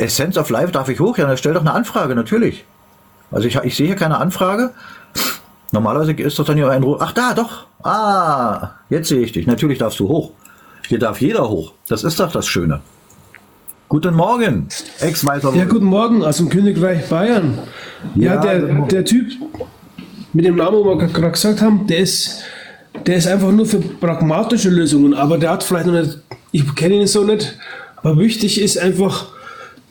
Essence of Life, darf ich hoch? Ja, dann stell doch eine Anfrage, natürlich. Also ich, ich sehe hier keine Anfrage. Normalerweise ist das dann ja ein... Ach, da, doch. Ah, jetzt sehe ich dich. Natürlich darfst du hoch. Hier darf jeder hoch. Das ist doch das Schöne. Guten Morgen, Ex-Weißer. Ja, guten Morgen aus dem Königreich Bayern. Ja, ja der, der Typ mit dem Namen, wo wir gerade gesagt haben, der ist, der ist einfach nur für pragmatische Lösungen, aber der hat vielleicht noch nicht, ich kenne ihn so nicht, aber wichtig ist einfach,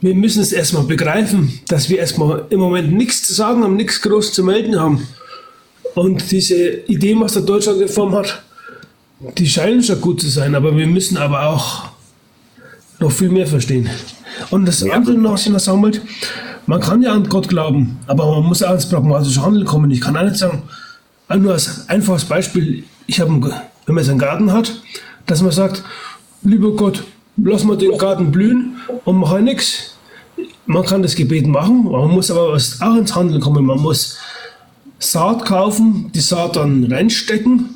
wir müssen es erstmal begreifen, dass wir erstmal im Moment nichts zu sagen haben, nichts groß zu melden haben. Und diese Idee, was der Deutschlandreform hat, die scheinen schon gut zu sein, aber wir müssen aber auch noch viel mehr verstehen. Und das ja, andere noch, was ich noch wollte, man kann ja an Gott glauben, aber man muss auch ins pragmatische Handeln kommen. Ich kann auch nicht sagen, nur als einfaches Beispiel, ich habe, wenn man jetzt einen Garten hat, dass man sagt, lieber Gott, lass mal den Garten blühen und mach nichts. Man kann das Gebet machen, man muss aber auch ins Handeln kommen. Man muss Saat kaufen, die Saat dann reinstecken,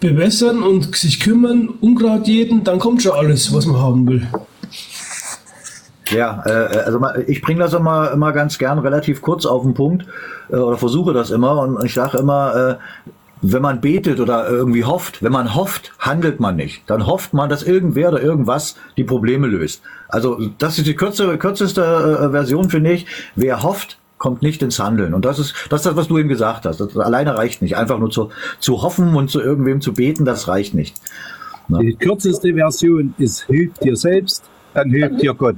bewässern und sich kümmern, Unkraut jeden, dann kommt schon alles, was man haben will. Ja, äh, also ich bringe das immer, immer ganz gern relativ kurz auf den Punkt äh, oder versuche das immer und ich sage immer, äh, wenn man betet oder irgendwie hofft, wenn man hofft, handelt man nicht. Dann hofft man, dass irgendwer oder irgendwas die Probleme löst. Also das ist die kürzeste, kürzeste äh, Version, finde ich. Wer hofft, kommt nicht ins Handeln. Und das ist, das ist das, was du eben gesagt hast. Das alleine reicht nicht. Einfach nur zu, zu hoffen und zu irgendwem zu beten, das reicht nicht. Na? Die kürzeste Version ist, hilf dir selbst, dann hilft dir Gott.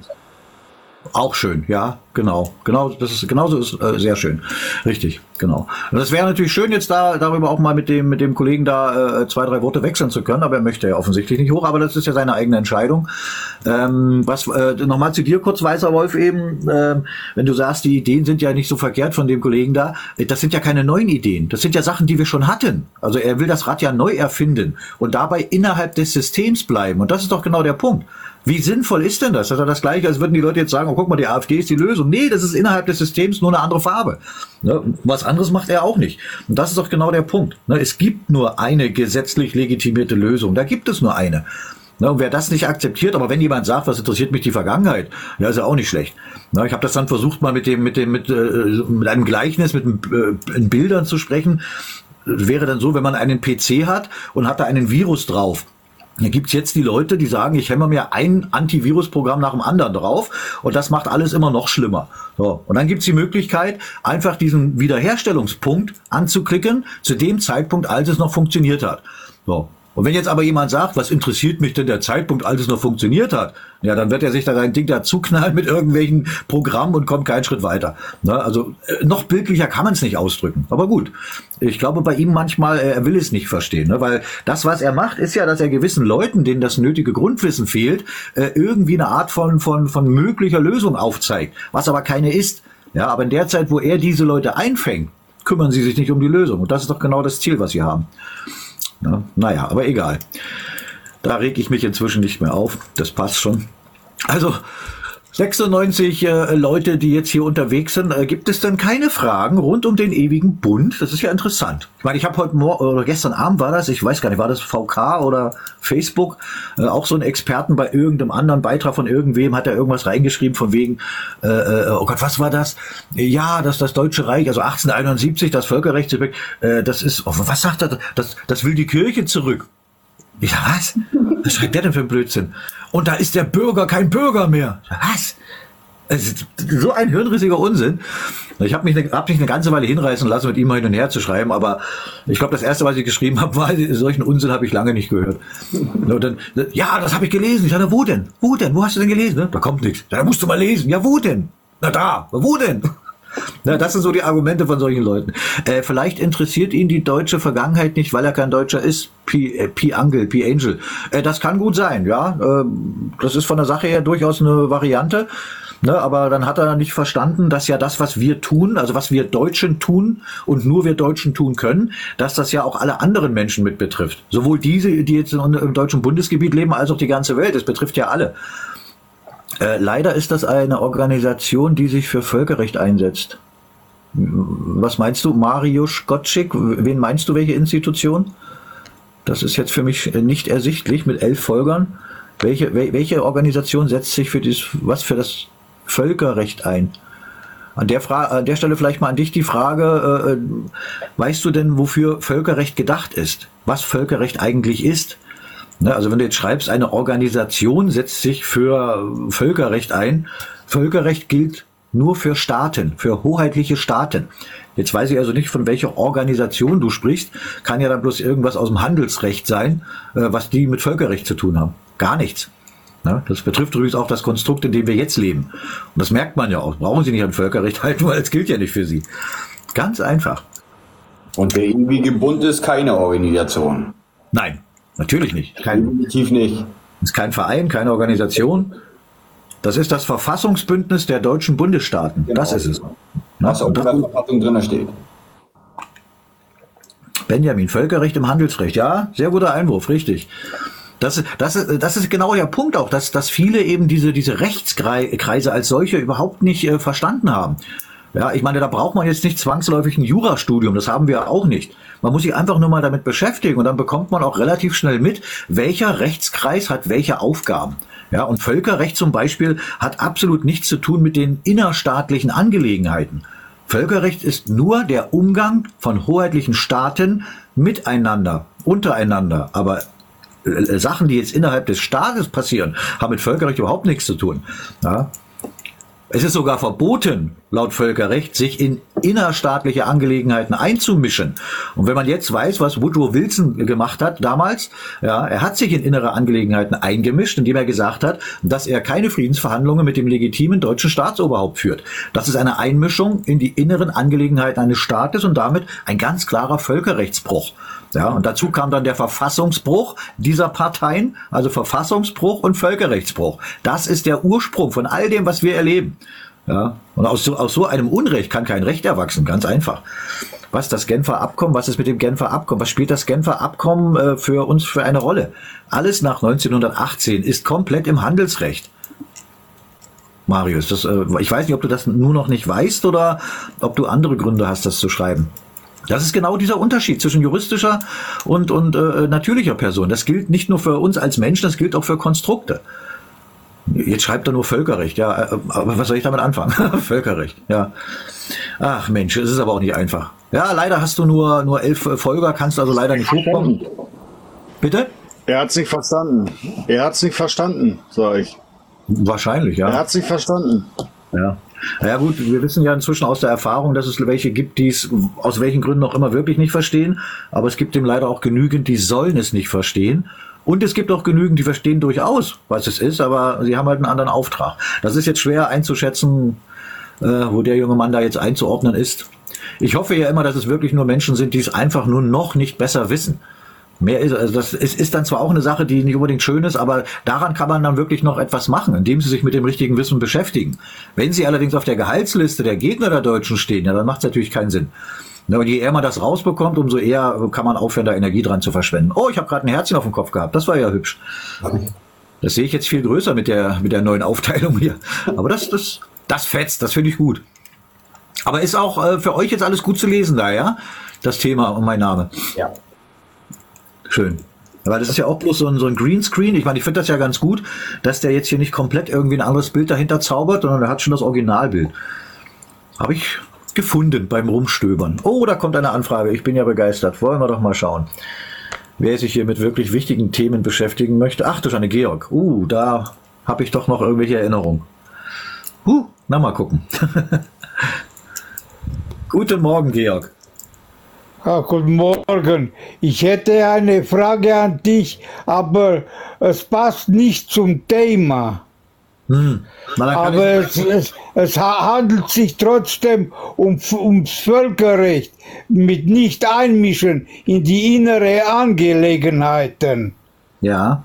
Auch schön, ja, genau, genau, das ist genauso ist äh, sehr schön, richtig, genau. Und das wäre natürlich schön, jetzt da darüber auch mal mit dem mit dem Kollegen da äh, zwei drei Worte wechseln zu können, aber er möchte ja offensichtlich nicht hoch, aber das ist ja seine eigene Entscheidung. Ähm, was äh, nochmal zu dir kurz, weißer Wolf eben, äh, wenn du sagst, die Ideen sind ja nicht so verkehrt von dem Kollegen da, äh, das sind ja keine neuen Ideen, das sind ja Sachen, die wir schon hatten. Also er will das Rad ja neu erfinden und dabei innerhalb des Systems bleiben und das ist doch genau der Punkt. Wie sinnvoll ist denn das? Das ist ja das Gleiche, als würden die Leute jetzt sagen, oh, guck mal, die AfD ist die Lösung. Nee, das ist innerhalb des Systems nur eine andere Farbe. Ne? Was anderes macht er auch nicht. Und das ist doch genau der Punkt. Ne? Es gibt nur eine gesetzlich legitimierte Lösung. Da gibt es nur eine. Ne, und wer das nicht akzeptiert, aber wenn jemand sagt, was interessiert mich die Vergangenheit, ja, ist ja auch nicht schlecht. Ne, ich habe das dann versucht, mal mit dem, mit dem, mit, äh, mit einem Gleichnis, mit äh, Bildern zu sprechen. Wäre dann so, wenn man einen PC hat und hat da einen Virus drauf da gibt's jetzt die Leute, die sagen, ich hämmer mir ein Antivirusprogramm nach dem anderen drauf und das macht alles immer noch schlimmer. So, und dann gibt's die Möglichkeit, einfach diesen Wiederherstellungspunkt anzuklicken, zu dem Zeitpunkt, als es noch funktioniert hat. So, und wenn jetzt aber jemand sagt, was interessiert mich denn der Zeitpunkt, als es noch funktioniert hat, ja, dann wird er sich da sein Ding da zuknallen mit irgendwelchen Programmen und kommt keinen Schritt weiter. Ne? Also äh, noch bildlicher kann man es nicht ausdrücken. Aber gut, ich glaube bei ihm manchmal, äh, er will es nicht verstehen, ne? weil das, was er macht, ist ja, dass er gewissen Leuten, denen das nötige Grundwissen fehlt, äh, irgendwie eine Art von, von, von möglicher Lösung aufzeigt, was aber keine ist. Ja, aber in der Zeit, wo er diese Leute einfängt, kümmern sie sich nicht um die Lösung. Und das ist doch genau das Ziel, was sie haben. Ja, naja, aber egal. Da reg ich mich inzwischen nicht mehr auf. Das passt schon. Also, 96 äh, Leute, die jetzt hier unterwegs sind. Äh, gibt es denn keine Fragen rund um den ewigen Bund? Das ist ja interessant. Ich meine, ich habe heute Morgen oder gestern Abend war das, ich weiß gar nicht, war das VK oder Facebook, äh, auch so ein Experten bei irgendeinem anderen Beitrag von irgendwem hat er irgendwas reingeschrieben von wegen, äh, äh oh Gott, was war das? Ja, dass das Deutsche Reich, also 1871, das Völkerrecht, äh, das ist, oh, was sagt er? Das, das will die Kirche zurück. Ich sag, was? Was schreibt der denn für ein Blödsinn? Und da ist der Bürger kein Bürger mehr. Was? so ein hirnrissiger Unsinn. Ich habe mich, eine, hab mich eine ganze Weile hinreißen lassen, mit ihm hin und her zu schreiben, aber ich glaube, das erste, was ich geschrieben habe, war, solchen Unsinn habe ich lange nicht gehört. Und dann, ja, das habe ich gelesen. Ich sage, wo denn? Wo denn? Wo hast du denn gelesen? Da kommt nichts. Da musst du mal lesen. Ja, wo denn? Na da, wo denn? Na, das sind so die Argumente von solchen Leuten. Äh, vielleicht interessiert ihn die deutsche Vergangenheit nicht, weil er kein Deutscher ist. P, äh, P Angel, P Angel. Äh, das kann gut sein, ja. Äh, das ist von der Sache her durchaus eine Variante. Ne, aber dann hat er nicht verstanden, dass ja das, was wir tun, also was wir Deutschen tun und nur wir Deutschen tun können, dass das ja auch alle anderen Menschen mit betrifft. Sowohl diese, die jetzt im deutschen Bundesgebiet leben, als auch die ganze Welt. Es betrifft ja alle. Äh, leider ist das eine Organisation, die sich für Völkerrecht einsetzt. Was meinst du, Mariusz Gottschick? Wen meinst du, welche Institution? Das ist jetzt für mich nicht ersichtlich mit elf Folgern. Welche, welche Organisation setzt sich für dieses, was für das Völkerrecht ein? An der, Fra an der Stelle vielleicht mal an dich die Frage, äh, äh, weißt du denn, wofür Völkerrecht gedacht ist? Was Völkerrecht eigentlich ist? Ne, also wenn du jetzt schreibst, eine Organisation setzt sich für Völkerrecht ein. Völkerrecht gilt nur für Staaten, für hoheitliche Staaten. Jetzt weiß ich also nicht, von welcher Organisation du sprichst. Kann ja dann bloß irgendwas aus dem Handelsrecht sein, äh, was die mit Völkerrecht zu tun haben. Gar nichts. Ne? Das betrifft übrigens auch das Konstrukt, in dem wir jetzt leben. Und das merkt man ja auch. Brauchen Sie nicht an Völkerrecht halten, weil es gilt ja nicht für Sie. Ganz einfach. Und der ewige Bund ist keine Organisation. Nein, natürlich nicht. Kein, Definitiv nicht. ist kein Verein, keine Organisation. Das ist das Verfassungsbündnis der deutschen Bundesstaaten. Genau. Das ist es. Was auch in der Verfassung drin steht. Benjamin, Völkerrecht im Handelsrecht. Ja, sehr guter Einwurf, richtig. Das, ist- das, ist- das ist genau der Punkt auch, dass, dass viele eben diese, diese Rechtskreise als solche überhaupt nicht äh, verstanden haben. Ja, ich meine, da braucht man jetzt nicht zwangsläufig ein Jurastudium, das haben wir auch nicht. Man muss sich einfach nur mal damit beschäftigen und dann bekommt man auch relativ schnell mit, welcher Rechtskreis hat welche Aufgaben. Ja, und Völkerrecht zum Beispiel hat absolut nichts zu tun mit den innerstaatlichen Angelegenheiten. Völkerrecht ist nur der Umgang von hoheitlichen Staaten miteinander, untereinander. Aber äh, Sachen, die jetzt innerhalb des Staates passieren, haben mit Völkerrecht überhaupt nichts zu tun. Ja? Es ist sogar verboten, laut Völkerrecht, sich in innerstaatliche Angelegenheiten einzumischen. Und wenn man jetzt weiß, was Woodrow Wilson gemacht hat damals, ja, er hat sich in innere Angelegenheiten eingemischt, indem er gesagt hat, dass er keine Friedensverhandlungen mit dem legitimen deutschen Staatsoberhaupt führt. Das ist eine Einmischung in die inneren Angelegenheiten eines Staates und damit ein ganz klarer Völkerrechtsbruch. Ja, und dazu kam dann der Verfassungsbruch dieser Parteien, also Verfassungsbruch und Völkerrechtsbruch. Das ist der Ursprung von all dem, was wir erleben. Ja, und aus so, aus so einem Unrecht kann kein Recht erwachsen, ganz einfach. Was das Genfer Abkommen, was ist mit dem Genfer Abkommen, was spielt das Genfer Abkommen äh, für uns für eine Rolle? Alles nach 1918 ist komplett im Handelsrecht. Marius, das, äh, ich weiß nicht, ob du das nur noch nicht weißt oder ob du andere Gründe hast, das zu schreiben. Das ist genau dieser Unterschied zwischen juristischer und, und äh, natürlicher Person. Das gilt nicht nur für uns als Menschen, das gilt auch für Konstrukte. Jetzt schreibt er nur Völkerrecht, ja, äh, aber was soll ich damit anfangen? Völkerrecht, ja. Ach Mensch, es ist aber auch nicht einfach. Ja, leider hast du nur, nur elf Folger, kannst also leider nicht hochkommen. Bitte? Er hat's nicht verstanden. Er hat's nicht verstanden, sag ich. Wahrscheinlich, Er ja. hat's nicht verstanden. Ja. Na ja gut, wir wissen ja inzwischen aus der Erfahrung, dass es welche gibt, die es aus welchen Gründen auch immer wirklich nicht verstehen. Aber es gibt eben leider auch genügend, die sollen es nicht verstehen. Und es gibt auch genügend, die verstehen durchaus, was es ist, aber sie haben halt einen anderen Auftrag. Das ist jetzt schwer einzuschätzen, äh, wo der junge Mann da jetzt einzuordnen ist. Ich hoffe ja immer, dass es wirklich nur Menschen sind, die es einfach nur noch nicht besser wissen. Mehr ist, also das ist, ist dann zwar auch eine Sache, die nicht unbedingt schön ist, aber daran kann man dann wirklich noch etwas machen, indem sie sich mit dem richtigen Wissen beschäftigen. Wenn sie allerdings auf der Gehaltsliste der Gegner der Deutschen stehen, ja, dann macht es natürlich keinen Sinn. Na, Und je eher man das rausbekommt, umso eher kann man aufhören, da Energie dran zu verschwenden. Oh, ich habe gerade ein Herzchen auf dem Kopf gehabt. Das war ja hübsch. Das sehe ich jetzt viel größer mit der, mit der neuen Aufteilung hier. Aber das, das, das fetzt, das finde ich gut. Aber ist auch äh, für euch jetzt alles gut zu lesen da, ja? Das Thema und mein Name. Ja. Schön. Aber das ist ja auch bloß so ein, so ein Greenscreen. Ich meine, ich finde das ja ganz gut, dass der jetzt hier nicht komplett irgendwie ein anderes Bild dahinter zaubert, sondern er hat schon das Originalbild. Habe ich gefunden beim Rumstöbern. Oh, da kommt eine Anfrage. Ich bin ja begeistert. Wollen wir doch mal schauen. Wer sich hier mit wirklich wichtigen Themen beschäftigen möchte. Ach du Schande, Georg. Uh, da habe ich doch noch irgendwelche Erinnerungen. Uh, na mal gucken. Guten Morgen, Georg. Ja, guten Morgen. Ich hätte eine Frage an dich, aber es passt nicht zum Thema. Na, kann Aber es, es, es ha- handelt sich trotzdem um, ums Völkerrecht mit Nicht-Einmischen in die innere Angelegenheiten. ja.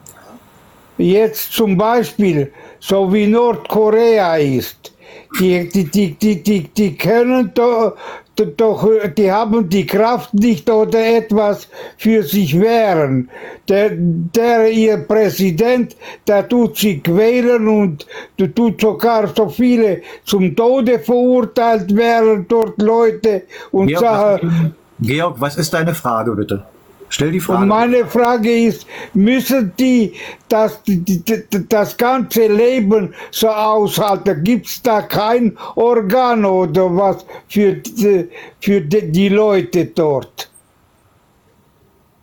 Jetzt zum Beispiel, so wie Nordkorea ist, die, die, die, die, die, die können doch, doch, die haben die Kraft nicht oder etwas für sich wehren. Der, der ihr Präsident, der tut sie quälen und der tut sogar so viele zum Tode verurteilt werden dort Leute und Georg, was, sagen, Georg, was ist deine Frage, bitte? Stell die Und Frage. meine Frage ist, müssen die das, die, das ganze Leben so aushalten? Gibt es da kein Organ oder was für, für die Leute dort?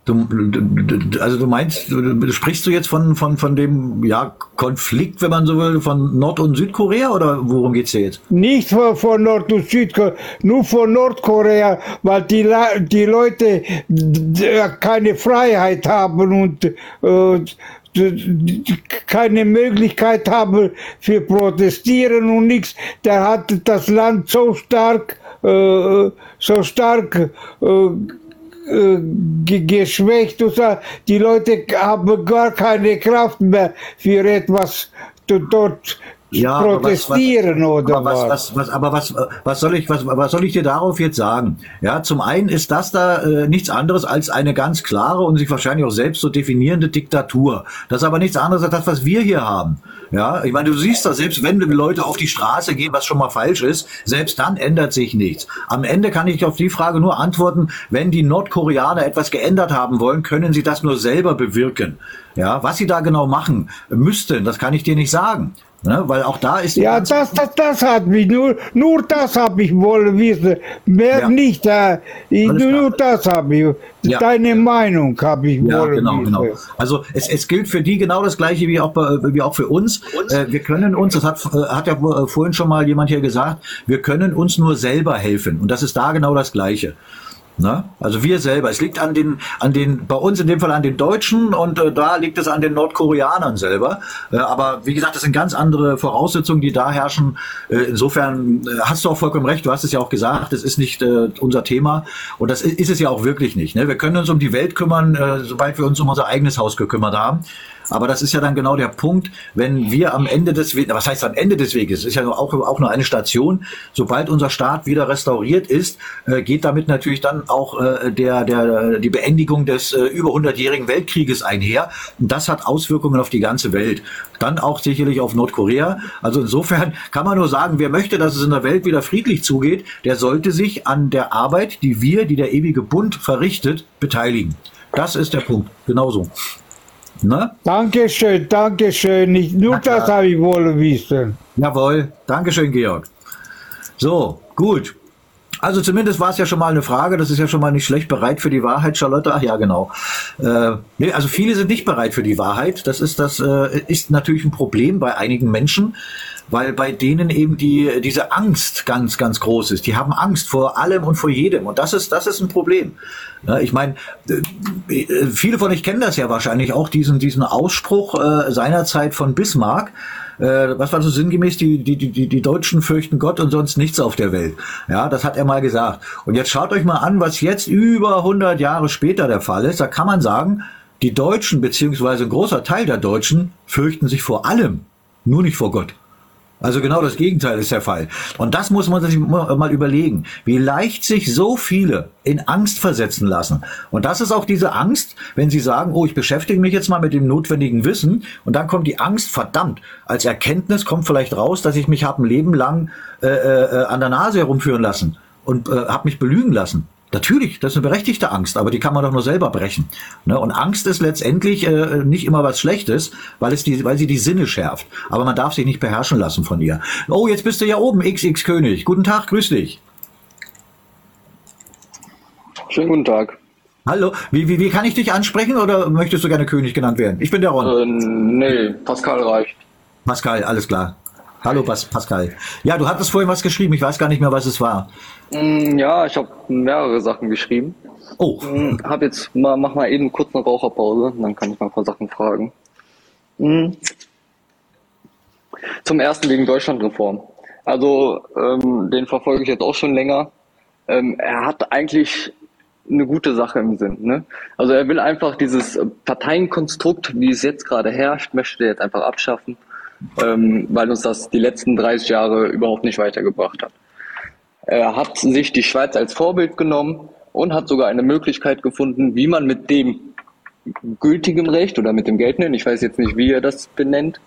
Du, also du meinst, du- sprichst du jetzt von, von, von dem ja, Konflikt, wenn man so will, von Nord- und Südkorea oder worum geht's dir jetzt? Nicht von, von Nord- und Südkorea, nur von Nordkorea, weil die, die Leute keine Freiheit haben und äh, keine Möglichkeit haben für protestieren und nichts. Der hat das Land so stark, äh, so stark äh, äh, ge- geschwächt und so. die Leute haben gar keine Kraft mehr für etwas dort Ja, aber was- protestieren oder aber was, was, was, aber was, was soll ich, was, was soll ich dir darauf jetzt sagen? Ja, zum einen ist das da äh, nichts anderes als eine ganz klare und sich wahrscheinlich auch selbst so definierende Diktatur. Das ist aber nichts anderes als das, was wir hier haben. Ja, ich meine, du siehst das, selbst wenn Leute auf die Straße gehen, was schon mal falsch ist, selbst dann ändert sich nichts. Am Ende kann ich auf die Frage nur antworten, wenn die Nordkoreaner etwas geändert haben wollen, können sie das nur selber bewirken. Ja, was sie da genau machen müssten, das kann ich dir nicht sagen. Ne? Weil auch da ist die Ja, das, das, das hat mich nur, nur das habe ich wollen wissen. Mehr Ja. nicht. Äh, ich, nur klar. das habe ich. Ja. Deine Meinung habe ich Ja, wollen genau, wissen. genau. Also es, es gilt für die genau das gleiche wie auch, bei, wie auch für uns. Äh, wir können uns, das hat, äh, hat ja äh, vorhin schon mal jemand hier gesagt, wir können uns nur selber helfen. Und das ist da genau das gleiche. Ne? Also wir selber. Es liegt an den, an den, bei uns in dem Fall an den Deutschen und äh, da liegt es an den Nordkoreanern selber. Äh, aber wie gesagt, das sind ganz andere Voraussetzungen, die da herrschen. Äh, insofern äh, hast du auch vollkommen recht. Du hast es ja auch gesagt. Das ist nicht äh, unser Thema und das ist, es ja auch wirklich nicht. Ne? Wir können uns um die Welt kümmern, äh, sobald wir uns um unser eigenes Haus gekümmert haben. Aber das ist ja dann genau der Punkt, wenn wir am Ende des Weges, was heißt am Ende des Weges, es ist ja auch, auch nur eine Station, sobald unser Staat wieder restauriert ist, äh, geht damit natürlich dann auch äh, der, der, die Beendigung des äh, über 100-jährigen Weltkrieges einher. Und das hat Auswirkungen auf die ganze Welt. Dann auch sicherlich auf Nordkorea. Also insofern kann man nur sagen, wer möchte, dass es in der Welt wieder friedlich zugeht, der sollte sich an der Arbeit, die wir, die der ewige Bund verrichtet, beteiligen. Das ist der Punkt. Genauso. Ne? Dankeschön, Dankeschön. Ich, nur das habe ich wollen wissen. Jawohl, Dankeschön, Georg. So, gut. Also zumindest war es ja schon mal eine Frage, das ist ja schon mal nicht schlecht. Bereit für die Wahrheit, Charlotte? Ach ja, genau. Äh, nee, also viele sind nicht bereit für die Wahrheit. Das ist das äh, ist natürlich ein Problem bei einigen Menschen, weil bei denen eben die diese Angst ganz ganz groß ist. Die haben Angst vor allem und vor jedem und das ist das ist ein Problem. Ja, ich meine, äh, äh, viele von euch kennen das ja wahrscheinlich auch diesen diesen Ausspruch äh, seinerzeit von Bismarck äh, was war so sinngemäß, die, die, die, die Deutschen fürchten Gott und sonst nichts auf der Welt. Ja, das hat er mal gesagt. Und jetzt schaut euch mal an, was jetzt über 100 Jahre später der Fall ist. Da kann man sagen, die Deutschen, beziehungsweise ein großer Teil der Deutschen, fürchten sich vor allem, nur nicht vor Gott. Also genau das Gegenteil ist der Fall. Und das muss man sich mal überlegen, wie leicht sich so viele in Angst versetzen lassen. Und das ist auch diese Angst, wenn sie sagen, oh, ich beschäftige mich jetzt mal mit dem notwendigen Wissen und dann kommt die Angst, verdammt, als Erkenntnis kommt vielleicht raus, dass ich mich habe ein Leben lang äh, äh, an der Nase herumführen lassen und äh, habe mich belügen lassen. Natürlich, das ist eine berechtigte Angst, aber die kann man doch nur selber brechen. Ne? Und Angst ist letztendlich äh, nicht immer was Schlechtes, weil, es die, weil sie die Sinne schärft. Aber man darf sich nicht beherrschen lassen von ihr. Oh, jetzt bist du ja oben, XX König. Guten Tag, grüß dich. Schönen guten Tag. Hallo, wie, wie, wie kann ich dich ansprechen oder möchtest du gerne König genannt werden? Ich bin der Ron. Äh, nee, Pascal reicht. Pascal, alles klar. Hallo Pas Pascal. Ja, du hattest vorhin was geschrieben, ich weiß gar nicht mehr, was es war. Mm, Ja, ich habe mehrere Sachen geschrieben. Oh, Mm, Hab jetzt mal, mach mal eben kurz eine Raucherpause, dann kann ich mal ein paar Sachen fragen. Mm. Zum ersten wegen Deutschlandreform. Also ähm, den verfolge ich jetzt auch schon länger. Ähm, er hat eigentlich eine gute Sache im Sinn. Ne? Also er will einfach dieses Parteienkonstrukt, wie es jetzt gerade herrscht, möchte er jetzt einfach abschaffen, ähm, weil uns das die letzten 30 Jahre überhaupt nicht weitergebracht hat. Er hat sich die Schweiz als Vorbild genommen und hat sogar eine Möglichkeit gefunden, wie man mit dem gültigen Recht oder mit dem geltenden, ich weiß jetzt nicht, wie er das benennt,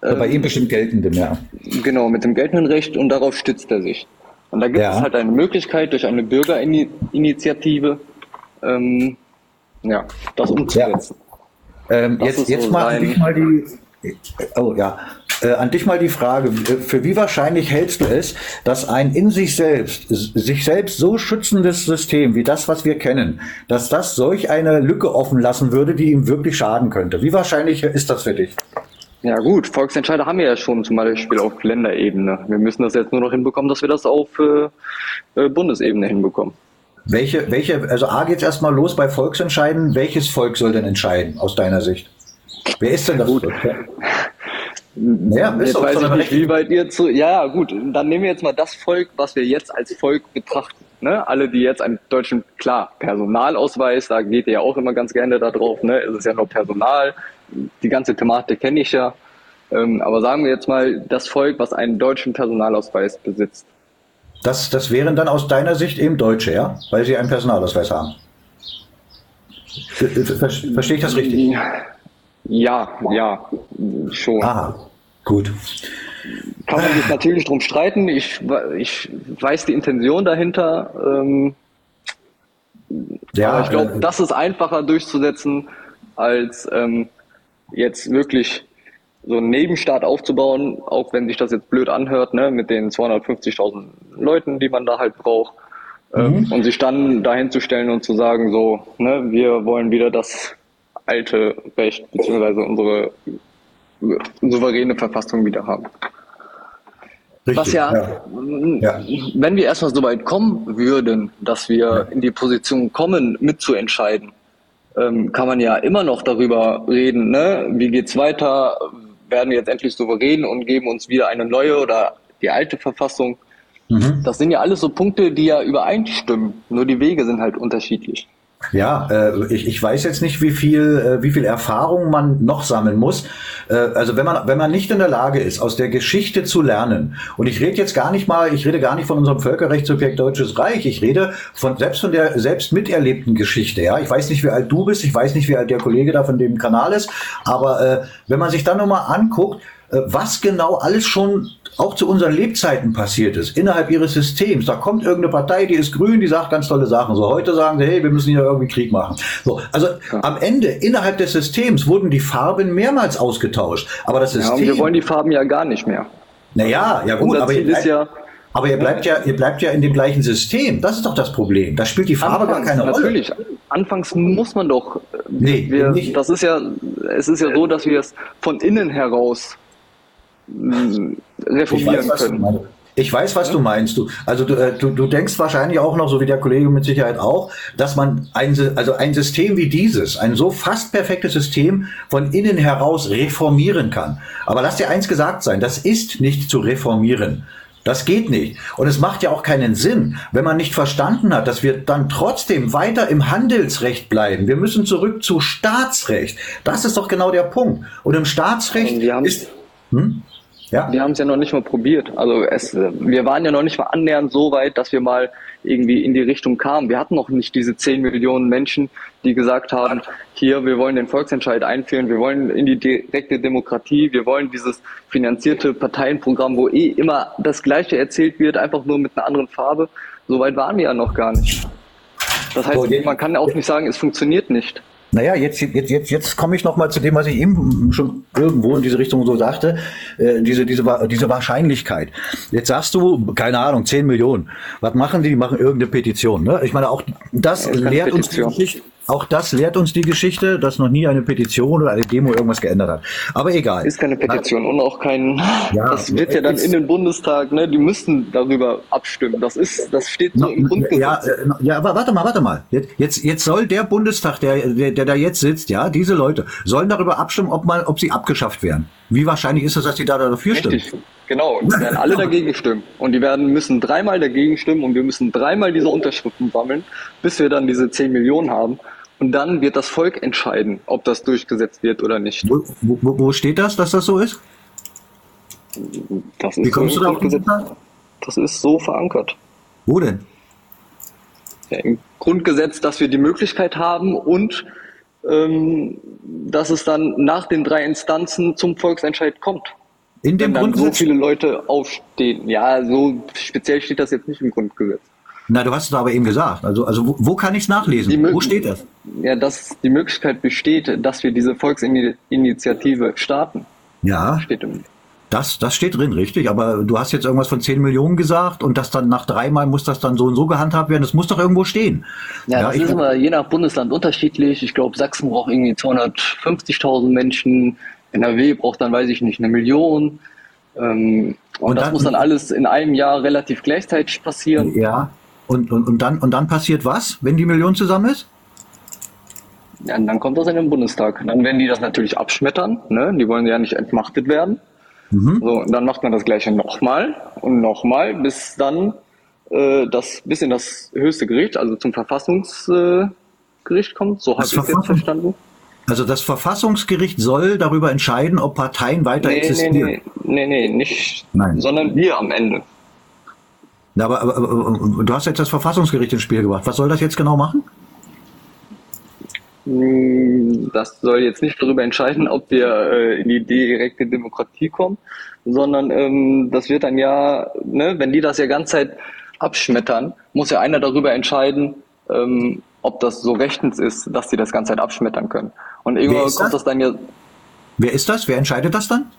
bei ihm bestimmt geltendem, ja. Genau, mit dem geltenden Recht und darauf stützt er sich. Und da gibt Ja. es halt eine Möglichkeit durch eine Bürgerinitiative, ähm, Ja, das umzusetzen. Ähm, Das jetzt jetzt so sein- dich mal die, oh ja, äh, an dich mal die Frage: äh, Für wie wahrscheinlich hältst du es, dass ein in sich selbst, sich selbst so schützendes System wie das, was wir kennen, dass das solch eine Lücke offen lassen würde, die ihm wirklich schaden könnte? Wie wahrscheinlich ist das für dich? Ja gut, Volksentscheide haben wir ja schon zum Beispiel auf Länderebene. Wir müssen das jetzt nur noch hinbekommen, dass wir das auf äh, äh, Bundesebene hinbekommen. Welche, welche, also A geht's erstmal los bei Volksentscheiden. Welches Volk soll denn entscheiden, aus deiner Sicht? Wer ist denn das Volk? Ja, ist Jetzt weiß ich nicht, wie weit ihr zu. Ja, gut, dann nehmen wir jetzt mal das Volk, was wir jetzt als Volk betrachten. Ne? Alle, die jetzt einen deutschen, klar, Personalausweis, da geht ihr ja auch immer ganz gerne da drauf, ne? Es ist ja nur Personal, die ganze Thematik kenne ich ja. Ähm, aber sagen wir jetzt mal das Volk, was einen deutschen Personalausweis besitzt. Das, das wären dann aus deiner Sicht eben Deutsche, ja? Weil sie einen Personalausweis haben. Ver- ver- Verstehe ich das richtig? Ja, ja, schon. Aha, gut. Kann man sich natürlich drum streiten. Ich, ich weiß die Intention dahinter. Ähm, Ja, aber ich glaube, äh, das ist einfacher durchzusetzen, als ähm, jetzt wirklich so einen Nebenstaat aufzubauen, auch wenn sich das jetzt blöd anhört, ne, mit den 250.000 Leuten, die man da halt braucht. Ähm, und sich dann dahin zu stellen und zu sagen, so, ne, wir wollen wieder das alte Recht beziehungsweise unsere souveräne Verfassung wieder haben. richtig, Was ja, Ja. wenn wir erstmal so weit kommen würden, dass wir in die Position kommen, mitzuentscheiden, ähm, kann man ja immer noch darüber reden, ne? wie geht's weiter, werden wir jetzt endlich souverän und geben uns wieder eine neue oder die alte Verfassung. Mhm. Das sind ja alles so Punkte, die ja übereinstimmen, nur die Wege sind halt unterschiedlich. Ja, äh, ich, ich weiß jetzt nicht, wie viel, äh, wie viel Erfahrung man noch sammeln muss. Äh, also wenn man, wenn man nicht in der Lage ist, aus der Geschichte zu lernen, und ich rede jetzt gar nicht mal, ich rede gar nicht von unserem Völkerrechtssubjekt Deutsches Reich, ich rede von selbst von der selbst miterlebten Geschichte. Ja, ich weiß nicht, wie alt du bist, ich weiß nicht, wie alt der Kollege da von dem Kanal ist, aber äh, wenn man sich dann nochmal anguckt, äh, was genau alles schon auch zu unseren Lebzeiten passiert ist, innerhalb ihres Systems. Da kommt irgendeine Partei, die ist grün, die sagt ganz tolle Sachen. So heute sagen sie, hey, wir müssen hier irgendwie Krieg machen. So, also am Ende, innerhalb des Systems, wurden die Farben mehrmals ausgetauscht. Aber das Ja, System. wir wollen die Farben ja gar nicht mehr. naja, ja gut, aber ihr, Ziel ist bleibt, ja, aber ihr bleibt ja, ihr bleibt ja in dem gleichen System. Das ist doch das Problem. Da spielt die Farbe gar Anfangs, keine Rolle. natürlich. Anfangs muss man doch. Nee, wir, nicht. das ist ja, es ist ja so, dass wir es von innen heraus weiß, reformieren was du können. meinst. Ich weiß, was du meinst. Du, also du, äh, du, du denkst wahrscheinlich auch noch, so wie der Kollege mit Sicherheit auch, dass man ein, also ein System wie dieses, ein so fast perfektes System von innen heraus reformieren kann. Aber lass dir eins gesagt sein, das ist nicht zu reformieren. Das geht nicht. Und es macht ja auch keinen Sinn, wenn man nicht verstanden hat, dass wir dann trotzdem weiter im Handelsrecht bleiben. Wir müssen zurück zu Staatsrecht. Das ist doch genau der Punkt. Und im Staatsrecht ist, hm? Ja, Wir haben es ja noch nicht mal probiert. Also es, wir waren ja noch nicht mal annähernd so weit, dass wir mal irgendwie in die Richtung kamen. Wir hatten noch nicht diese 10 Millionen Menschen, die gesagt haben, hier, wir wollen den Volksentscheid einführen, wir wollen in die direkte Demokratie, wir wollen dieses finanzierte Parteienprogramm, wo eh immer das Gleiche erzählt wird, einfach nur mit einer anderen Farbe. So weit waren wir ja noch gar nicht. Das heißt, man kann auch nicht sagen, es funktioniert nicht. Naja, jetzt, jetzt, jetzt, jetzt komme ich noch mal zu dem, was ich eben schon irgendwo in diese Richtung so sagte, äh, diese, diese, diese Wahrscheinlichkeit. Jetzt sagst du, keine Ahnung, 10 Millionen. Was machen die? Die machen irgendeine Petition. Ne? Ich meine, auch das Ja, lehrt uns die. Geschichte. Auch das lehrt uns die Geschichte, dass noch nie eine Petition oder eine Demo irgendwas geändert hat. Aber egal. Ist keine Petition und auch kein. Ja, das wird ja dann in den Bundestag, ne? Die müssten darüber abstimmen. Das ist, das steht so im Grundgesetz. Ja, äh, ja, aber warte mal, warte mal. Jetzt, jetzt, soll der Bundestag, der, der, der da jetzt sitzt, ja, diese Leute, sollen darüber abstimmen, ob man, ob sie abgeschafft werden. Wie wahrscheinlich ist es, dass die da dafür stimmen? Richtig. Genau. Und die werden alle dagegen stimmen. Und die werden, müssen dreimal dagegen stimmen und wir müssen dreimal diese Unterschriften sammeln, bis wir dann diese 10 Millionen haben. Und dann wird das Volk entscheiden, ob das durchgesetzt wird oder nicht. Wo, wo, wo steht das, dass das so ist? Das ist Wie kommst so du Grundgesetz. Das ist so verankert. Wo denn? ja, im Grundgesetz, dass wir die Möglichkeit haben und ähm, dass es dann nach den drei Instanzen zum Volksentscheid kommt. In dem Wenn dann so Grundgesetz? viele Leute aufstehen. Ja, so speziell steht das jetzt nicht im Grundgesetz. Na, du hast es aber eben gesagt. Also, also wo, wo kann ich es nachlesen? Wo steht das? Ja, dass die Möglichkeit besteht, dass wir diese Volksinitiative starten. Ja, Steht im das, das steht drin, richtig. Aber du hast jetzt irgendwas von 10 Millionen gesagt und das dann nach dreimal muss das dann so und so gehandhabt werden. Das muss doch irgendwo stehen. Ja, das ich, ist immer je nach Bundesland unterschiedlich. Ich glaube, Sachsen braucht irgendwie 250.000 Menschen. NRW braucht dann, weiß ich nicht, eine Million. Ähm, und, Und das dann- muss dann alles in einem Jahr relativ gleichzeitig passieren. ja. Und, und, und, dann, und dann passiert was, wenn die Million zusammen ist? Ja, dann kommt das in den Bundestag. Dann werden die das natürlich abschmettern. Ne? Die wollen ja nicht entmachtet werden. Mhm. So, dann macht man das Gleiche nochmal und nochmal, bis dann äh, das bis in das höchste Gericht, also zum Verfassungsgericht äh, kommt. So habe Das ich es jetzt Verfassung- verstanden. Also das Verfassungsgericht soll darüber entscheiden, ob Parteien weiter Nee, nee, existieren. nee, nee, nee, nicht, Nein. sondern wir am Ende. Ja, aber, aber, aber du hast jetzt das Verfassungsgericht ins Spiel gebracht. Was soll das jetzt genau machen? Hm, Das soll jetzt nicht darüber entscheiden, ob wir äh, in die direkte Demokratie kommen, sondern ähm, das wird dann ja, ne, wenn die das ja ganze Zeit abschmettern, muss ja einer darüber entscheiden, ähm, ob das so rechtens ist, dass die das ganze Zeit abschmettern können. Und irgendwann kommt das? das dann ja, Wer ist das? Wer entscheidet das dann?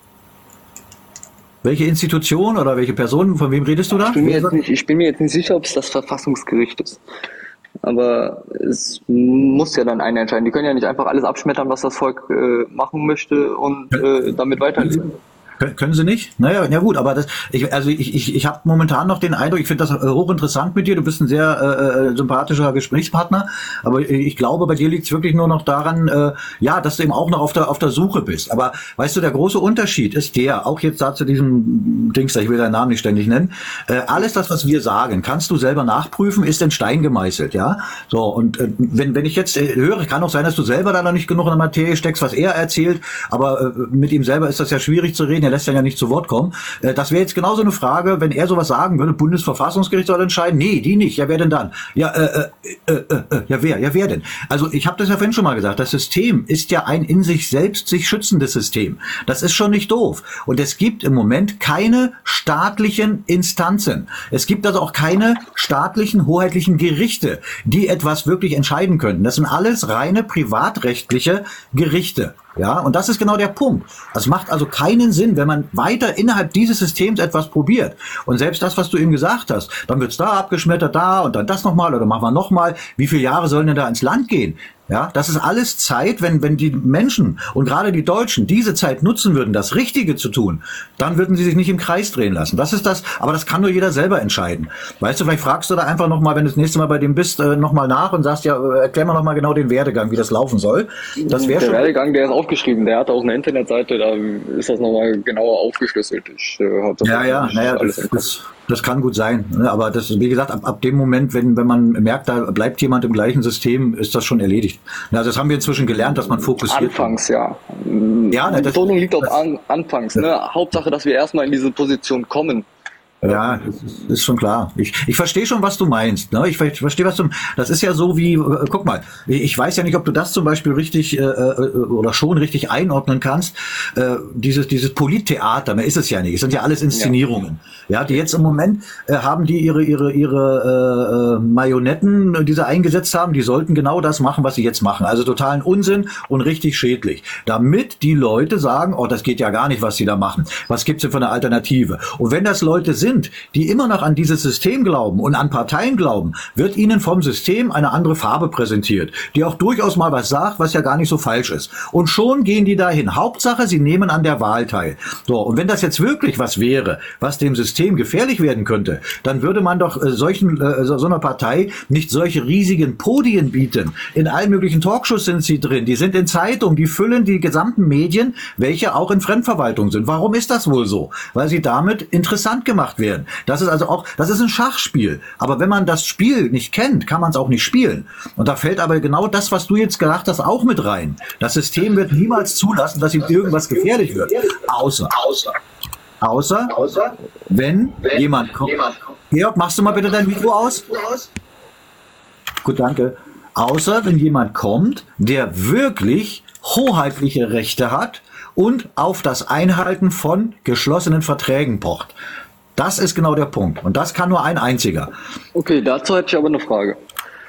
Welche Institution oder welche Person? Von wem redest du da? ich bin mir jetzt nicht, ich bin mir jetzt nicht sicher, ob es das Verfassungsgericht ist. Aber es muss ja dann einer entscheiden. Die können ja nicht einfach alles abschmettern, was das Volk äh, machen möchte und äh, damit weiterleben. Kön- Können Sie nicht? Naja, ja gut, aber das, ich, also ich, ich, ich habe momentan noch den Eindruck, ich finde das äh, hochinteressant mit dir, du bist ein sehr äh, sympathischer Gesprächspartner, aber ich glaube, bei dir liegt es wirklich nur noch daran, äh, ja, dass du eben auch noch auf der, auf der Suche bist. Aber weißt du, der große Unterschied ist der, auch jetzt da zu diesem Dings, ich will deinen Namen nicht ständig nennen, äh, alles das, was wir sagen, kannst du selber nachprüfen, ist in Stein gemeißelt, ja? So, und äh, wenn, wenn ich jetzt äh, höre, kann auch sein, dass du selber da noch nicht genug in der Materie steckst, was er erzählt, aber äh, mit ihm selber ist das ja schwierig zu reden, er lässt dann ja nicht zu Wort kommen. Äh, das wäre jetzt genauso eine Frage, wenn er sowas sagen würde, Bundesverfassungsgericht soll entscheiden. Nee, die nicht. Ja, wer denn dann? Ja, äh, äh, äh, äh, äh, ja, wer? Ja, wer denn? Also ich habe das ja vorhin schon mal gesagt, das System ist ja ein in sich selbst sich schützendes System. Das ist schon nicht doof. Und es gibt im Moment keine staatlichen Instanzen. Es gibt also auch keine staatlichen, hoheitlichen Gerichte, die etwas wirklich entscheiden könnten. Das sind alles reine privatrechtliche Gerichte. Ja, und das ist genau der Punkt. Es macht also keinen Sinn, wenn man weiter innerhalb dieses Systems etwas probiert. Und selbst das, was du eben gesagt hast, dann wird's da abgeschmettert, da und dann das nochmal oder machen wir nochmal. Wie viele Jahre sollen denn da ins Land gehen? Ja, das ist alles Zeit, wenn, wenn die Menschen und gerade die Deutschen diese Zeit nutzen würden, das Richtige zu tun, dann würden sie sich nicht im Kreis drehen lassen. Das ist das, aber das kann nur jeder selber entscheiden. Weißt du, vielleicht fragst du da einfach nochmal, wenn du das nächste Mal bei dem bist, äh, nochmal nach und sagst, ja, äh, erklär mal nochmal genau den Werdegang, wie das laufen soll. Das Der schon. Werdegang, der ist aufgeschrieben. Der hat auch eine Internetseite, da ist das nochmal genauer aufgeschlüsselt. Ich äh, hab das Ja, ja, naja, alles das. Das, kann gut sein. ne, Aber das, wie gesagt, ab, ab dem Moment, wenn, wenn man merkt, da bleibt jemand im gleichen System, ist das schon erledigt. Also das haben wir inzwischen gelernt, dass man fokussiert. Anfangs, ja. Ja, ne, Die das- Betonung liegt auf an, Anfangs. Ne? Hauptsache, dass wir erstmal in diese Position kommen. Ja, das ist- ist schon klar. Ich, ich verstehe schon, was du meinst. Ne? Ich, ver- ich verstehe, was du. Das ist ja so wie, äh, guck mal, ich weiß ja nicht, ob du das zum Beispiel richtig äh, äh, oder schon richtig einordnen kannst. Äh, dieses dieses Polittheater, mehr ist es ja nicht. Es sind ja alles Inszenierungen. Ja, die jetzt im Moment äh, haben die ihre ihre ihre äh, äh, Marionetten, äh, die sie eingesetzt haben, die sollten genau das machen, was sie jetzt machen. Also totalen Unsinn und richtig schädlich. Damit die Leute sagen, oh, das geht ja gar nicht, was sie da machen. Was gibt's denn für eine Alternative? Und wenn das Leute sind, die immer noch an dieses System glauben und an Parteien glauben, wird ihnen vom System eine andere Farbe präsentiert, die auch durchaus mal was sagt, was ja gar nicht so falsch ist. Und schon gehen die dahin. Hauptsache, sie nehmen an der Wahl teil. So, und wenn das jetzt wirklich was wäre, was dem System gefährlich werden könnte, dann würde man doch äh, solchen äh, so einer Partei nicht solche riesigen Podien bieten. In allen möglichen Talkshows sind sie drin, die sind in Zeitungen, die füllen die gesamten Medien, welche auch in Fremdverwaltung sind. Warum ist das wohl so? Weil sie damit interessant gemacht werden. Das ist also auch, das ist ein Schachspiel. Aber wenn man das Spiel nicht kennt, kann man es auch nicht spielen. Und da fällt aber genau das, was du jetzt gesagt hast, auch mit rein. Das System wird niemals zulassen, dass ihm irgendwas gefährlich wird. Außer, außer, außer, außer wenn, jemand kommt. Georg, machst du mal bitte dein Mikro aus? Gut, danke. Außer wenn jemand kommt, der wirklich hoheitliche Rechte hat und auf das Einhalten von geschlossenen Verträgen pocht. Das ist genau der Punkt. Und das kann nur ein einziger. Okay, dazu hätte ich aber eine Frage.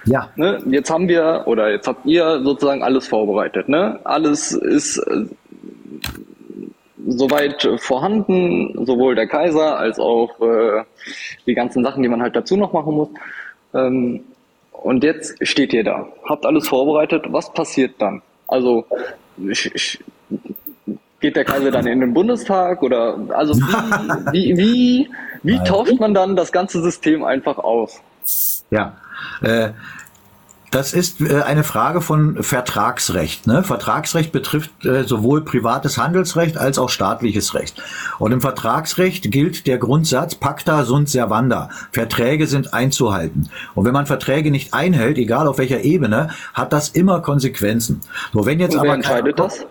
Ja. Ne, jetzt haben wir oder jetzt habt ihr sozusagen alles vorbereitet. Ne? Alles ist äh, soweit vorhanden, sowohl der Kaiser als auch äh, die ganzen Sachen, die man halt dazu noch machen muss. Ähm, und jetzt steht ihr da, habt alles vorbereitet. Was passiert dann? Also ich, ich, geht der Kaiser dann in den Bundestag oder also wie, wie, wie, wie tauscht man dann das ganze System einfach aus? Ja. Äh, das ist äh, eine Frage von Vertragsrecht. Ne? Vertragsrecht betrifft äh, sowohl privates Handelsrecht als auch staatliches Recht. Und im Vertragsrecht gilt der Grundsatz Pacta sunt servanda. Verträge sind einzuhalten. Und wenn man Verträge nicht einhält, egal auf welcher Ebene, hat das immer Konsequenzen. So, wenn jetzt Und wer aber entscheidet das?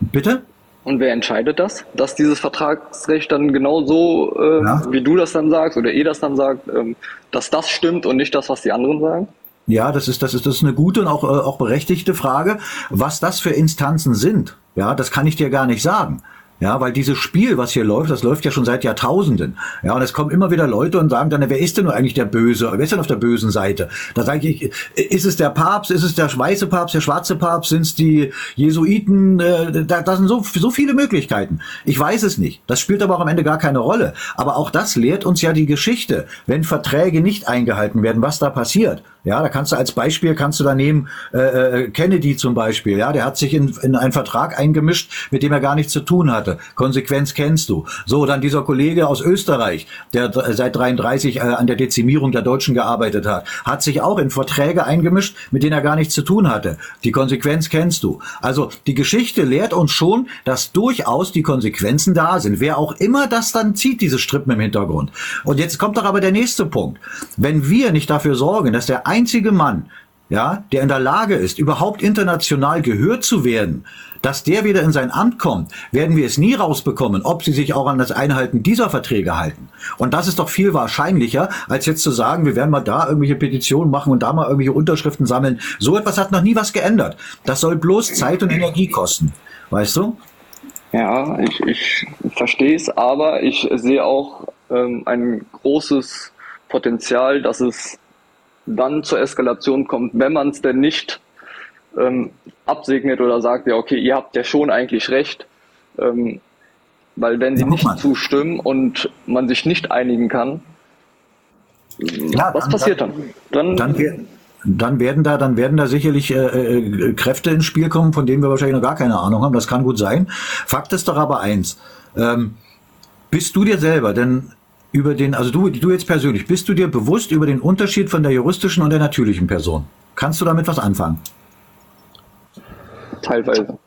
Bitte? Und wer entscheidet das? Dass dieses Vertragsrecht dann genau so, äh, Ja. wie du das dann sagst oder ihr das dann sagt, ähm, dass das stimmt und nicht das, was die anderen sagen? Ja, das ist, das ist, das ist eine gute und auch, äh, auch berechtigte Frage. Was das für Instanzen sind, ja, das kann ich dir gar nicht sagen. Ja, weil dieses Spiel, was hier läuft, das läuft ja schon seit Jahrtausenden. Ja, und es kommen immer wieder Leute und sagen dann, wer ist denn nur eigentlich der Böse? Wer ist denn auf der bösen Seite? Da sage ich, ist es der Papst? Ist es der weiße Papst, der schwarze Papst? Sind es die Jesuiten? Äh, Da, da sind so, so viele Möglichkeiten. Ich weiß es nicht. Das spielt aber auch am Ende gar keine Rolle. Aber auch das lehrt uns ja die Geschichte. Wenn Verträge nicht eingehalten werden, was da passiert. Ja, da kannst du als Beispiel kannst du da nehmen äh, äh, Kennedy zum Beispiel. Ja, der hat sich in, in einen Vertrag eingemischt, mit dem er gar nichts zu tun hatte. Konsequenz kennst du. So, dann dieser Kollege aus Österreich, der seit 33 äh, an der Dezimierung der Deutschen gearbeitet hat, hat sich auch in Verträge eingemischt, mit denen er gar nichts zu tun hatte. Die Konsequenz kennst du. Also die Geschichte lehrt uns schon, dass durchaus die Konsequenzen da sind. Wer auch immer das dann zieht, diese Strippen im Hintergrund. Und jetzt kommt doch aber der nächste Punkt. Wenn wir nicht dafür sorgen, dass der einzige Mann, ja, der in der Lage ist, überhaupt international gehört zu werden, dass der wieder in sein Amt kommt, werden wir es nie rausbekommen, ob sie sich auch an das Einhalten dieser Verträge halten. Und das ist doch viel wahrscheinlicher, als jetzt zu sagen, wir werden mal da irgendwelche Petitionen machen und da mal irgendwelche Unterschriften sammeln. So etwas hat noch nie was geändert. Das soll bloß Zeit und Energie kosten. Weißt du? Ja, ich, ich verstehe es, aber ich sehe auch ähm, ein großes Potenzial, dass es dann zur Eskalation kommt, wenn man es denn nicht ähm, absegnet oder sagt, ja, okay, ihr habt ja schon eigentlich recht. Ähm, weil wenn sie Ja, nicht zustimmen und man sich nicht einigen kann, Ja, was dann- passiert dann? Dann, Dann, wer- dann werden da, dann werden da sicherlich äh, äh, Kräfte ins Spiel kommen, von denen wir wahrscheinlich noch gar keine Ahnung haben. Das kann gut sein. Fakt ist doch aber eins: ähm, Bist du dir selber denn über den, also du, du jetzt persönlich, bist du dir bewusst über den Unterschied von der juristischen und der natürlichen Person? Kannst du damit was anfangen? teilweise.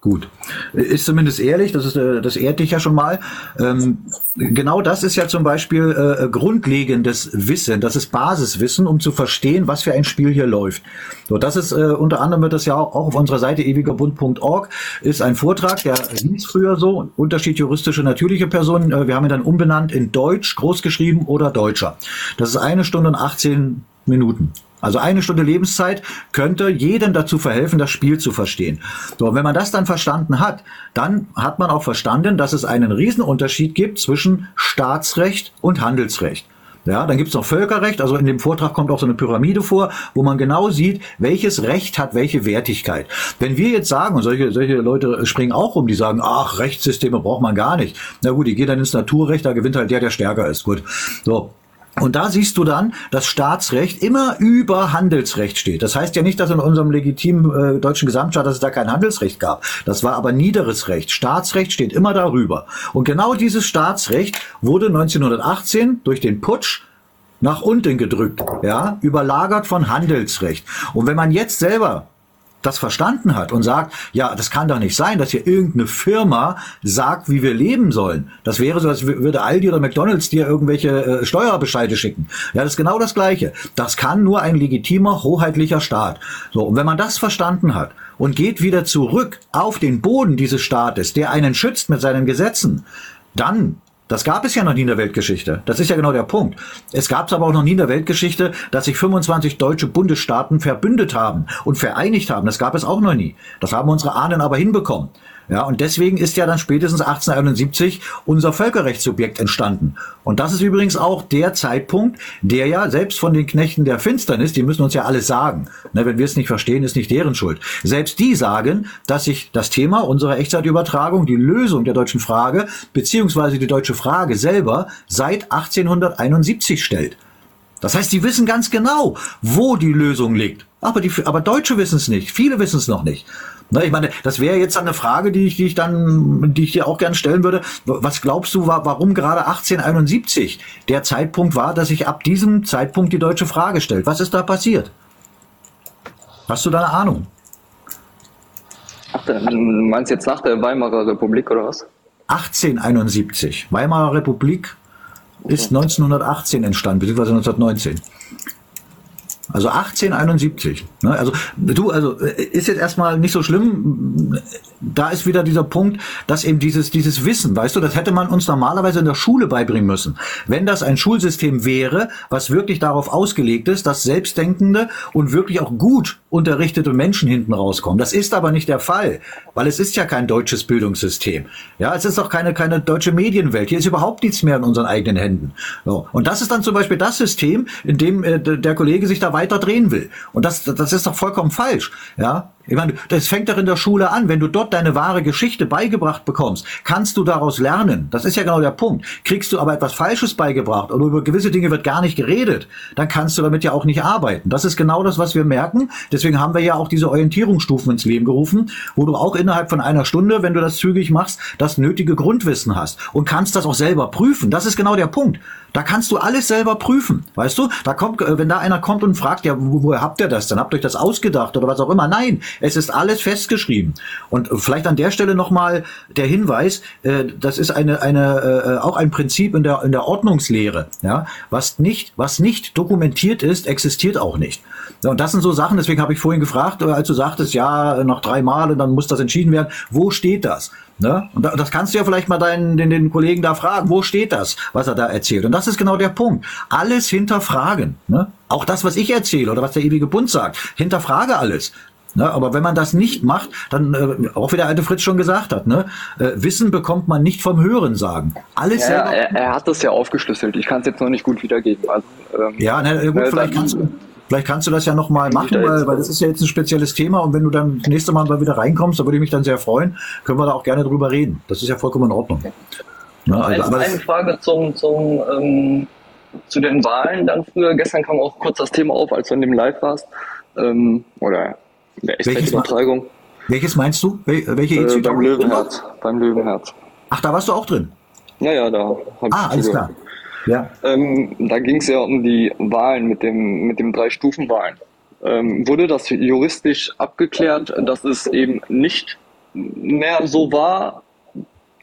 Gut. Ist zumindest ehrlich, das, ist, äh, das ehrt dich ja schon mal. Ähm, genau das ist ja zum Beispiel äh, grundlegendes Wissen, das ist Basiswissen, um zu verstehen, was für ein Spiel hier läuft. So, das ist äh, unter anderem wird das ja auch, auch auf unserer Seite ewigerbund.org ist ein Vortrag, der hieß früher so, Unterschied juristische natürliche Personen. Äh, wir haben ihn dann umbenannt in Deutsch, großgeschrieben oder Deutscher. Das ist eine Stunde und 18 Minuten. Also eine Stunde Lebenszeit könnte jedem dazu verhelfen, das Spiel zu verstehen. So, und wenn man das dann verstanden hat, dann hat man auch verstanden, dass es einen Riesenunterschied gibt zwischen Staatsrecht und Handelsrecht. Ja, dann gibt's noch Völkerrecht, also in dem Vortrag kommt auch so eine Pyramide vor, wo man genau sieht, welches Recht hat welche Wertigkeit. Wenn wir jetzt sagen, und solche, solche Leute springen auch rum, die sagen, ach, Rechtssysteme braucht man gar nicht. Na gut, die gehen dann ins Naturrecht, da gewinnt halt der, der stärker ist. Gut. So, und da siehst du dann, dass Staatsrecht immer über Handelsrecht steht. Das heißt ja nicht, dass in unserem legitimen äh, deutschen Gesamtstaat, dass es da kein Handelsrecht gab. Das war aber niederes Recht. Staatsrecht steht immer darüber. Und genau dieses Staatsrecht wurde 1918 durch den Putsch nach unten gedrückt, ja, überlagert von Handelsrecht. Und wenn man jetzt selber das verstanden hat und sagt, ja, das kann doch nicht sein, dass hier irgendeine Firma sagt, wie wir leben sollen. Das wäre so, als wü- würde Aldi oder McDonalds dir irgendwelche äh, Steuerbescheide schicken. Ja, das ist genau das Gleiche. Das kann nur ein legitimer, hoheitlicher Staat. So, und wenn man das verstanden hat und geht wieder zurück auf den Boden dieses Staates, der einen schützt mit seinen Gesetzen, dann das gab es ja noch nie in der Weltgeschichte. Das ist ja genau der Punkt. Es gab es aber auch noch nie in der Weltgeschichte, dass sich 25 deutsche Bundesstaaten verbündet haben und vereinigt haben. Das gab es auch noch nie. Das haben unsere Ahnen aber hinbekommen. Ja, und deswegen ist ja dann spätestens 1871 unser Völkerrechtssubjekt entstanden. Und das ist übrigens auch der Zeitpunkt, der ja selbst von den Knechten der Finsternis, die müssen uns ja alles sagen. Ne, wenn wir es nicht verstehen, ist nicht deren Schuld. Selbst die sagen, dass sich das Thema unserer Echtzeitübertragung, die Lösung der deutschen Frage, beziehungsweise die deutsche Frage selber seit 1871 stellt. Das heißt, die wissen ganz genau, wo die Lösung liegt. Aber, die, aber Deutsche wissen es nicht. Viele wissen es noch nicht. Na, ich meine, das wäre jetzt eine Frage, die ich, die ich dann, die ich dir auch gerne stellen würde. Was glaubst du, warum gerade 1871 der Zeitpunkt war, dass sich ab diesem Zeitpunkt die deutsche Frage stellt? Was ist da passiert? Hast du da eine Ahnung? Ach, du meinst jetzt nach der Weimarer Republik oder was? 1871. Weimarer Republik ist 1918 entstanden, beziehungsweise 1919. Also 1871. Ne? Also du, also ist jetzt erstmal nicht so schlimm. Da ist wieder dieser Punkt, dass eben dieses, dieses Wissen, weißt du, das hätte man uns normalerweise in der Schule beibringen müssen. Wenn das ein Schulsystem wäre, was wirklich darauf ausgelegt ist, dass selbstdenkende und wirklich auch gut unterrichtete Menschen hinten rauskommen. Das ist aber nicht der Fall, weil es ist ja kein deutsches Bildungssystem. Ja, es ist auch keine, keine deutsche Medienwelt. Hier ist überhaupt nichts mehr in unseren eigenen Händen. So. Und das ist dann zum Beispiel das System, in dem äh, der Kollege sich da weiter drehen will. Und das, das ist doch vollkommen falsch. Ja, ich meine, das fängt doch in der Schule an. Wenn du dort deine wahre Geschichte beigebracht bekommst, kannst du daraus lernen. Das ist ja genau der Punkt. Kriegst du aber etwas Falsches beigebracht oder über gewisse Dinge wird gar nicht geredet, dann kannst du damit ja auch nicht arbeiten. Das ist genau das, was wir merken. Deswegen haben wir ja auch diese Orientierungsstufen ins Leben gerufen, wo du auch innerhalb von einer Stunde, wenn du das zügig machst, das nötige Grundwissen hast und kannst das auch selber prüfen. Das ist genau der Punkt. Da kannst du alles selber prüfen, weißt du? Da kommt, äh, wenn da einer kommt und fragt, ja, wo, woher habt ihr das? Dann habt ihr euch das ausgedacht oder was auch immer. Nein, es ist alles festgeschrieben. Und vielleicht an der Stelle nochmal der Hinweis, äh, das ist eine, eine, äh, auch ein Prinzip in der, in der Ordnungslehre. Ja? Was nicht, was nicht dokumentiert ist, existiert auch nicht. Und das sind so Sachen, deswegen habe ich vorhin gefragt, als du sagtest, ja, noch drei Male, dann muss das entschieden werden. Wo steht das? Ne? Und das kannst du ja vielleicht mal deinen, den, den Kollegen da fragen, wo steht das, was er da erzählt? Und das ist genau der Punkt. Alles hinterfragen. Ne? Auch das, was ich erzähle oder was der ewige Bund sagt, hinterfrage alles. Ne, aber wenn man das nicht macht, dann, äh, auch wie der alte Fritz schon gesagt hat, ne, äh, Wissen bekommt man nicht vom Hören sagen. Alles ja, er, er, hat das ja aufgeschlüsselt. Ich kann es jetzt noch nicht gut wiedergeben. Also, ähm, ja, na, gut, äh, vielleicht kannst du. Vielleicht kannst du das ja nochmal machen, weil, weil das ist ja jetzt ein spezielles Thema und wenn du dann das nächste Mal mal wieder reinkommst, da würde ich mich dann sehr freuen, können wir da auch gerne drüber reden. Das ist ja vollkommen in Ordnung. Okay. Ja, also, also eine Frage zum, zum, ähm, zu den Wahlen dann früher. Gestern kam auch kurz das Thema auf, als du in dem Live warst. Ähm, oder der Echtzeit-Übertragung. Welches meinst du? Welche äh, beim Löwenherz. Beim Löwenherz. Ach, da warst du auch drin? Ja, ja, da. Ah, alles klar. Ja. Ähm, da ging es ja um die Wahlen mit dem, mit dem Drei-Stufen-Wahlen. Ähm, wurde das juristisch abgeklärt, dass es eben nicht mehr so war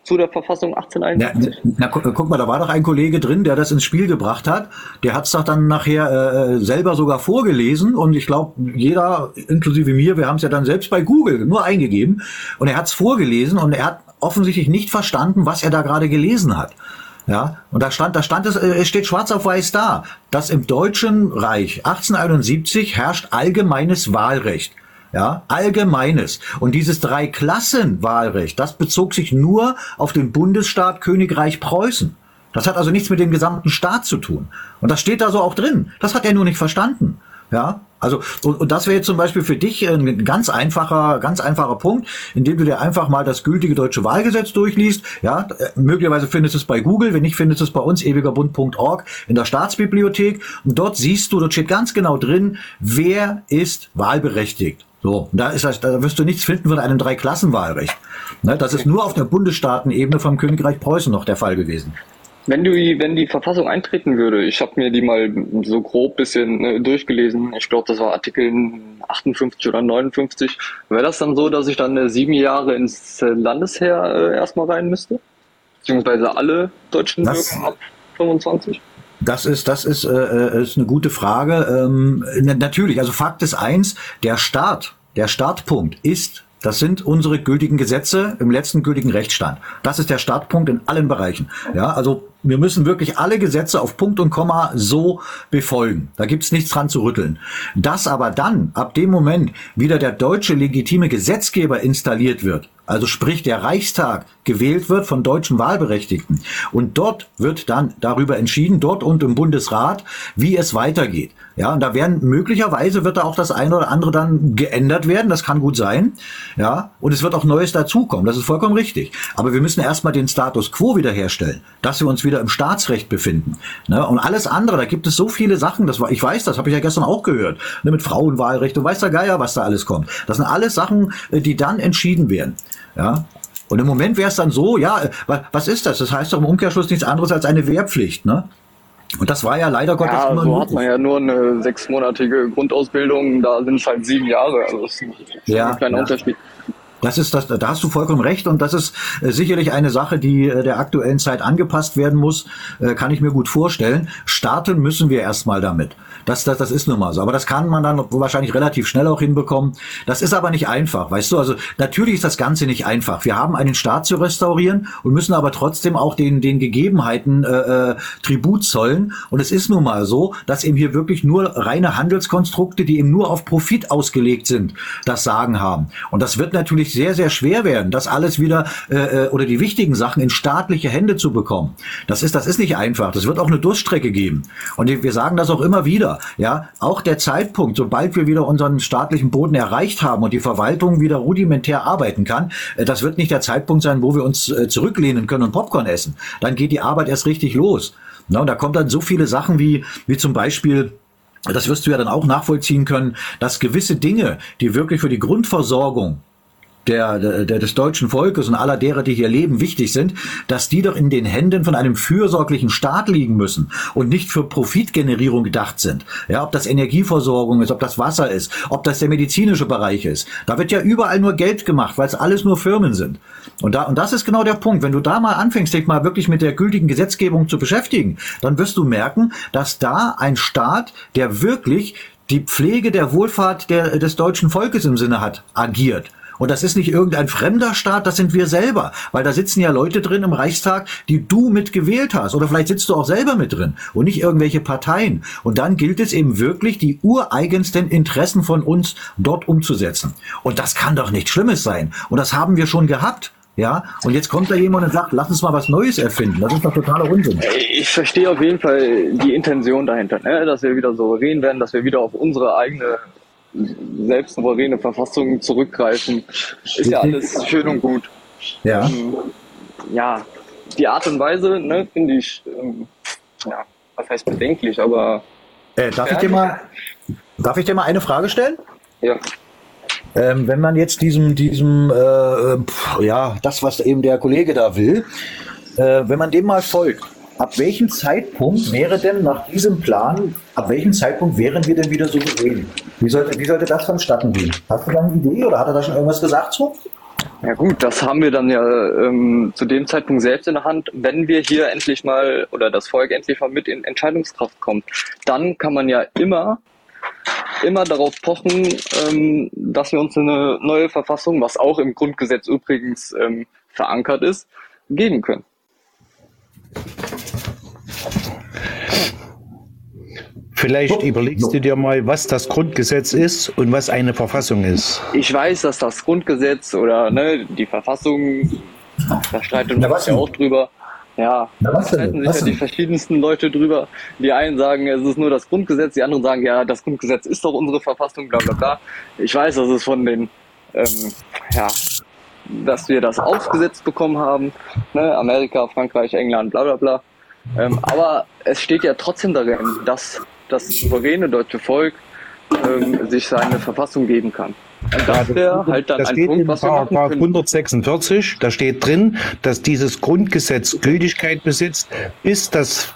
zu der Verfassung 1871? Na, na, guck mal, da war doch ein Kollege drin, der das ins Spiel gebracht hat. Der hat es doch dann nachher äh, selber sogar vorgelesen und ich glaube, jeder, inklusive mir, wir haben es ja dann selbst bei Google nur eingegeben und er hat es vorgelesen und er hat offensichtlich nicht verstanden, was er da gerade gelesen hat. Ja, und da stand, da stand es, äh, es steht schwarz auf weiß da, dass im Deutschen Reich 1871 herrscht allgemeines Wahlrecht. Ja, allgemeines. Und dieses Drei-Klassen-Wahlrecht, das bezog sich nur auf den Bundesstaat Königreich Preußen. Das hat also nichts mit dem gesamten Staat zu tun. Und das steht da so auch drin. Das hat er nur nicht verstanden. Ja, also und, und das wäre jetzt zum Beispiel für dich ein ganz einfacher, ganz einfacher Punkt, indem du dir einfach mal das gültige deutsche Wahlgesetz durchliest. Ja, möglicherweise findest du es bei Google, wenn nicht findest du es bei uns ewigerbund.org in der Staatsbibliothek und dort siehst du, dort steht ganz genau drin, wer ist wahlberechtigt. So, da ist das, da wirst du nichts finden von einem Dreiklassenwahlrecht. Ne, das ist nur auf der Bundesstaatenebene vom Königreich Preußen noch der Fall gewesen. Wenn du, wenn die Verfassung eintreten würde, ich habe mir die mal so grob bisschen äh, durchgelesen, ich glaube, das war Artikel 58 oder 59, wäre das dann so, dass ich dann äh, sieben Jahre ins äh, Landesheer äh, erstmal rein müsste? Beziehungsweise alle deutschen das, Bürger ab 25? Das ist, das ist, äh, äh, ist eine gute Frage. Ähm, natürlich, also Fakt ist eins, der Start, der Startpunkt ist das sind unsere gültigen Gesetze im letzten gültigen Rechtsstand. Das ist der Startpunkt in allen Bereichen. Ja, also wir müssen wirklich alle Gesetze auf Punkt und Komma so befolgen. Da gibt's nichts dran zu rütteln. Dass aber dann, ab dem Moment, wieder der deutsche legitime Gesetzgeber installiert wird, also sprich der Reichstag, gewählt wird von deutschen Wahlberechtigten. Und dort wird dann darüber entschieden, dort und im Bundesrat, wie es weitergeht. Ja, und da werden möglicherweise wird da auch das eine oder andere dann geändert werden. Das kann gut sein. Ja, und es wird auch Neues dazukommen. Das ist vollkommen richtig. Aber wir müssen erstmal den Status quo wiederherstellen, dass wir uns wieder im Staatsrecht befinden. Ne? Und alles andere, da gibt es so viele Sachen. Das war, ich weiß, das habe ich ja gestern auch gehört. Ne? Mit Frauenwahlrecht und weiß der Geier, was da alles kommt. Das sind alles Sachen, äh, die dann entschieden werden. Ja, und im Moment wäre es dann so, ja, äh, was ist das? Das heißt doch im Umkehrschluss nichts anderes als eine Wehrpflicht, ne? Und das war ja leider Gottes Ja, immer so nur. hat man ja nur eine sechsmonatige Grundausbildung, da sind es halt sieben Jahre. Also das ist ein, Ja, ein kleiner ja. Unterschied. Das ist das, da hast du vollkommen recht und das ist äh, sicherlich eine Sache, die äh, der aktuellen Zeit angepasst werden muss, äh, kann ich mir gut vorstellen. Starten müssen wir erstmal damit. Das, das, das ist nun mal so. Aber das kann man dann wahrscheinlich relativ schnell auch hinbekommen. Das ist aber nicht einfach, weißt du? Also natürlich ist das Ganze nicht einfach. Wir haben einen Staat zu restaurieren und müssen aber trotzdem auch den, den Gegebenheiten äh, äh, Tribut zollen. Und es ist nun mal so, dass eben hier wirklich nur reine Handelskonstrukte, die eben nur auf Profit ausgelegt sind, das Sagen haben. Und das wird natürlich sehr, sehr schwer werden, das alles wieder äh, äh, oder die wichtigen Sachen in staatliche Hände zu bekommen. Das ist, das ist nicht einfach. Das wird auch eine Durststrecke geben. Und wir sagen das auch immer wieder. Ja, auch der Zeitpunkt, sobald wir wieder unseren staatlichen Boden erreicht haben und die Verwaltung wieder rudimentär arbeiten kann, äh, das wird nicht der Zeitpunkt sein, wo wir uns äh, zurücklehnen können und Popcorn essen. Dann geht die Arbeit erst richtig los. Na, und da kommt dann so viele Sachen wie, wie zum Beispiel das wirst du ja dann auch nachvollziehen können, dass gewisse Dinge, die wirklich für die Grundversorgung der, der, des deutschen Volkes und aller derer, die hier leben, wichtig sind, dass die doch in den Händen von einem fürsorglichen Staat liegen müssen und nicht für Profitgenerierung gedacht sind. Ja, ob das Energieversorgung ist, ob das Wasser ist, ob das der medizinische Bereich ist. Da wird ja überall nur Geld gemacht, weil es alles nur Firmen sind. Und da, und das ist genau der Punkt. Wenn du da mal anfängst, dich mal wirklich mit der gültigen Gesetzgebung zu beschäftigen, dann wirst du merken, dass da ein Staat, der wirklich die Pflege der Wohlfahrt der, des deutschen Volkes im Sinne hat, agiert. Und das ist nicht irgendein fremder Staat, das sind wir selber. Weil da sitzen ja Leute drin im Reichstag, die du mitgewählt hast. Oder vielleicht sitzt du auch selber mit drin und nicht irgendwelche Parteien. Und dann gilt es eben wirklich, die ureigensten Interessen von uns dort umzusetzen. Und das kann doch nichts Schlimmes sein. Und das haben wir schon gehabt. Ja, und jetzt kommt da jemand und sagt, lass uns mal was Neues erfinden. Das ist doch totaler Unsinn. Ich verstehe auf jeden Fall die Intention dahinter, ne? dass wir wieder souverän werden, dass wir wieder auf unsere eigene selbstsouveräne Verfassung zurückgreifen. Ist ja alles schön und gut. Ja. Ähm, ja, die Art und Weise, ne, finde ich, ähm, ja, was heißt bedenklich, aber Äh, darf ich dir mal, darf ich dir mal eine Frage stellen? ja. Ähm, wenn man jetzt diesem, diesem, äh, pf, ja, das, was eben der Kollege da will, äh, wenn man dem mal folgt, ab welchem Zeitpunkt wäre denn nach diesem Plan, ab welchem Zeitpunkt wären wir denn wieder souverän? Wie sollte, wie sollte das vonstatten gehen? Hast du da eine Idee oder hat er da schon irgendwas gesagt zu? Ja gut, das haben wir dann ja ähm, zu dem Zeitpunkt selbst in der Hand. Wenn wir hier endlich mal oder das Volk endlich mal mit in Entscheidungskraft kommt, dann kann man ja immer immer darauf pochen, ähm, dass wir uns eine neue Verfassung, was auch im Grundgesetz übrigens ähm, verankert ist, geben können. Vielleicht überlegst du dir mal, was das Grundgesetz ist und was eine Verfassung ist. Ich weiß, dass das Grundgesetz oder ne, die Verfassung, da streiten wir uns ja auch drüber. Ja, Na, da streiten sich ja die verschiedensten Leute drüber. Die einen sagen, es ist nur das Grundgesetz, die anderen sagen, ja, das Grundgesetz ist doch unsere Verfassung, bla bla bla. Ich weiß, dass es von den, ähm, ja, dass wir das aufgesetzt bekommen haben. Ne? Amerika, Frankreich, England, bla bla bla. Ähm, aber es steht ja trotzdem darin, dass das souveräne deutsche Volk ähm, sich seine Verfassung geben kann. Und das wäre halt dann das ein steht Punkt, wir machen Paragraph können. 146, da steht drin, dass dieses Grundgesetz Gültigkeit besitzt, bis das,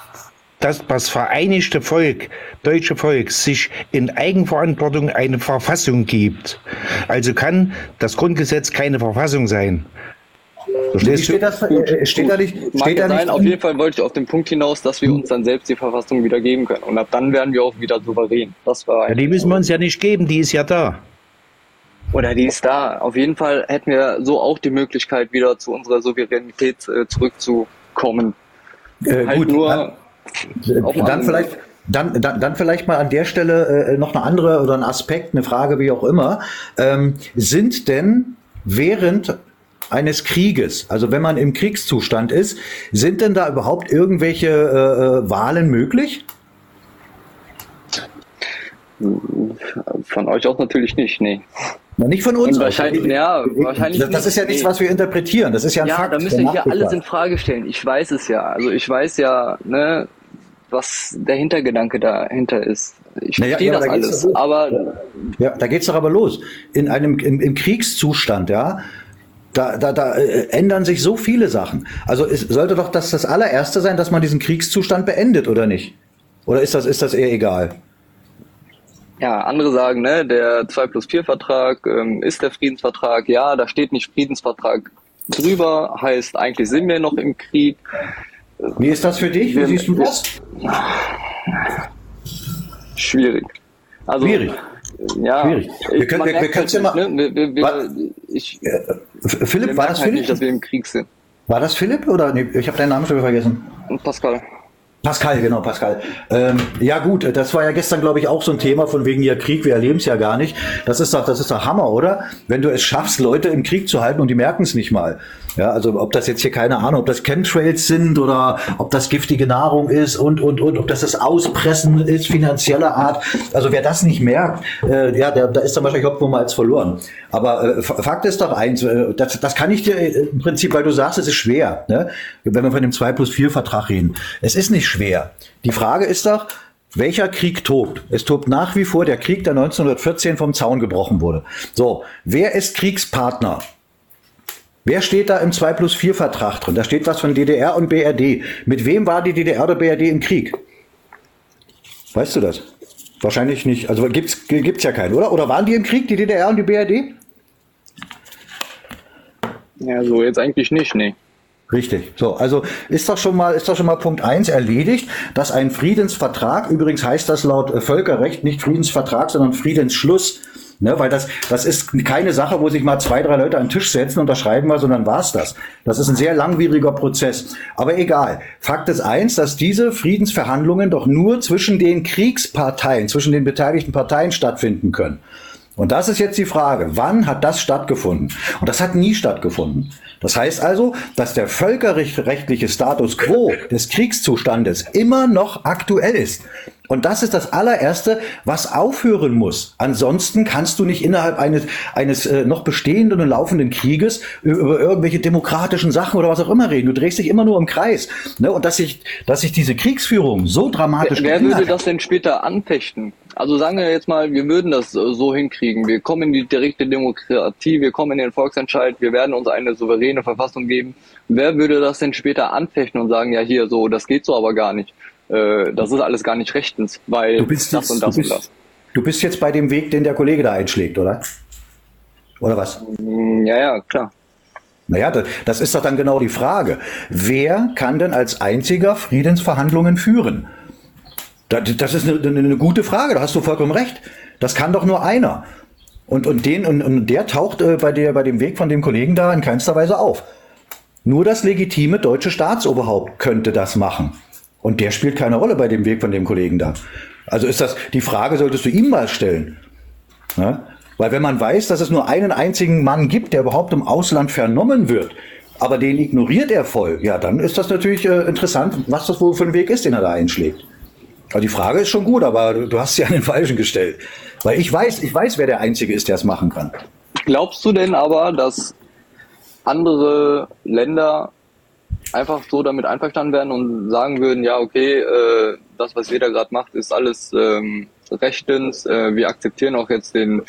das, das vereinigte Volk, deutsche Volk, sich in Eigenverantwortung eine Verfassung gibt. Also kann das Grundgesetz keine Verfassung sein. Verstehst du? steht das? Äh, steht da nicht? Steht da sein, nicht? auf jeden Fall wollte ich auf den Punkt hinaus, dass wir uns dann selbst die Verfassung wieder geben können. Und ab dann werden wir auch wieder souverän. Das war Ja, die müssen wir uns ja nicht geben, die ist ja da. Oder die ist da. Auf jeden Fall hätten wir so auch die Möglichkeit, wieder zu unserer Souveränität äh, zurückzukommen. Äh, Halt gut, nur dann, auf dann vielleicht. Dann, dann, dann vielleicht mal an der Stelle äh, noch eine andere oder ein Aspekt, eine Frage, wie auch immer. Ähm, sind denn während eines Krieges, also wenn man im Kriegszustand ist, sind denn da überhaupt irgendwelche äh, äh Wahlen möglich? Von euch aus natürlich nicht, nee. Na, nicht von uns. Und wahrscheinlich, ja, wahrscheinlich das, das ist ja nichts, was wir interpretieren. Das ist ja ein ja, Fakt. da müssen wir hier alles in Frage stellen. Ich weiß es ja. Also ich weiß ja, ne, was der Hintergedanke dahinter ist. Ich Naja, verstehe ja, das da alles. doch. Aber Ja, da geht's doch aber los. In einem im, im Kriegszustand, ja, da, da, da äh, ändern sich so viele Sachen. Also es sollte doch das das allererste sein, dass man diesen Kriegszustand beendet, oder nicht? Oder ist das, ist das eher egal? ja, andere sagen, ne, der 2 plus 4 Vertrag ähm, ist der Friedensvertrag. Ja, da steht nicht Friedensvertrag drüber, heißt eigentlich sind wir noch im Krieg. Wie ist das für dich? Wie siehst du das? Schwierig. Also, Schwierig. Ja, Schwierig. Wir können- wir- wir können's halt ja nicht, ne? wir, wir, ich, wir Philipp, war das halt nicht, dass Philipp? wir im Krieg sind. War das Philipp oder nee, ich habe deinen Namen schon vergessen. Pascal. Pascal, genau, Pascal. Ähm, ja gut, das war ja gestern, glaube ich, auch so ein Thema von wegen ja Krieg, wir erleben es ja gar nicht. Das ist doch, das ist doch Hammer, oder? Wenn du es schaffst, Leute im Krieg zu halten und die merken es nicht mal. Ja, also ob das jetzt hier keine Ahnung, ob das Chemtrails sind oder ob das giftige Nahrung ist und und und ob das das Auspressen ist finanzieller Art. Also wer das nicht merkt, äh, ja, der, da ist dann wahrscheinlich Hopfen als verloren. Aber äh, Fakt ist doch eins, äh, das, das kann ich dir äh, im Prinzip, weil du sagst, es ist schwer, ne? wenn wir von dem 2 plus 4 Vertrag reden. Es ist nicht schwer. Die Frage ist doch, welcher Krieg tobt? Es tobt nach wie vor der Krieg, der 1914 vom Zaun gebrochen wurde. So, wer ist Kriegspartner? Wer steht da im 2 plus 4 Vertrag drin? Da steht was von DDR und BRD. Mit wem war die DDR oder BRD im Krieg? Weißt du das? Wahrscheinlich nicht. Also gibt's gibt's ja keinen, oder? Oder waren die im Krieg, die DDR und die BRD? Ja, so jetzt eigentlich nicht, nee. Richtig. So, also ist doch schon mal, ist doch schon mal Punkt eins erledigt, dass ein Friedensvertrag, übrigens heißt das laut äh, Völkerrecht nicht Friedensvertrag, sondern Friedensschluss. Ne, weil das, das ist keine Sache, wo sich mal zwei, drei Leute an den Tisch setzen, unterschreiben mal, sondern war's das. Das ist ein sehr langwieriger Prozess. Aber egal. Fakt ist eins, dass diese Friedensverhandlungen doch nur zwischen den Kriegsparteien, zwischen den beteiligten Parteien stattfinden können. Und das ist jetzt die Frage, wann hat das stattgefunden? Und das hat nie stattgefunden. Das heißt also, dass der völkerrechtliche Status quo des Kriegszustandes immer noch aktuell ist. Und das ist das allererste, was aufhören muss. Ansonsten kannst du nicht innerhalb eines, eines äh, noch bestehenden und laufenden Krieges über, irgendwelche demokratischen Sachen oder was auch immer reden. Du drehst dich immer nur im Kreis. Ne? Und dass sich, dass sich diese Kriegsführung so dramatisch Wer geändert würde das denn später anfechten? Also sagen wir jetzt mal, wir würden das so hinkriegen. Wir kommen in die direkte Demokratie, wir kommen in den Volksentscheid, wir werden uns eine souveräne Verfassung geben. Wer würde das denn später anfechten und sagen, ja hier, so, das geht so aber gar nicht. Äh, Das ist alles gar nicht rechtens, weil Du bist, das jetzt, und du, das und bist, das. du bist jetzt bei dem Weg, den der Kollege da einschlägt, oder? Oder was? Mm, Ja, ja, klar. Naja, das, das ist doch dann genau die Frage. Wer kann denn als einziger Friedensverhandlungen führen? Das, das ist eine, eine, eine gute Frage, da hast du vollkommen recht. Das kann doch nur einer. Und, und, den, und, und der taucht äh, bei, der, bei dem Weg von dem Kollegen da in keinster Weise auf. Nur das legitime deutsche Staatsoberhaupt könnte das machen. Und der spielt keine Rolle bei dem Weg von dem Kollegen da. Also ist das, die Frage solltest du ihm mal stellen. Ja? Weil wenn man weiß, dass es nur einen einzigen Mann gibt, der überhaupt im Ausland vernommen wird, aber den ignoriert er voll, ja, dann ist das natürlich äh, interessant, was das wohl für ein Weg ist, den er da einschlägt. Also die Frage ist schon gut, aber du, du hast sie an den Falschen gestellt. Weil ich weiß, ich weiß, wer der Einzige ist, der es machen kann. Glaubst du denn aber, dass andere Länder einfach so damit einverstanden werden und sagen würden, ja, okay, äh, das, was da gerade macht, ist alles ähm, rechtens, äh, wir akzeptieren auch jetzt den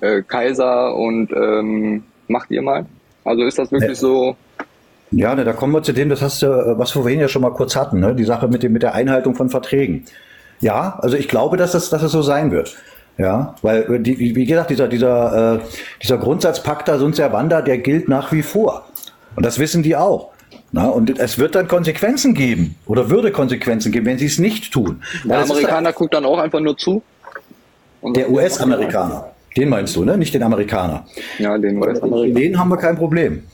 äh, Kaiser und ähm, macht ihr mal? Also ist das wirklich Ja. so? Ja, ne, da kommen wir zu dem, das hast du, äh, was wir vorhin ja schon mal kurz hatten, ne? die Sache mit, dem, mit der Einhaltung von Verträgen. Ja, also ich glaube, dass das, dass es so sein wird. Ja, weil, äh, die, wie gesagt, dieser, dieser, äh, dieser Grundsatz Pacta sunt servanda, der gilt nach wie vor. Und das wissen die auch. Na, und es wird dann Konsequenzen geben oder würde Konsequenzen geben, wenn sie es nicht tun. Weil Der es ist Amerikaner guckt dann auch einfach nur zu? Und der US-Amerikaner, den meinst du, ne? Nicht den Amerikaner. Ja, den Mit US-Amerikaner. denen haben wir kein Problem.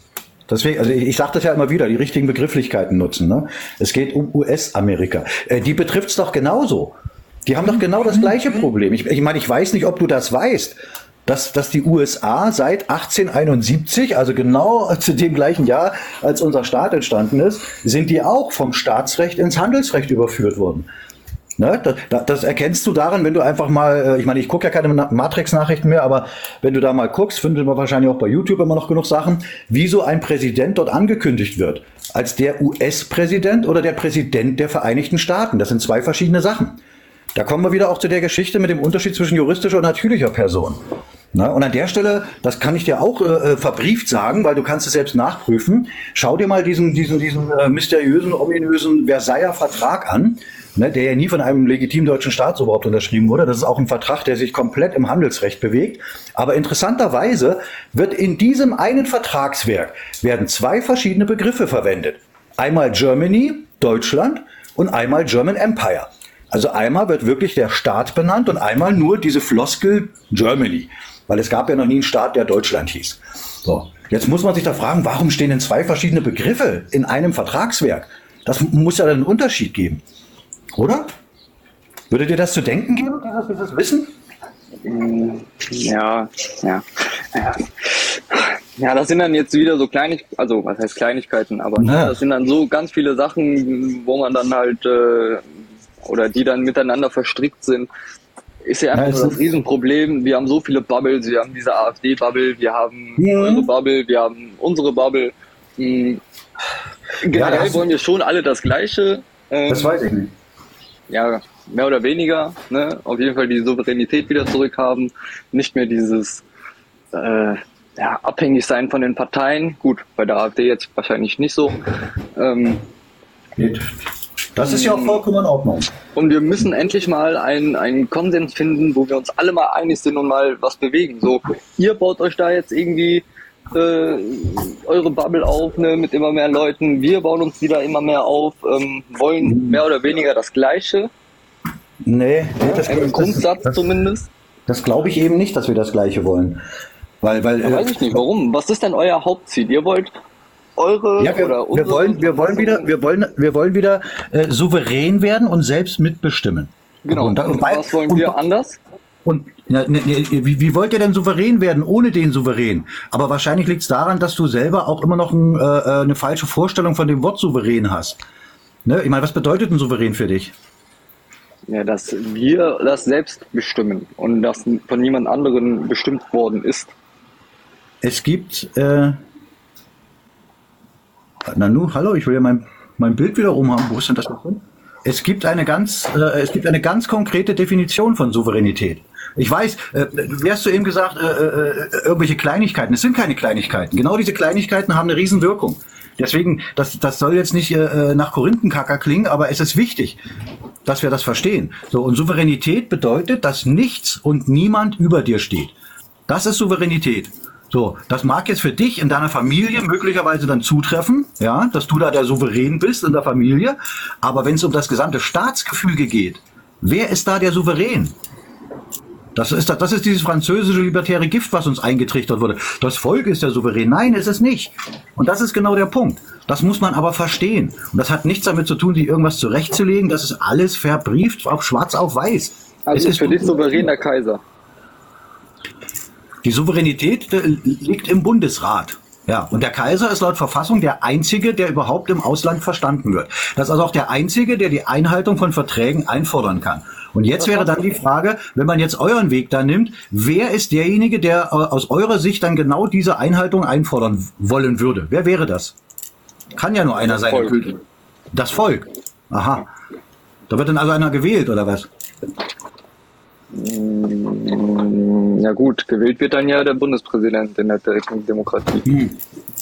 Deswegen, also ich, ich sage das ja immer wieder, die richtigen Begrifflichkeiten nutzen. Ne? Es geht um US-Amerika. Äh, die betrifft's doch genauso. Die haben doch genau das gleiche Problem. Ich, ich meine, ich weiß nicht, ob du das weißt, dass, dass die USA seit 1871, also genau zu dem gleichen Jahr, als unser Staat entstanden ist, sind die auch vom Staatsrecht ins Handelsrecht überführt worden. Ne, das, das, erkennst du daran, wenn du einfach mal, äh, ich meine, ich gucke ja keine Matrix-Nachrichten mehr, aber wenn du da mal guckst, findet man wahrscheinlich auch bei YouTube immer noch genug Sachen, wie so ein Präsident dort angekündigt wird. Als der US-Präsident oder der Präsident der Vereinigten Staaten. Das sind zwei verschiedene Sachen. Da kommen wir wieder auch zu der Geschichte mit dem Unterschied zwischen juristischer und natürlicher Person. Na, und an der Stelle, das kann ich dir auch äh, äh, verbrieft sagen, weil du kannst es selbst nachprüfen. Schau dir mal diesen, diesen, diesen äh, mysteriösen, ominösen Versailler Vertrag an ne, der ja nie von einem legitimen deutschen Staat überhaupt unterschrieben wurde. Das ist auch ein Vertrag, der sich komplett im Handelsrecht bewegt. Aber interessanterweise wird in diesem einen Vertragswerk werden zwei verschiedene Begriffe verwendet. Einmal Germany, Deutschland und einmal German Empire. Also einmal wird wirklich der Staat benannt und einmal nur diese Floskel Germany. Weil es gab ja noch nie einen Staat, der Deutschland hieß. So. Jetzt muss man sich da fragen, warum stehen denn zwei verschiedene Begriffe in einem Vertragswerk? Das muss ja dann einen Unterschied geben. Oder? Würde dir das zu denken geben, dieses, dieses Wissen? Ja, ja, ja. Ja, das sind dann jetzt wieder so Kleinigkeiten, also was heißt Kleinigkeiten, aber ja. das sind dann so ganz viele Sachen, wo man dann halt, äh, oder die dann miteinander verstrickt sind. Ist ja einfach ja, nur das Riesenproblem. Wir haben so viele Bubbles, wir haben diese AfD-Bubble, wir haben mhm. eure Bubble, wir haben unsere Bubble. Mhm. Generell ja, wollen wir schon alle das Gleiche. Ähm, das weiß ich nicht ja, mehr oder weniger, ne, auf jeden Fall die Souveränität wieder zurückhaben, nicht mehr dieses äh, ja, abhängig sein von den Parteien. Gut, bei der AfD jetzt wahrscheinlich nicht so. Ähm, das ist ja auch vollkommen in Ordnung. Und wir müssen endlich mal einen, einen Konsens finden, wo wir uns alle mal einig sind und mal was bewegen. So, ihr baut euch da jetzt irgendwie äh, eure Bubble auf ne, mit immer mehr Leuten. Wir bauen uns wieder immer mehr auf, ähm, wollen mehr oder weniger das Gleiche. Nee, nee das, Im das, Grundsatz das, zumindest. Das glaube ich eben nicht, dass wir das Gleiche wollen. Weil, weil, ja, weiß ich nicht, warum? Was ist denn euer Hauptziel? Ihr wollt eure ja, wir, oder wir wollen, wir wollen wieder, wir wollen, wir wollen wieder äh, souverän werden und selbst mitbestimmen. Genau. Und, und, und was wollen wir anders? Und na, ne, ne, wie, wie wollt ihr denn souverän werden ohne den Souverän? Aber wahrscheinlich liegt es daran, dass du selber auch immer noch ein, äh, äh, eine falsche Vorstellung von dem Wort souverän hast. Ne? Ich meine, was bedeutet ein souverän für dich? Ja, dass wir das selbst bestimmen und das von niemand anderen bestimmt worden ist. Es gibt, äh, Nanu, hallo, ich will ja mein, mein Bild wieder rum haben. Wo ist denn das noch drin? Es gibt eine ganz, äh, es gibt eine ganz konkrete Definition von Souveränität. Ich weiß, äh, wie hast du eben gesagt, äh, äh, irgendwelche Kleinigkeiten. Es sind keine Kleinigkeiten. Genau diese Kleinigkeiten haben eine Riesenwirkung. Deswegen, das, das soll jetzt nicht äh, nach Korinthenkacker klingen, aber es ist wichtig, dass wir das verstehen. So, und Souveränität bedeutet, dass nichts und niemand über dir steht. Das ist Souveränität. So, das mag jetzt für dich in deiner Familie möglicherweise dann zutreffen, ja, dass du da der Souverän bist in der Familie. Aber wenn es um das gesamte Staatsgefüge geht, wer ist da der Souverän? Das ist, das ist dieses französische libertäre Gift, was uns eingetrichtert wurde. Das Volk ist der Souverän. Nein, ist es nicht. Und das ist genau der Punkt. Das muss man aber verstehen. Und das hat nichts damit zu tun, sich irgendwas zurechtzulegen. Das ist alles verbrieft, auf schwarz auf weiß. Also es ist für dich souverän der Kaiser. Die Souveränität äh, liegt im Bundesrat. Ja, und der Kaiser ist laut Verfassung der Einzige, der überhaupt im Ausland verstanden wird. Das ist also auch der Einzige, der die Einhaltung von Verträgen einfordern kann. Und jetzt wäre dann die Frage, wenn man jetzt euren Weg da nimmt, wer ist derjenige, der äh, aus eurer Sicht dann genau diese Einhaltung einfordern wollen würde? Wer wäre das? Kann ja nur einer das sein. Volk. Das Volk. Aha. Da wird dann also einer gewählt, oder was? Ja gut, gewählt wird dann ja der Bundespräsident in der direkten Demokratie. Hm.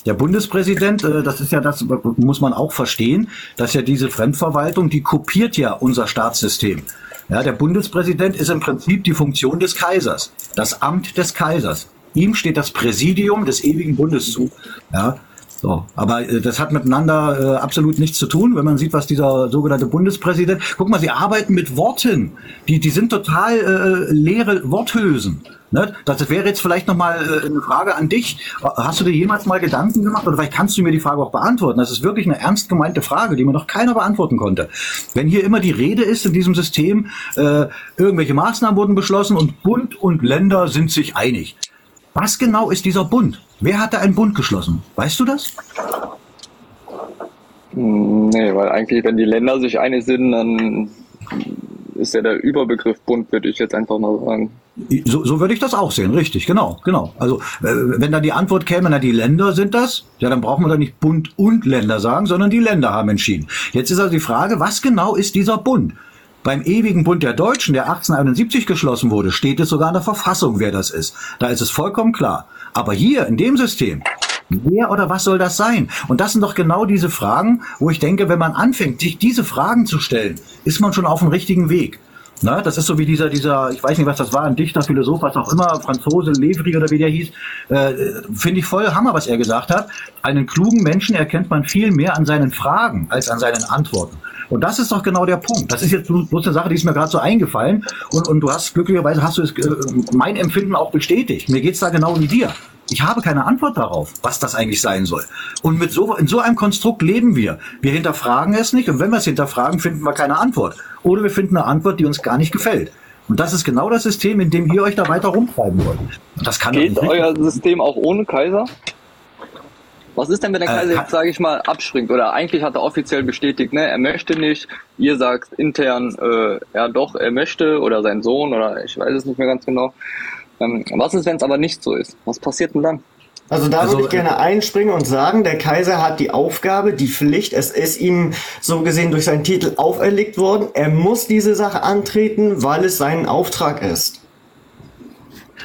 Der Bundespräsident, äh, das ist ja das, muss man auch verstehen, dass ja diese Fremdverwaltung, die kopiert ja unser Staatssystem. Ja, der Bundespräsident ist im Prinzip die Funktion des Kaisers, das Amt des Kaisers. Ihm steht das Präsidium des ewigen Bundes zu. Ja, So, aber äh, das hat miteinander äh, absolut nichts zu tun, wenn man sieht, was dieser sogenannte Bundespräsident. Guck mal, sie arbeiten mit Worten. Die, die sind total äh, leere Worthülsen. Ne? Das wäre jetzt vielleicht nochmal äh, eine Frage an dich. Hast du dir jemals mal Gedanken gemacht oder vielleicht kannst du mir die Frage auch beantworten? Das ist wirklich eine ernst gemeinte Frage, die mir noch keiner beantworten konnte. Wenn hier immer die Rede ist in diesem System, äh, irgendwelche Maßnahmen wurden beschlossen und Bund und Länder sind sich einig. Was genau ist dieser Bund? Wer hat da einen Bund geschlossen? Weißt du das? Nee, weil eigentlich, wenn die Länder sich einig sind, dann ist ja der Überbegriff Bund, würde ich jetzt einfach mal sagen. So, so würde ich das auch sehen, richtig, genau, genau. Also äh, wenn da die Antwort käme, na die Länder sind das, ja dann brauchen wir da nicht Bund und Länder sagen, sondern die Länder haben entschieden. Jetzt ist also die Frage, was genau ist dieser Bund? Beim ewigen Bund der Deutschen, der 1871 geschlossen wurde, steht es sogar in der Verfassung, wer das ist. Da ist es vollkommen klar. Aber hier in dem System, wer oder was soll das sein? Und das sind doch genau diese Fragen, wo ich denke, wenn man anfängt, sich diese Fragen zu stellen, ist man schon auf dem richtigen Weg. Na, das ist so wie dieser, dieser, ich weiß nicht, was das war, ein Dichter, Philosoph, was auch immer, Franzose, Levry oder wie der hieß, äh, finde ich voll Hammer, was er gesagt hat. Einen klugen Menschen erkennt man viel mehr an seinen Fragen als an seinen Antworten. Und das ist doch genau der Punkt. Das ist jetzt bloß eine Sache, die ist mir gerade so eingefallen. Und, und du hast glücklicherweise hast du es, äh, mein Empfinden auch bestätigt. Mir geht's da genau wie dir. Ich habe keine Antwort darauf, was das eigentlich sein soll. Und mit so, in so einem Konstrukt leben wir. Wir hinterfragen es nicht und wenn wir es hinterfragen, finden wir keine Antwort. Oder wir finden eine Antwort, die uns gar nicht gefällt. Und das ist genau das System, in dem ihr euch da weiter rumtreiben wollt. Und das kann Geht euer System auch ohne Kaiser? Was ist denn, wenn der Äh, Kaiser kann- jetzt, sage ich mal, abspringt? Oder eigentlich hat er offiziell bestätigt, ne, er möchte nicht. Ihr sagt intern, äh, ja doch, er möchte oder sein Sohn oder ich weiß es nicht mehr ganz genau. Ähm, was ist, wenn es aber nicht so ist? Was passiert denn dann? Also da Also, würde ich gerne einspringen und sagen, der Kaiser hat die Aufgabe, die Pflicht, es ist ihm so gesehen durch seinen Titel auferlegt worden. Er muss diese Sache antreten, weil es sein Auftrag ist.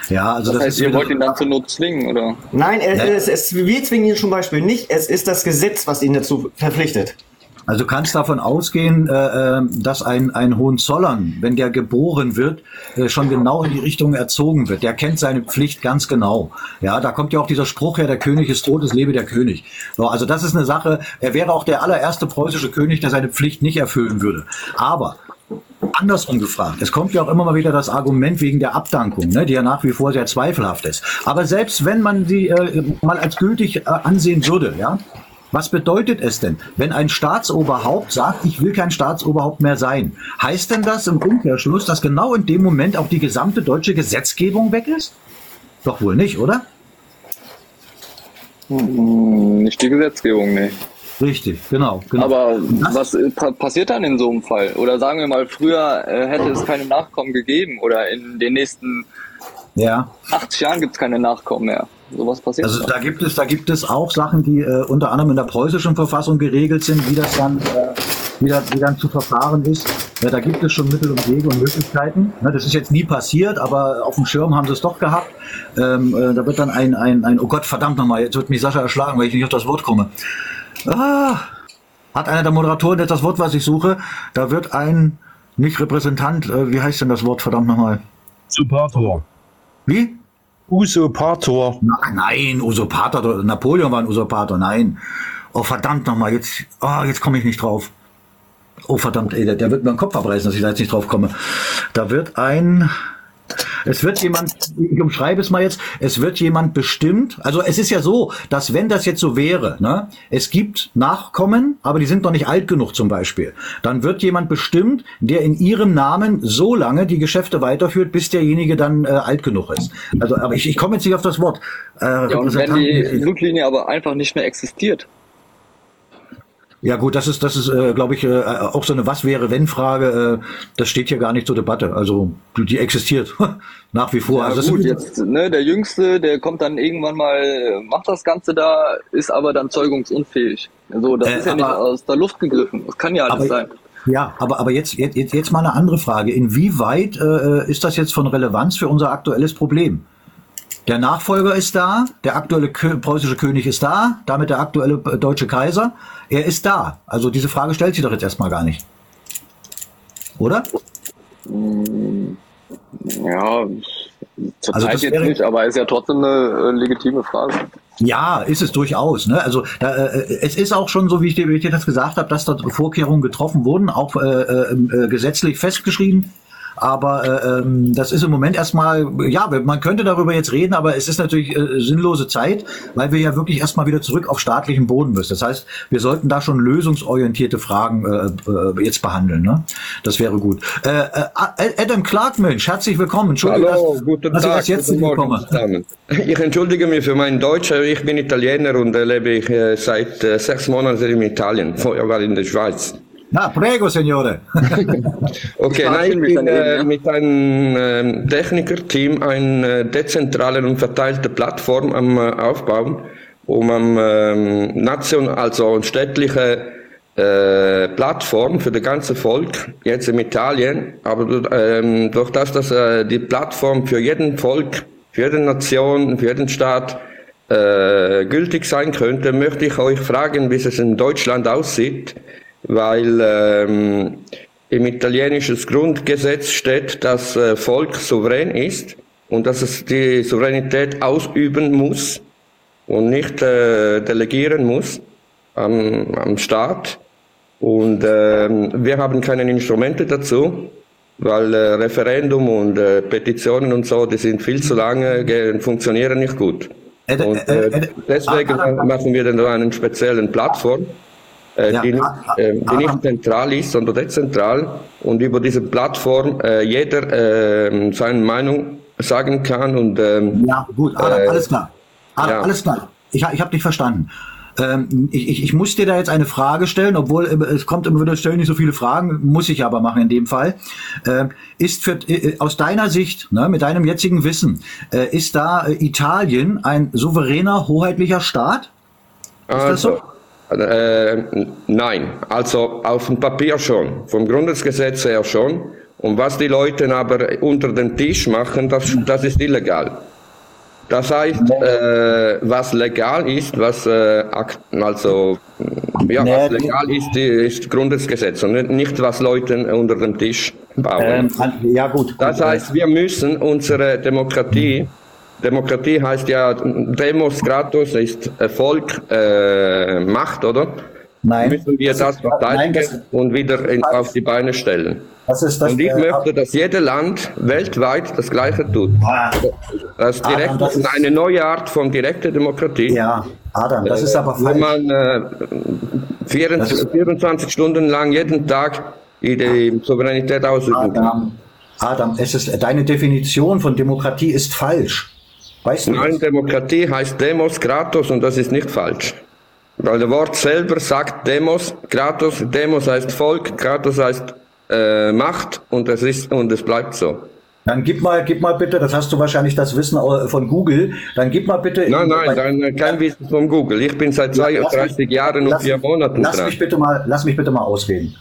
Ja, also Das, das, heißt, ist ihr wollt ihn dann zur Not zwingen, oder? Nein, er, Ja. es, es, wir zwingen ihn zum Beispiel nicht. Es ist das Gesetz, was ihn dazu verpflichtet. Also du kannst davon ausgehen, äh, äh, dass ein, ein Hohenzollern, wenn der geboren wird, äh, schon genau in die Richtung erzogen wird. Der kennt seine Pflicht ganz genau. Ja, da kommt ja auch dieser Spruch her, der König ist tot, es lebe der König. So, also das ist eine Sache, er wäre auch der allererste preußische König, der seine Pflicht nicht erfüllen würde. Aber andersrum gefragt. Es kommt ja auch immer mal wieder das Argument wegen der Abdankung, ne, die ja nach wie vor sehr zweifelhaft ist. Aber selbst wenn man sie äh, mal als gültig äh, ansehen würde, ja, was bedeutet es denn, wenn ein Staatsoberhaupt sagt, ich will kein Staatsoberhaupt mehr sein? Heißt denn das im Umkehrschluss, dass genau in dem Moment auch die gesamte deutsche Gesetzgebung weg ist? Doch wohl nicht, oder? Hm, Nicht die Gesetzgebung, nee. Richtig, genau. genau. Aber was äh, pa passiert dann in so einem Fall? Oder sagen wir mal, früher äh, hätte es keine Nachkommen gegeben oder in den nächsten ja. 80 Jahren gibt es keine Nachkommen mehr. Sowas passiert Also da gibt es, da gibt es auch Sachen, die äh, unter anderem in der preußischen Verfassung geregelt sind, wie das dann, äh, wie, das, wie dann zu verfahren ist. Ja, da gibt es schon Mittel und Wege und Möglichkeiten. Ne, das ist jetzt nie passiert, aber auf dem Schirm haben sie es doch gehabt. Ähm, äh, da wird dann ein, ein, ein, oh Gott, verdammt nochmal, jetzt wird mich Sascha erschlagen, weil ich nicht auf das Wort komme. Ah, hat einer der Moderatoren jetzt das Wort, was ich suche? Da wird ein, nicht Repräsentant, äh, wie heißt denn das Wort, verdammt nochmal? Supportor. Wie? Usurpator. Na, nein, Usurpator, Napoleon war ein Usurpator, nein. Oh verdammt nochmal, jetzt, oh, jetzt komme ich nicht drauf. Oh verdammt, ey, der, der wird mir den Kopf abreißen, dass ich da jetzt nicht drauf komme. Da wird ein, es wird jemand, ich umschreibe es mal jetzt, es wird jemand bestimmt, also es ist ja so, dass wenn das jetzt so wäre, ne, es gibt Nachkommen, aber die sind noch nicht alt genug zum Beispiel, dann wird jemand bestimmt, der in ihrem Namen so lange die Geschäfte weiterführt, bis derjenige dann äh, alt genug ist. Also, aber ich, ich komme jetzt nicht auf das Wort. Äh, Ja, und wenn die Blutlinie aber einfach nicht mehr existiert, Ja gut, das ist, das ist, äh, glaube ich, äh, auch so eine Was wäre wenn Frage. Äh, das steht hier gar nicht zur Debatte. Also die, existiert nach wie vor. Ja, also das gut, jetzt, ne, der Jüngste, der kommt dann irgendwann mal, äh, macht das Ganze da, ist aber dann zeugungsunfähig. Also, das Äh, ist ja nicht aber- aus der Luft gegriffen. Das kann ja alles aber, sein. ja, aber aber jetzt, jetzt jetzt jetzt mal eine andere Frage. Inwieweit äh, ist das jetzt von Relevanz für unser aktuelles Problem? Der Nachfolger ist da, der aktuelle preußische König ist da, damit der aktuelle äh, deutsche Kaiser. Er ist da. Also diese Frage stellt sich doch jetzt erstmal gar nicht. Oder? Ja, Zurzeit Also das jetzt wäre- nicht, aber ist ja trotzdem eine äh, legitime Frage. Ja, ist es durchaus. Ne? Also da, äh, es ist auch schon so, wie ich dir, wie ich dir das gesagt habe, dass dort Vorkehrungen getroffen wurden, auch äh, äh, äh, gesetzlich festgeschrieben. Aber äh, ähm, das ist im Moment erstmal, ja, man könnte darüber jetzt reden, aber es ist natürlich äh, sinnlose Zeit, weil wir ja wirklich erstmal wieder zurück auf staatlichen Boden müssen. Das heißt, wir sollten da schon lösungsorientierte Fragen äh, äh, jetzt behandeln. Ne? Das wäre gut. Äh, äh, Adam Clark, Mensch, herzlich willkommen. Entschuldigung, Hallo, dass, guten dass ich Tag, das jetzt nicht bekomme. zusammen. Ich entschuldige mich für mein Deutsch, ich bin Italiener und lebe ich seit sechs Monaten in Italien. Vorher war ich in der Schweiz. Na, prego, Signore. Okay, Ich nein, ich bin äh, mit einem ähm, Technikerteam eine dezentrale und verteilte Plattform am äh, Aufbauen, um am ähm, nation, also eine städtliche äh, Plattform für das ganze Volk, jetzt in Italien, aber ähm, durch das, dass äh, die Plattform für jeden Volk, für jede Nation, für jeden Staat äh, gültig sein könnte, möchte ich euch fragen, wie es in Deutschland aussieht, weil ähm, im italienischen Grundgesetz steht, dass äh, Volk souverän ist und dass es die Souveränität ausüben muss und nicht äh, delegieren muss am, am Staat. Und ähm, wir haben keine Instrumente dazu, weil äh, Referendum und äh, Petitionen und so, die sind viel zu lange, ge- funktionieren nicht gut. Äh, äh, Und äh, äh, äh, deswegen Adam- machen wir dann so eine spezielle Plattform, äh, Ja, die, nicht, äh, die nicht zentral ist, sondern dezentral. Und über diese Plattform äh, jeder äh, seine Meinung sagen kann und ähm, Ja, gut, Adam, Äh, alles klar. Adam, ja. alles klar. Ich, ich habe dich verstanden. Ähm, ich, ich, ich muss dir da jetzt eine Frage stellen, obwohl äh, es kommt immer wieder, stellen nicht so viele Fragen, muss ich aber machen in dem Fall. Ähm, ist für, äh, aus deiner Sicht, ne, mit deinem jetzigen Wissen, äh, ist da äh, Italien ein souveräner, hoheitlicher Staat? Ist das so? Äh, nein, also auf dem Papier schon, vom Grundgesetz her schon. Und was die Leute aber unter den Tisch machen, das, das ist illegal. Das heißt, äh, was legal ist, was äh, also ja, was legal ist, ist Grundgesetz und nicht- was Leute unter dem Tisch bauen. Ähm, ja, gut. Das heißt, wir müssen unsere Demokratie, Demokratie heißt ja, Demos gratus ist äh, Volk, äh, Macht, oder? Nein. Müssen wir das verteidigen Nein, das- und wieder in, auf die Beine stellen. Das ist das. Und ich äh, möchte, dass jedes Land weltweit das Gleiche tut. Ah, Das Adam, direkt, das ist- eine neue Art von direkter Demokratie. ja, Adam, das ist aber Wo falsch. man äh, 24, 24 Stunden lang jeden Tag die, die Souveränität ausüben kann. Adam, Adam, es ist deine Definition von Demokratie ist falsch. Weißt du? Nein, das? Demokratie heißt Demos gratis und das ist nicht falsch. Weil das Wort selber sagt Demos gratis, Demos heißt Volk, gratis heißt äh, Macht und es ist und es bleibt so. Dann gib mal, gib mal bitte, das hast du wahrscheinlich das Wissen von Google, dann gib mal bitte. Nein, nein, dann, kein Wissen von Google. Ich bin seit Ja, lass 32 mich- Jahren und lass- vier Monaten Lass dran. mich bitte mal, lass mich bitte mal ausreden.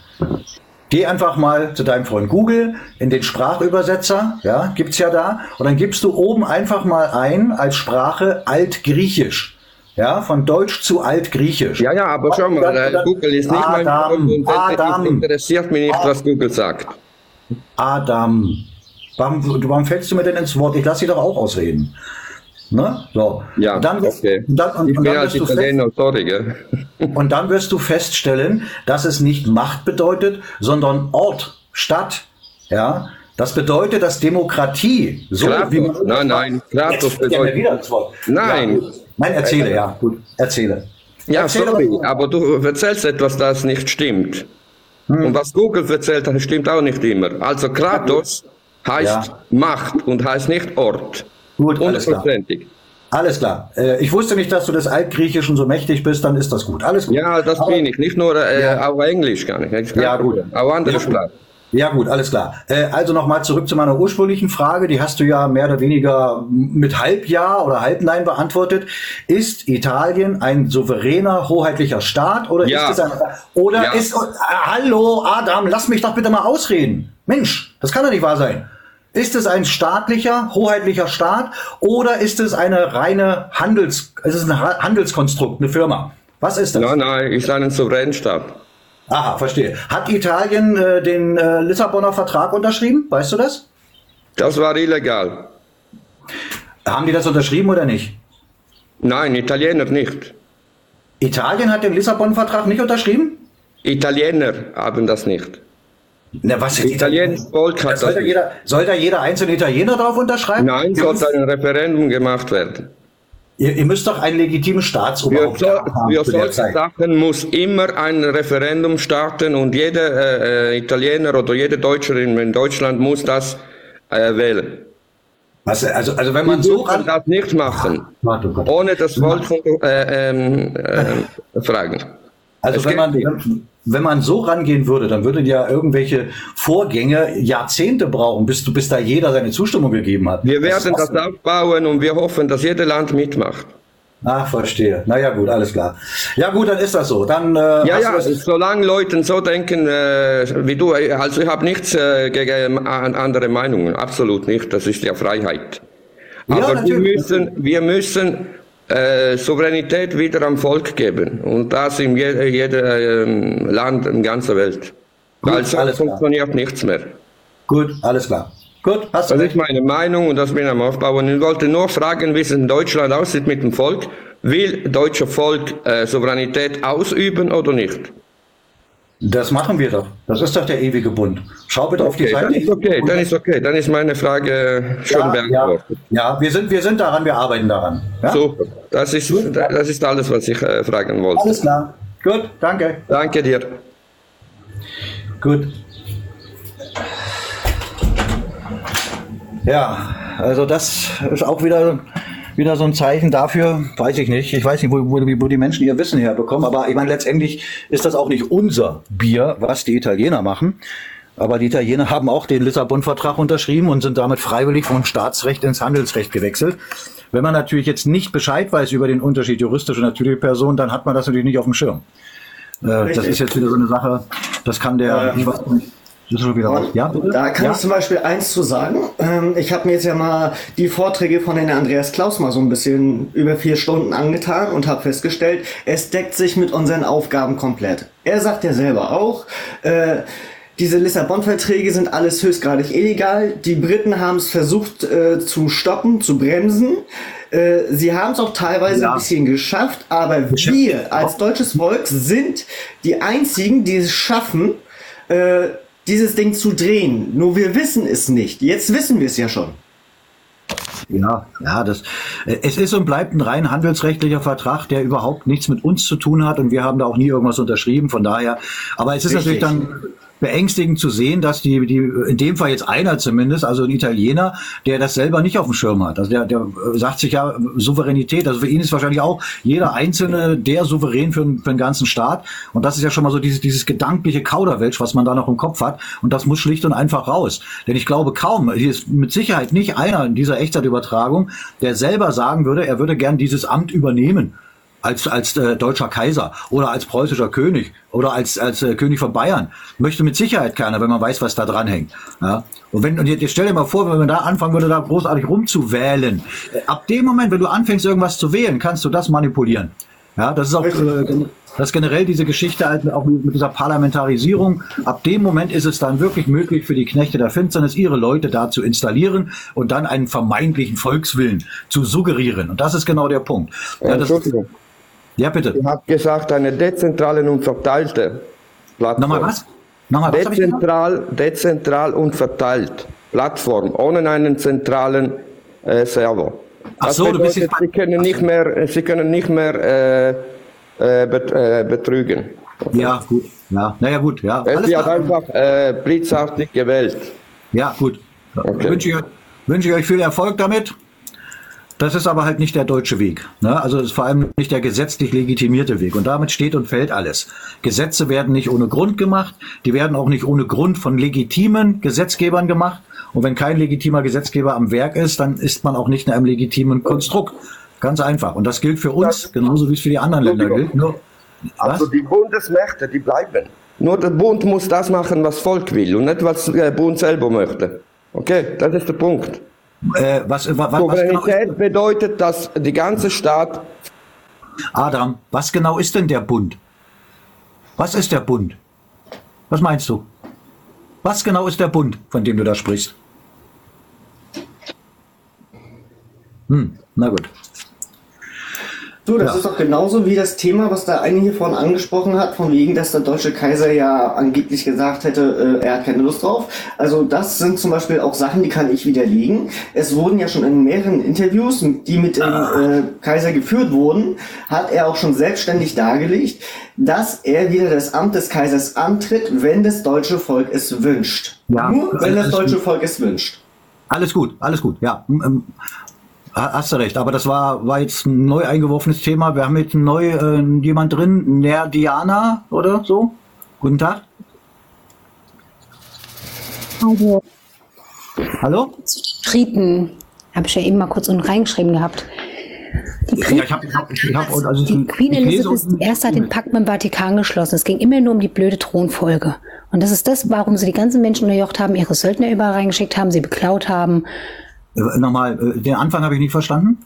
Geh einfach mal zu deinem Freund Google in den Sprachübersetzer, ja, gibt's ja da, und dann gibst du oben einfach mal ein als Sprache Altgriechisch. Ja, von Deutsch zu Altgriechisch. Ja, ja, aber schau mal, Dann- äh, dann- Google ist nicht mein Adam, es- Adam. es interessiert mich nicht, was Google sagt. Adam. Warum, warum fällst du mir denn ins Wort? Ich lass dich doch auch ausreden. Ne? So. Ja, und dann, wirst- okay. und dann, und, Ich bin dann als wirst du fest, Italiener, sorry, gell? Und dann wirst du feststellen, dass es nicht Macht bedeutet, sondern Ort, Stadt. Ja, das bedeutet, dass Demokratie so Kratos. wie man Nein, nein, Kratos bedeutet- wieder das Wort. Nein. Ja, nein, erzähle, ja, gut, erzähle. Ja, Erzähl sorry, aber- du erzählst etwas, das nicht stimmt. Hm. Und was Google erzählt, das stimmt auch nicht immer. Also Kratos heißt Ja. Macht und heißt nicht Ort. Gut, alles klar. Alles klar. Äh, ich wusste nicht, dass du des Altgriechischen so mächtig bist, dann ist das gut. Alles gut. Ja, das Aber- bin ich. Nicht nur, äh, Ja. auch Englisch kann ich. Das ist kein Ja, gut. Auch andere Ja. Sprachen. Ja gut, alles klar. Äh, also nochmal zurück zu meiner ursprünglichen Frage, die hast du ja mehr oder weniger mit Halbja oder Halbnein beantwortet. Ist Italien ein souveräner, hoheitlicher Staat oder Ja. ist es ein oder Ja. ist äh, hallo Adam, lass mich doch bitte mal ausreden. Mensch, das kann doch nicht wahr sein. Ist es ein staatlicher, hoheitlicher Staat oder ist es eine reine Handels, es ist ein Ha- Handelskonstrukt, eine Firma? Was ist das? Nein, nein, ist ein souveräner Staat. Aha, verstehe. Hat Italien äh, den äh, Lissabonner Vertrag unterschrieben? Weißt du das? Das war illegal. Haben die das unterschrieben oder nicht? Nein, Italiener nicht. Italien hat den Lissabon-Vertrag nicht unterschrieben? Italiener haben das nicht. Na, was Das italienische Volk soll, da jeder, soll da jeder einzelne Italiener drauf unterschreiben? Nein, sollte ein Referendum gemacht werden. Ihr, ihr müsst doch einen legitimen Staatsoberhaupt so, haben für solche. Sachen muss immer ein Referendum starten und jeder äh, äh, Italiener oder jede Deutsche in, Deutschland muss das äh, wählen. Was, also, also wenn man so ran... das nicht machen, Gott. ohne das Volk äh, ähm, äh, fragen. Also Es wenn man, wenn man so rangehen würde, dann würden ja irgendwelche Vorgänge Jahrzehnte brauchen, bis, bis da jeder seine Zustimmung gegeben hat. Wir werden ist das aufbauen und wir hoffen, dass jedes Land mitmacht. Ach, verstehe. Na ja, gut, alles klar. Ja gut, dann ist das so. Dann, äh, Ja, ja, das- solange Leute so denken äh, wie du, also ich habe nichts äh, gegen an- andere Meinungen, absolut nicht, das ist ja Freiheit. Ja, Aber wir natürlich. müssen, wir müssen äh, Souveränität wieder am Volk geben und das in je, jedem ähm, Land in ganzer Welt. Gut, Weil sonst alles klar. funktioniert nichts mehr. gut, alles klar. Gut, hast du Das recht. ist meine Meinung und das bin ich am Aufbauen. Ich wollte nur fragen, wie es in Deutschland aussieht mit dem Volk. Will deutsche Volk äh, Souveränität ausüben oder nicht? Das machen wir doch. Das ist doch der ewige Bund. Schau bitte auf die Okay, Seite. dann ist okay, dann ist okay, dann ist meine Frage schon ja, ja, beantwortet. ja, wir sind, wir sind daran, wir arbeiten daran. Ja? Super, das ist, das ist alles, was ich äh, fragen wollte. Alles klar. Gut, danke. Danke dir. Gut. Ja, also das ist auch wieder, wieder so ein Zeichen dafür, weiß ich nicht. Ich weiß nicht, wo, wo, wo die Menschen ihr Wissen herbekommen, aber ich meine, letztendlich ist das auch nicht unser Bier, was die Italiener machen. Aber die Italiener haben auch den Lissabon-Vertrag unterschrieben und sind damit freiwillig vom Staatsrecht ins Handelsrecht gewechselt. Wenn man natürlich jetzt nicht Bescheid weiß über den Unterschied juristische und natürliche Person, dann hat man das natürlich nicht auf dem Schirm. Äh, das ist jetzt wieder so eine Sache, das kann der, Ähm, ich weiß nicht, das ist schon wieder was. Ja? Da kann ja? ich zum Beispiel eins zu sagen. Ähm, ich habe mir jetzt ja mal die Vorträge von den Andreas Klaus mal so ein bisschen über vier Stunden angetan und habe festgestellt, es deckt sich mit unseren Aufgaben komplett. Er sagt ja selber auch, äh, diese Lissabon-Verträge sind alles höchstgradig illegal. Die Briten haben es versucht äh, zu stoppen, zu bremsen. Äh, sie haben es auch teilweise Ja. ein bisschen geschafft, aber wir als deutsches Volk sind die einzigen, die es schaffen, äh, dieses Ding zu drehen. Nur wir wissen es nicht. Jetzt wissen wir es ja schon. Ja, ja, das, äh, es ist und bleibt ein rein handelsrechtlicher Vertrag, der überhaupt nichts mit uns zu tun hat und wir haben da auch nie irgendwas unterschrieben, von daher. Aber es ist Richtig. natürlich dann beängstigend zu sehen, dass die, die, in dem Fall jetzt einer zumindest, also ein Italiener, der das selber nicht auf dem Schirm hat. Also der, der sagt sich ja Souveränität, also für ihn ist wahrscheinlich auch jeder Einzelne der Souverän für, für den ganzen Staat. Und das ist ja schon mal so dieses, dieses gedankliche Kauderwelsch, was man da noch im Kopf hat. Und das muss schlicht und einfach raus. Denn ich glaube kaum, hier ist mit Sicherheit nicht einer in dieser Echtzeitübertragung, der selber sagen würde, er würde gern dieses Amt übernehmen als als äh, deutscher Kaiser oder als preußischer König oder als als äh, König von Bayern möchte mit Sicherheit keiner, wenn man weiß, was da dran hängt. Ja? Und wenn und jetzt, jetzt stell dir mal vor, wenn man da anfangen würde, da großartig rumzuwählen, äh, ab dem Moment, wenn du anfängst irgendwas zu wählen, kannst du das manipulieren. Ja, das ist auch äh, das generell diese Geschichte halt auch mit dieser Parlamentarisierung. Ab dem Moment ist es dann wirklich möglich für die Knechte der Finsternis, ihre Leute da zu installieren und dann einen vermeintlichen Volkswillen zu suggerieren. Und das ist genau der Punkt. Ja, das, Entschuldigung. Ja bitte. Ich habe gesagt, eine dezentrale und verteilte Plattform. Nochmal was? Nochmal was? Dezentral, dezentral und verteilt. Plattform, ohne einen zentralen äh, Server. Ach so, du bist bedeutet, jetzt- Sie können nicht mehr, Sie können nicht mehr äh, äh, äh, betrügen. Ja, gut. Ja, naja, gut. Ja, Es alles wird klar. einfach äh, blitzartig gewählt. Ja, gut. Okay. Wünsche, ich, wünsche ich euch viel Erfolg damit. Das ist aber halt nicht der deutsche Weg. Ne? Also es ist vor allem nicht der gesetzlich legitimierte Weg. Und damit steht und fällt alles. Gesetze werden nicht ohne Grund gemacht. Die werden auch nicht ohne Grund von legitimen Gesetzgebern gemacht. Und wenn kein legitimer Gesetzgeber am Werk ist, dann ist man auch nicht in einem legitimen Konstrukt. Ganz einfach. Und das gilt für uns, genauso wie es für die anderen Länder gilt. Nur? Also die Bundesmächte, die bleiben. Nur der Bund muss das machen, was Volk will und nicht, was der Bund selber möchte. Okay, das ist der Punkt. Äh, was, wa- wa- was, genau Souveränität bedeutet, dass die ganze Staat Adam, was genau ist denn der Bund? Was ist der Bund? Was meinst du? Was genau ist der Bund, von dem du da sprichst? Hm, na gut. Du, das Ja. ist doch genauso wie das Thema, was da eine hier vorhin angesprochen hat, von wegen, dass der deutsche Kaiser ja angeblich gesagt hätte, äh, er hat keine Lust drauf. Also das sind zum Beispiel auch Sachen, die kann ich widerlegen. Es wurden ja schon in mehreren Interviews, die mit dem äh, Kaiser geführt wurden, hat er auch schon selbstständig dargelegt, dass er wieder das Amt des Kaisers antritt, wenn das deutsche Volk es wünscht. Ja, Nur wenn das deutsche. Volk es wünscht. Alles gut, alles gut, ja. Ha- Hast du recht, aber das war, war jetzt ein neu eingeworfenes Thema. Wir haben jetzt neu äh, jemand drin, Nerdiana oder so. Guten Tag. Also, Hallo? Briten, habe ich ja eben mal kurz unten reingeschrieben gehabt. Die Briten, Ja, ich habe, ich hab, ich hab, also die Queen Elizabeth I. hat den Pakt mit dem Vatikan geschlossen. Es ging immer nur um die blöde Thronfolge. Und das ist das, warum sie die ganzen Menschen unterjocht haben, ihre Söldner überall reingeschickt haben, sie beklaut haben. Äh, Nochmal, äh, den Anfang habe ich nicht verstanden.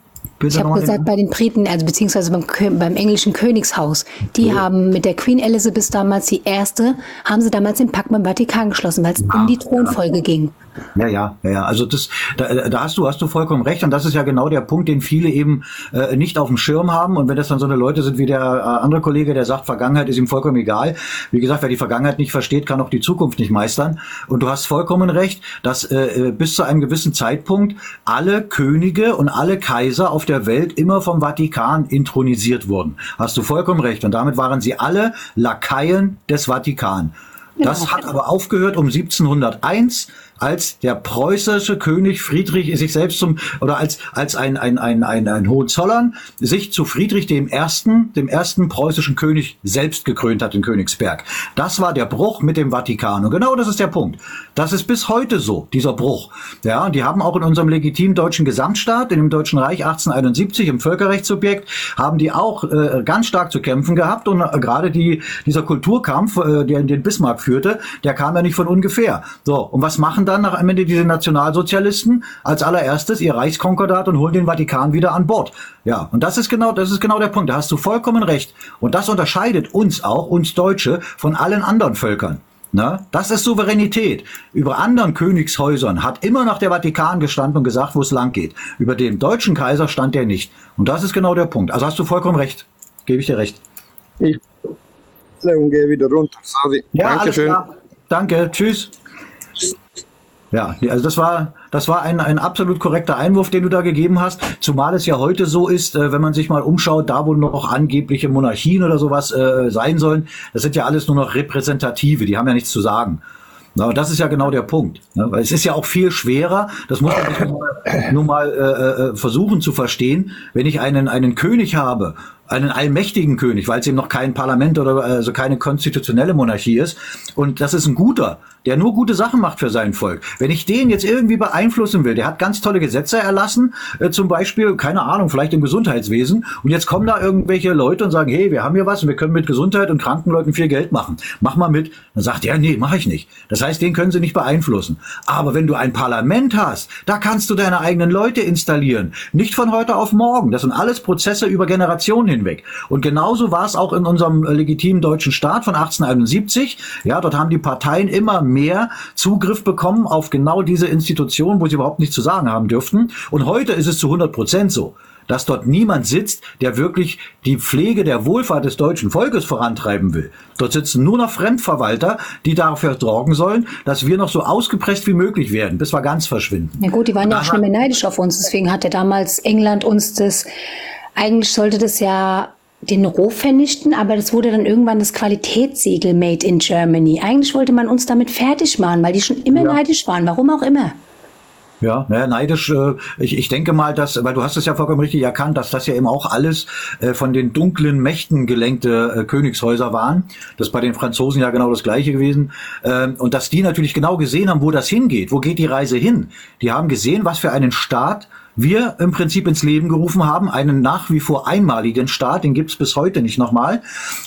Ich habe gesagt, bei den Briten, also beziehungsweise beim, beim englischen Königshaus, die haben mit der Queen Elizabeth damals, die erste, haben sie damals den Pakt dem Vatikan geschlossen, weil es um die Thronfolge ging. Ja, ja, ja, ja. Also das, da, da hast du, hast du vollkommen recht. Und das ist ja genau der Punkt, den viele eben äh, nicht auf dem Schirm haben. Und wenn das dann so eine Leute sind wie der äh, andere Kollege, der sagt, Vergangenheit ist ihm vollkommen egal. Wie gesagt, wer die Vergangenheit nicht versteht, kann auch die Zukunft nicht meistern. Und du hast vollkommen recht, dass äh, äh, bis zu einem gewissen Zeitpunkt alle Könige und alle Kaiser auf der Welt immer vom Vatikan intronisiert wurden. Hast du vollkommen recht. Und damit waren sie alle Lakaien des Vatikan. Das hat aber aufgehört um 1701, als der preußische König Friedrich sich selbst zum, oder als, als ein, ein, ein, ein, ein Hohenzollern sich zu Friedrich dem ersten, dem ersten preußischen König selbst gekrönt hat in Königsberg. Das war der Bruch mit dem Vatikan. Und genau das ist der Punkt. Das ist bis heute so, dieser Bruch. Ja, die haben auch in unserem legitimen deutschen Gesamtstaat, in dem Deutschen Reich 1871, im Völkerrechtssubjekt, haben die auch äh, ganz stark zu kämpfen gehabt und äh, gerade die, dieser Kulturkampf, äh, der den Bismarck führte, der kam ja nicht von ungefähr. So, und was machen dann nach am Ende diese Nationalsozialisten? Als allererstes ihr Reichskonkordat und holen den Vatikan wieder an Bord. Ja, und das ist genau, das ist genau der Punkt. Da hast du vollkommen recht. Und das unterscheidet uns auch, uns Deutsche, von allen anderen Völkern. Na, das ist Souveränität. Über anderen Königshäusern hat immer noch der Vatikan gestanden und gesagt, wo es lang geht. Über dem deutschen Kaiser stand er nicht. Und das ist genau der Punkt. Also hast du vollkommen recht. Gebe ich dir recht. Ich und gehe wieder runter. Sorry. Ja, Dankeschön. Danke. Tschüss. Ja, also das war, das war ein, ein absolut korrekter Einwurf, den du da gegeben hast. Zumal es ja heute so ist, äh, wenn man sich mal umschaut, da wo noch angebliche Monarchien oder sowas äh, sein sollen, das sind ja alles nur noch Repräsentative, die haben ja nichts zu sagen. Und das ist ja genau der Punkt. Ne? Weil es ist ja auch viel schwerer, das muss man nur mal, nur mal äh, äh, versuchen zu verstehen, wenn ich einen, einen König habe, einen allmächtigen König, weil es eben noch kein Parlament oder also keine konstitutionelle Monarchie ist. Und das ist ein guter, der nur gute Sachen macht für sein Volk. Wenn ich den jetzt irgendwie beeinflussen will, der hat ganz tolle Gesetze erlassen, äh, zum Beispiel, keine Ahnung, vielleicht im Gesundheitswesen. Und jetzt kommen da irgendwelche Leute und sagen, hey, wir haben hier was und wir können mit Gesundheit und kranken Leuten viel Geld machen. Mach mal mit. Dann sagt er, nee, mache ich nicht. Das heißt, den können sie nicht beeinflussen. Aber wenn du ein Parlament hast, da kannst du deine eigenen Leute installieren. Nicht von heute auf morgen. Das sind alles Prozesse über Generationen hinweg. Und genauso war es auch in unserem äh, legitimen deutschen Staat von 1871. Ja, dort haben die Parteien immer mehr Zugriff bekommen auf genau diese Institutionen, wo sie überhaupt nichts zu sagen haben dürften. Und heute ist es zu 100 Prozent so dass dort niemand sitzt, der wirklich die Pflege der Wohlfahrt des deutschen Volkes vorantreiben will. Dort sitzen nur noch Fremdverwalter, die dafür sorgen sollen, dass wir noch so ausgepresst wie möglich werden, bis wir ganz verschwinden. Ja gut, die waren ja auch schon neidisch auf uns. Deswegen hat ja damals England uns das, eigentlich sollte das ja den Roh vernichten, aber das wurde dann irgendwann das Qualitätssiegel Made in Germany. Eigentlich wollte man uns damit fertig machen, weil die schon immer Ja. neidisch waren, warum auch immer. Ja, naja, neidisch. Äh, ich, ich denke mal, dass, weil du hast es ja vollkommen richtig erkannt, dass das ja eben auch alles äh, von den dunklen Mächten gelenkte äh, Königshäuser waren. Das ist bei den Franzosen ja genau das Gleiche gewesen. Ähm, und dass die natürlich genau gesehen haben, wo das hingeht. Wo geht die Reise hin? Die haben gesehen, was für einen Staat wir im Prinzip ins Leben gerufen haben, einen nach wie vor einmaligen Staat, den gibt's bis heute nicht nochmal.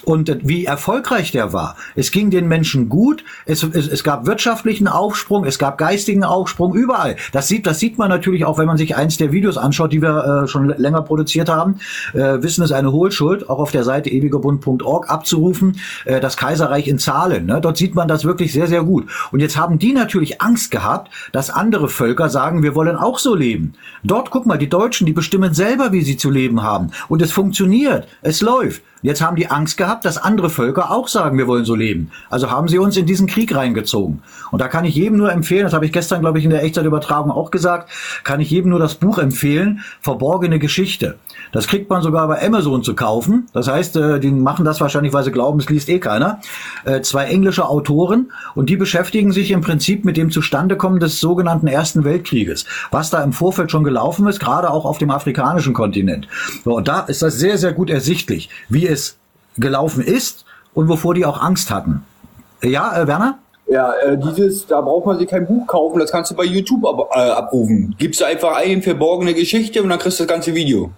Und wie erfolgreich der war. Es ging den Menschen gut, es, es, es gab wirtschaftlichen Aufsprung, es gab geistigen Aufsprung, überall. Das sieht, das sieht man natürlich auch, wenn man sich eins der Videos anschaut, die wir äh, schon länger produziert haben. Äh, Wissen ist eine Hohlschuld, auch auf der Seite ewigerbund.org abzurufen, äh, das Kaiserreich in Zahlen. Ne? Dort sieht man das wirklich sehr, sehr gut. Und jetzt haben die natürlich Angst gehabt, dass andere Völker sagen, wir wollen auch so leben. Dort dort, guck mal, die Deutschen, die bestimmen selber, wie sie zu leben haben. Und es funktioniert, es läuft. Jetzt haben die Angst gehabt, dass andere Völker auch sagen, wir wollen so leben. Also haben sie uns in diesen Krieg reingezogen. Und da kann ich jedem nur empfehlen, das habe ich gestern, glaube ich, in der Echtzeitübertragung auch gesagt, kann ich jedem nur das Buch empfehlen, Verborgene Geschichte. Das kriegt man sogar bei Amazon zu kaufen. Das heißt, äh, die machen das wahrscheinlich, weil sie glauben, es liest eh keiner. Äh, zwei englische Autoren und die beschäftigen sich im Prinzip mit dem Zustandekommen des sogenannten Ersten Weltkrieges. Was da im Vorfeld schon gelaufen ist, gerade auch auf dem afrikanischen Kontinent. Und da ist das sehr, sehr gut ersichtlich, wie es gelaufen ist und wovor die auch Angst hatten. Ja, äh, Werner? Ja, äh, dieses, da braucht man sich kein Buch kaufen, das kannst du bei YouTube ab, äh, abrufen. Gibst du einfach ein, verborgene Geschichte und dann kriegst du das ganze Video.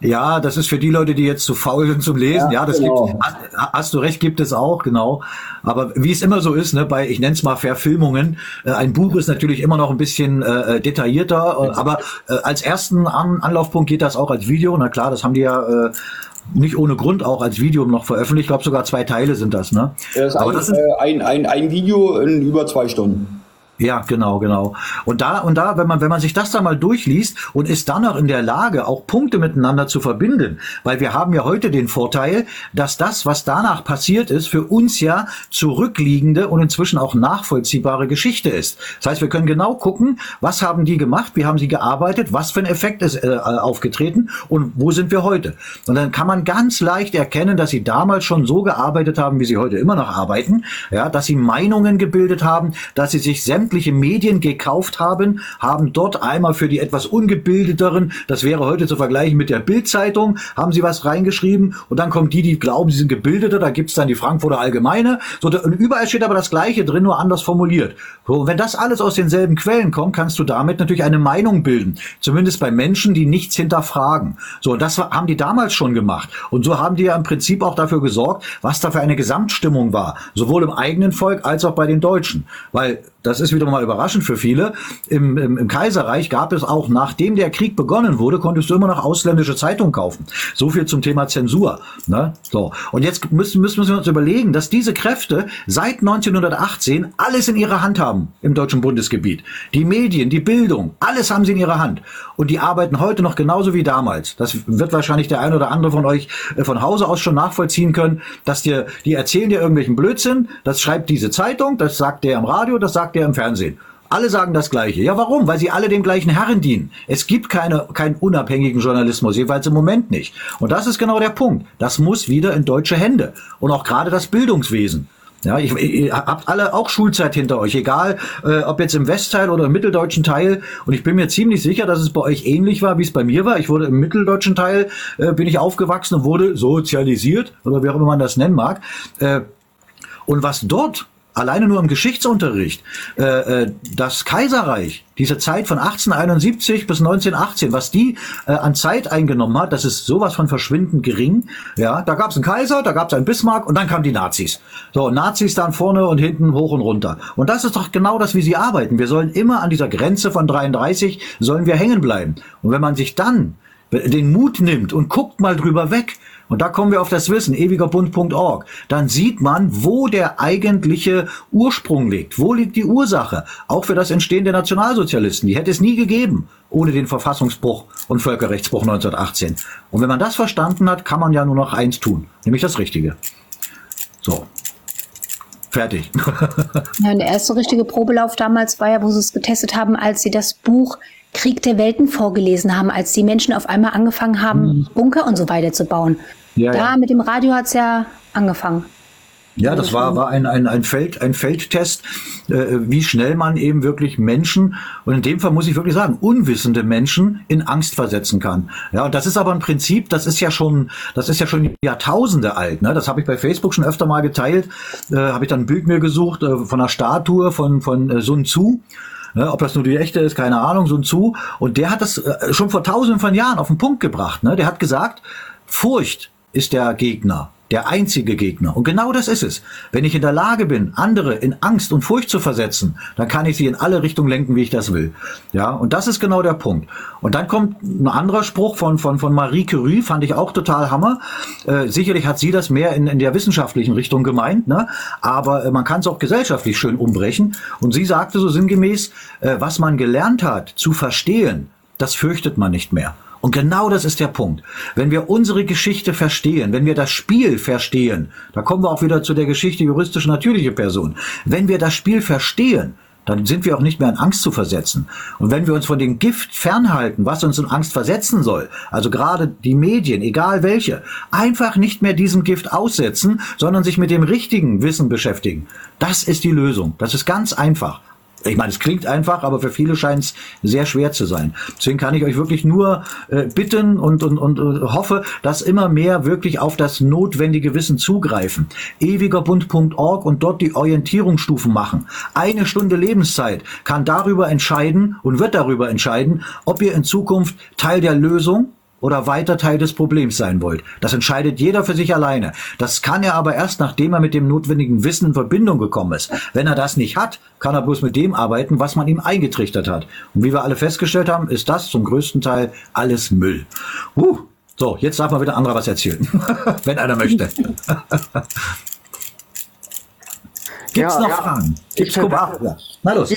Ja, das ist für die Leute, die jetzt zu faul sind zum Lesen. Ja, Ja, das genau. gibt, hast, hast du recht, gibt es auch, genau. Aber wie es immer so ist, ne, bei, ich nenne es mal Verfilmungen, äh, ein Buch ist natürlich immer noch ein bisschen äh, detaillierter, äh, aber äh, als ersten An Anlaufpunkt geht das auch als Video. Na klar, das haben die ja äh, nicht ohne Grund auch als Video noch veröffentlicht. Ich glaube sogar zwei Teile sind das, ne? Das ist, Aber ein, das ist äh, ein, ein, ein Video in über zwei Stunden. Ja, genau, genau. Und da, und da, wenn man, wenn man sich das da mal durchliest und ist dann noch in der Lage, auch Punkte miteinander zu verbinden, weil wir haben ja heute den Vorteil, dass das, was danach passiert ist, für uns ja zurückliegende und inzwischen auch nachvollziehbare Geschichte ist. Das heißt, wir können genau gucken, was haben die gemacht, wie haben sie gearbeitet, was für ein Effekt ist äh, aufgetreten und wo sind wir heute. Und dann kann man ganz leicht erkennen, dass sie damals schon so gearbeitet haben, wie sie heute immer noch arbeiten, ja, dass sie Meinungen gebildet haben, dass sie sich sämtliche Medien gekauft haben, haben dort einmal für die etwas ungebildeteren, das wäre heute zu vergleichen mit der Bildzeitung, haben sie was reingeschrieben und dann kommen die, die glauben, sie sind gebildeter, da gibt's dann die Frankfurter Allgemeine. So, und überall steht aber das Gleiche drin, nur anders formuliert. So, wenn das alles aus denselben Quellen kommt, kannst du damit natürlich eine Meinung bilden. Zumindest bei Menschen, die nichts hinterfragen. So, das haben die damals schon gemacht. Und so haben die ja im Prinzip auch dafür gesorgt, was da für eine Gesamtstimmung war. Sowohl im eigenen Volk als auch bei den Deutschen. Weil das ist wieder mal überraschend für viele. Im, im, Im Kaiserreich gab es auch, nachdem der Krieg begonnen wurde, konntest du immer noch ausländische Zeitungen kaufen. So viel zum Thema Zensur. Ne? So. Und jetzt müssen, müssen wir uns überlegen, dass diese Kräfte seit 1918 alles in ihrer Hand haben im deutschen Bundesgebiet. Die Medien, die Bildung, alles haben sie in ihrer Hand. Und die arbeiten heute noch genauso wie damals. Das wird wahrscheinlich der ein oder andere von euch äh, von Hause aus schon nachvollziehen können, dass dir, die erzählen dir irgendwelchen Blödsinn, das schreibt diese Zeitung, das sagt der im Radio, das sagt der im Fernsehen. Alle sagen das Gleiche. Ja, warum? Weil sie alle dem gleichen Herren dienen. Es gibt keine, keinen unabhängigen Journalismus, jeweils im Moment nicht. Und das ist genau der Punkt. Das muss wieder in deutsche Hände. Und auch gerade das Bildungswesen. Ja, ich, ihr habt alle auch Schulzeit hinter euch, egal äh, ob jetzt im Westteil oder im mitteldeutschen Teil. Und ich bin mir ziemlich sicher, dass es bei euch ähnlich war, wie es bei mir war. Ich wurde im mitteldeutschen Teil, äh, bin ich aufgewachsen und wurde sozialisiert, oder wie auch immer man das nennen mag. Äh, und was dort alleine nur im Geschichtsunterricht äh, äh, das Kaiserreich, diese Zeit von 1871 bis 1918, was die äh, an Zeit eingenommen hat, das ist sowas von verschwindend gering. Ja, da gab es einen Kaiser, da gab es einen Bismarck und dann kamen die Nazis. So, Nazis dann vorne und hinten hoch und runter. Und das ist doch genau das, wie sie arbeiten. Wir sollen immer an dieser Grenze von 33 sollen wir hängen bleiben. Und wenn man sich dann den Mut nimmt und guckt mal drüber weg, und da kommen wir auf das Wissen, ewigerbund.org, dann sieht man, wo der eigentliche Ursprung liegt. Wo liegt die Ursache? Auch für das Entstehen der Nationalsozialisten. Die hätte es nie gegeben, ohne den Verfassungsbruch und Völkerrechtsbruch 1918. Und wenn man das verstanden hat, kann man ja nur noch eins tun, nämlich das Richtige. So. Fertig. Ja, der erste richtige Probelauf damals war ja, wo sie es getestet haben, als sie das Buch Krieg der Welten vorgelesen haben, als die Menschen auf einmal angefangen haben, Bunker und so weiter zu bauen. Ja, da ja. mit dem Radio hat's ja angefangen. Ja, das war, war ein, ein, ein, Feld, ein Feldtest, äh, wie schnell man eben wirklich Menschen, und in dem Fall muss ich wirklich sagen, unwissende Menschen in Angst versetzen kann. Ja, und das ist aber ein Prinzip, das ist ja schon, das ist ja schon Jahrtausende alt. Ne? Das habe ich bei Facebook schon öfter mal geteilt. Äh, habe ich dann ein Bild mir gesucht äh, von einer Statue von, von äh, Sun Tzu. Ne, ob das nur die echte ist, keine Ahnung, Sun Tzu. Und der hat das äh, schon vor tausenden von Jahren auf den Punkt gebracht. Ne? Der hat gesagt, Furcht ist der Gegner, der einzige Gegner. Und genau das ist es. Wenn ich in der Lage bin, andere in Angst und Furcht zu versetzen, dann kann ich sie in alle Richtungen lenken, wie ich das will. Ja, und das ist genau der Punkt. Und dann kommt ein anderer Spruch von, von, von Marie Curie, fand ich auch total Hammer. Äh, sicherlich hat sie das mehr in, in der wissenschaftlichen Richtung gemeint, ne? aber äh, man kann es auch gesellschaftlich schön umbrechen. Und sie sagte so sinngemäß, äh, was man gelernt hat zu verstehen, das fürchtet man nicht mehr. Und genau das ist der Punkt. Wenn wir unsere Geschichte verstehen, wenn wir das Spiel verstehen, da kommen wir auch wieder zu der Geschichte juristische natürliche Person. Wenn wir das Spiel verstehen, dann sind wir auch nicht mehr in Angst zu versetzen. Und wenn wir uns von dem Gift fernhalten, was uns in Angst versetzen soll, also gerade die Medien, egal welche, einfach nicht mehr diesem Gift aussetzen, sondern sich mit dem richtigen Wissen beschäftigen. Das ist die Lösung. Das ist ganz einfach. Ich meine, es klingt einfach, aber für viele scheint es sehr schwer zu sein. Deswegen kann ich euch wirklich nur äh, bitten und, und, und äh, hoffe, dass immer mehr wirklich auf das notwendige Wissen zugreifen. Ewigerbund.org und dort die Orientierungsstufen machen. Eine Stunde Lebenszeit kann darüber entscheiden und wird darüber entscheiden, ob ihr in Zukunft Teil der Lösung oder weiter Teil des Problems sein wollt. Das entscheidet jeder für sich alleine. Das kann er aber erst, nachdem er mit dem notwendigen Wissen in Verbindung gekommen ist. Wenn er das nicht hat, kann er bloß mit dem arbeiten, was man ihm eingetrichtert hat. Und wie wir alle festgestellt haben, ist das zum größten Teil alles Müll. Uh, so, jetzt darf mal wieder anderer was erzählen, wenn einer möchte. Gibt's Ja, noch ja. Fragen? Ich Ich guck ab. Ja. Na los.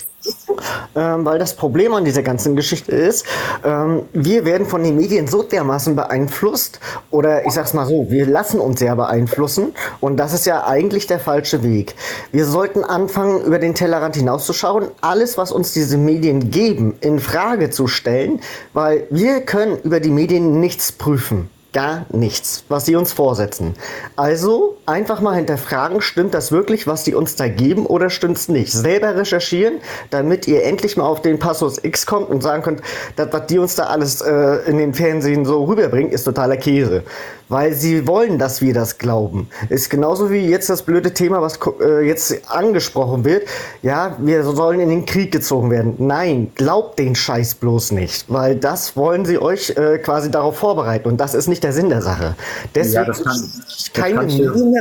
Ähm, weil das Problem an dieser ganzen Geschichte ist, ähm, wir werden von den Medien so dermaßen beeinflusst, oder ich sag's mal so, wir lassen uns sehr beeinflussen, und das ist ja eigentlich der falsche Weg. Wir sollten anfangen, über den Tellerrand hinauszuschauen, alles, was uns diese Medien geben, in Frage zu stellen, weil wir können über die Medien nichts prüfen. Gar nichts, was sie uns vorsetzen. Also einfach mal hinterfragen, stimmt das wirklich, was die uns da geben oder stimmt's nicht? Selber recherchieren, damit ihr endlich mal auf den Passus X kommt und sagen könnt, das, was die uns da alles äh, in den Fernsehen so rüberbringen, ist totaler Käse. Weil sie wollen, dass wir das glauben. Ist genauso wie jetzt das blöde Thema, was äh, jetzt angesprochen wird. Ja, wir sollen in den Krieg gezogen werden. Nein, glaubt den Scheiß bloß nicht. Weil das wollen sie euch äh, quasi darauf vorbereiten. Und das ist nicht der Sinn der Sache. Deswegen Ja, das kann- das keine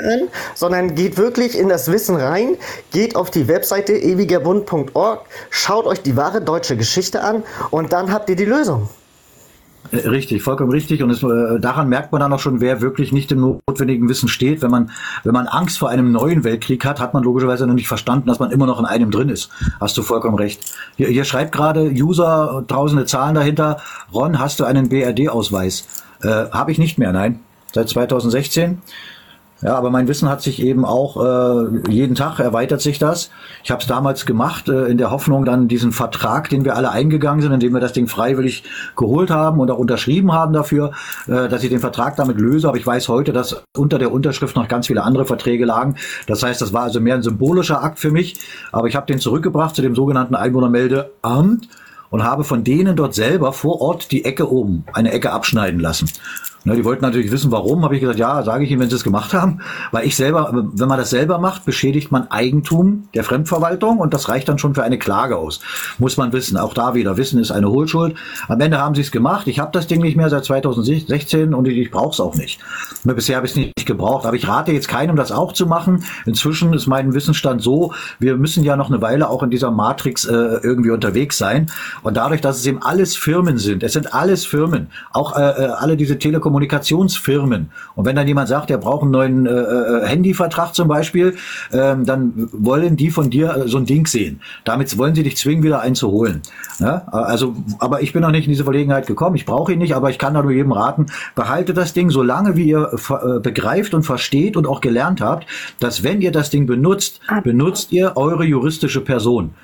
an, sondern geht wirklich in das Wissen rein, geht auf die Webseite ewigerbund.org, schaut euch die wahre deutsche Geschichte an und dann habt ihr die Lösung. Äh, Richtig, vollkommen richtig. Und es, äh, daran merkt man dann auch schon, wer wirklich nicht im notwendigen Wissen steht. Wenn man, wenn man Angst vor einem neuen Weltkrieg hat, hat man logischerweise noch nicht verstanden, dass man immer noch in einem drin ist. Hast du vollkommen recht. Hier, hier schreibt gerade User tausende Zahlen dahinter. Ron, hast du einen BRD-Ausweis? Äh, Habe ich nicht mehr, nein. Seit 2016. Ja, aber mein Wissen hat sich eben auch äh, jeden Tag erweitert sich das. Ich habe es damals gemacht äh, in der Hoffnung, dann diesen Vertrag, den wir alle eingegangen sind, indem wir das Ding freiwillig geholt haben und auch unterschrieben haben dafür, äh, dass ich den Vertrag damit löse. Aber ich weiß heute, dass unter der Unterschrift noch ganz viele andere Verträge lagen. Das heißt, das war also mehr ein symbolischer Akt für mich. Aber ich habe den zurückgebracht zu dem sogenannten Einwohnermeldeamt und habe von denen dort selber vor Ort die Ecke oben, eine Ecke abschneiden lassen. Ne, die wollten natürlich wissen, warum. Habe ich gesagt, ja, sage ich Ihnen, wenn Sie es gemacht haben. Weil ich selber, wenn man das selber macht, beschädigt man Eigentum der Fremdverwaltung und das reicht dann schon für eine Klage aus. Muss man wissen. Auch da wieder, Wissen ist eine Hohlschuld. Am Ende haben Sie es gemacht. Ich habe das Ding nicht mehr seit 2016 und ich, ich brauche es auch nicht. Ne, Bisher habe ich es nicht gebraucht. Aber ich rate jetzt keinem, das auch zu machen. Inzwischen ist mein Wissensstand so, wir müssen ja noch eine Weile auch in dieser Matrix äh, irgendwie unterwegs sein. Und dadurch, dass es eben alles Firmen sind, es sind alles Firmen, auch äh, äh, alle diese Telekommunikationsfirmen. Und wenn dann jemand sagt, er braucht einen neuen äh, äh, Handyvertrag zum Beispiel, ähm, dann wollen die von dir äh, so ein Ding sehen. Damit wollen sie dich zwingen, wieder einzuholen. Ja? Also, aber ich bin noch nicht in diese Verlegenheit gekommen. Ich brauche ihn nicht, aber ich kann da nur jedem raten, behaltet das Ding so lange, wie ihr äh, begreift und versteht und auch gelernt habt, dass wenn ihr das Ding benutzt, benutzt ihr eure juristische Person.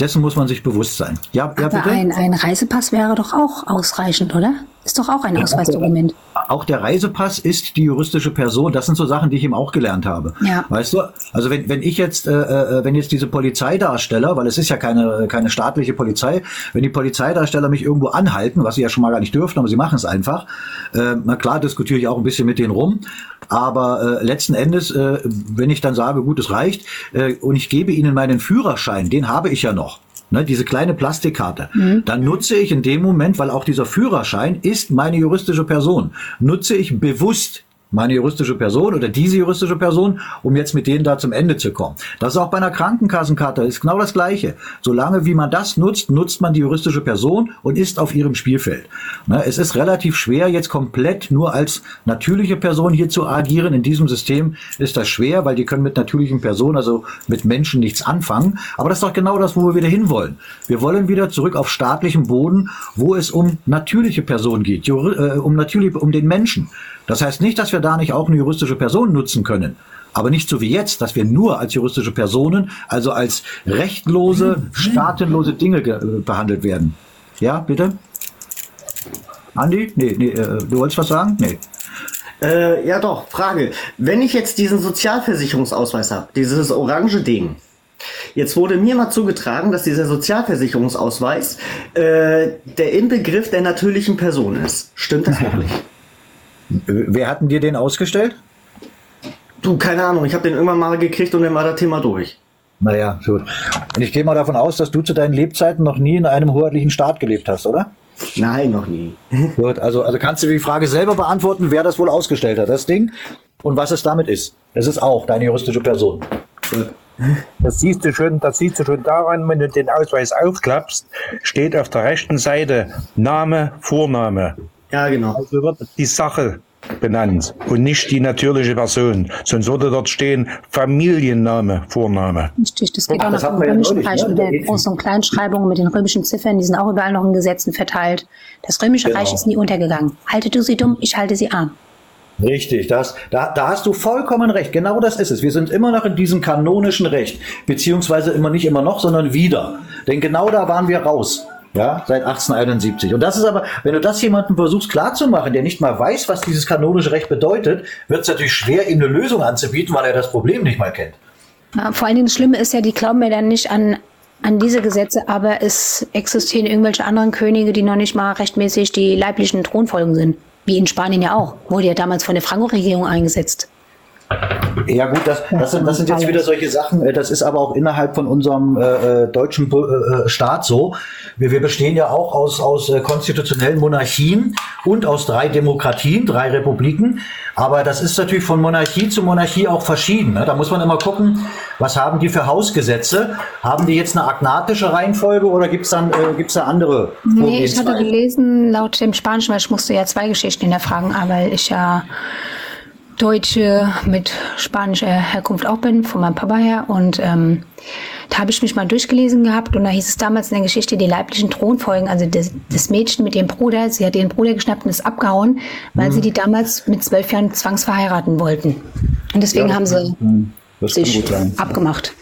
Dessen muss man sich bewusst sein. Ja, ja Aber bitte? ein, ein Reisepass wäre doch auch ausreichend, oder? Ist doch auch ein Ausweisdokument. Auch der Reisepass ist die juristische Person. Das sind so Sachen, die ich eben auch gelernt habe. Ja. Weißt du? Also wenn, wenn ich jetzt, äh, äh, wenn jetzt diese Polizeidarsteller, weil es ist ja keine, keine staatliche Polizei, wenn die Polizeidarsteller mich irgendwo anhalten, was sie ja schon mal gar nicht dürfen, aber sie machen es einfach, äh, na klar diskutiere ich auch ein bisschen mit denen rum, aber äh, letzten Endes, äh, wenn ich dann sage, gut, es reicht, äh, und ich gebe ihnen meinen Führerschein, den habe ich ja noch. Ne, diese kleine Plastikkarte. Dann nutze ich in dem Moment, weil auch dieser Führerschein ist meine juristische Person, nutze ich bewusst meine juristische Person oder diese juristische Person, um jetzt mit denen da zum Ende zu kommen. Das ist auch bei einer Krankenkassenkarte, ist genau das Gleiche. Solange wie man das nutzt, nutzt man die juristische Person und ist auf ihrem Spielfeld. Ne, es ist relativ schwer, jetzt komplett nur als natürliche Person hier zu agieren. In diesem System ist das schwer, weil die können mit natürlichen Personen, also mit Menschen nichts anfangen. Aber das ist doch genau das, wo wir wieder hinwollen. Wir wollen wieder zurück auf staatlichem Boden, wo es um natürliche Personen geht, äh, um natürlich um den Menschen. Das heißt nicht, dass wir da nicht auch eine juristische Person nutzen können. Aber nicht so wie jetzt, dass wir nur als juristische Personen, also als rechtlose, staatenlose Dinge ge- äh, behandelt werden. Ja, bitte? Andi? Nee, nee, äh, du wolltest was sagen? Nee. Äh, ja doch, Frage. Wenn ich jetzt diesen Sozialversicherungsausweis habe, dieses orange Ding, jetzt wurde mir mal zugetragen, dass dieser Sozialversicherungsausweis äh, der Inbegriff der natürlichen Person ist. Stimmt das wirklich? Wer hat denn dir den ausgestellt? Du, keine Ahnung, ich habe den irgendwann mal gekriegt und dann war das Thema durch. Naja, gut. Und ich gehe mal davon aus, dass du zu deinen Lebzeiten noch nie in einem hoheitlichen Staat gelebt hast, oder? Nein, noch nie. Gut, also, also kannst du die Frage selber beantworten, wer das wohl ausgestellt hat, das Ding, und was es damit ist. Es ist auch deine juristische Person. Das siehst du schon, das siehst du schon daran, wenn du den Ausweis aufklappst, steht auf der rechten Seite Name, Vorname. Ja, genau. Also wird die Sache benannt und nicht die natürliche Person. Sonst würde dort stehen Familienname, Vorname. Richtig, das geht auch Das nach dem römischen Reich mit der Groß- und Kleinschreibung, mit den römischen Ziffern, die sind auch überall noch in Gesetzen verteilt. Das römische Genau. Reich ist nie untergegangen. Halte du sie dumm, ich halte sie arm. Richtig, das, da, da hast du vollkommen recht. Genau das ist es. Wir sind immer noch in diesem kanonischen Recht. Beziehungsweise immer nicht immer noch, sondern wieder. Denn genau da waren wir raus. Ja, seit 1871. Und das ist aber, wenn du das jemandem versuchst klarzumachen, der nicht mal weiß, was dieses kanonische Recht bedeutet, wird es natürlich schwer, ihm eine Lösung anzubieten, weil er das Problem nicht mal kennt. Ja, vor allen Dingen das Schlimme ist ja, die glauben ja dann nicht an, an diese Gesetze, aber es existieren irgendwelche anderen Könige, die noch nicht mal rechtmäßig die leiblichen Thronfolgen sind. Wie in Spanien ja auch. Wurde ja damals von der Franco-Regierung eingesetzt. Ja gut, das, das, sind, das sind jetzt wieder solche Sachen, äh, das ist aber auch innerhalb von unserem äh, äh, deutschen äh, äh, Staat so. Wir, wir bestehen ja auch aus, aus äh, konstitutionellen Monarchien und aus drei Demokratien, drei Republiken. Aber das ist natürlich von Monarchie zu Monarchie auch verschieden. Ne? Da muss man immer gucken, was haben die für Hausgesetze? Haben die jetzt eine agnatische Reihenfolge oder gibt's dann äh, gibt's da andere Nee, ich hatte gelesen, laut dem Spanischen, weil ich musste ja zwei Geschichten hinterfragen, weil ich ja Deutsche mit spanischer Herkunft auch bin, von meinem Papa her. Und ähm, da habe ich mich mal durchgelesen gehabt und da hieß es damals in der Geschichte, die leiblichen Thronfolgen, also das, das Mädchen mit ihrem Bruder, sie hat ihren Bruder geschnappt und ist abgehauen, weil Mhm. sie die damals mit zwölf Jahren zwangsverheiraten wollten. Und deswegen Ja, haben sie sich abgemacht.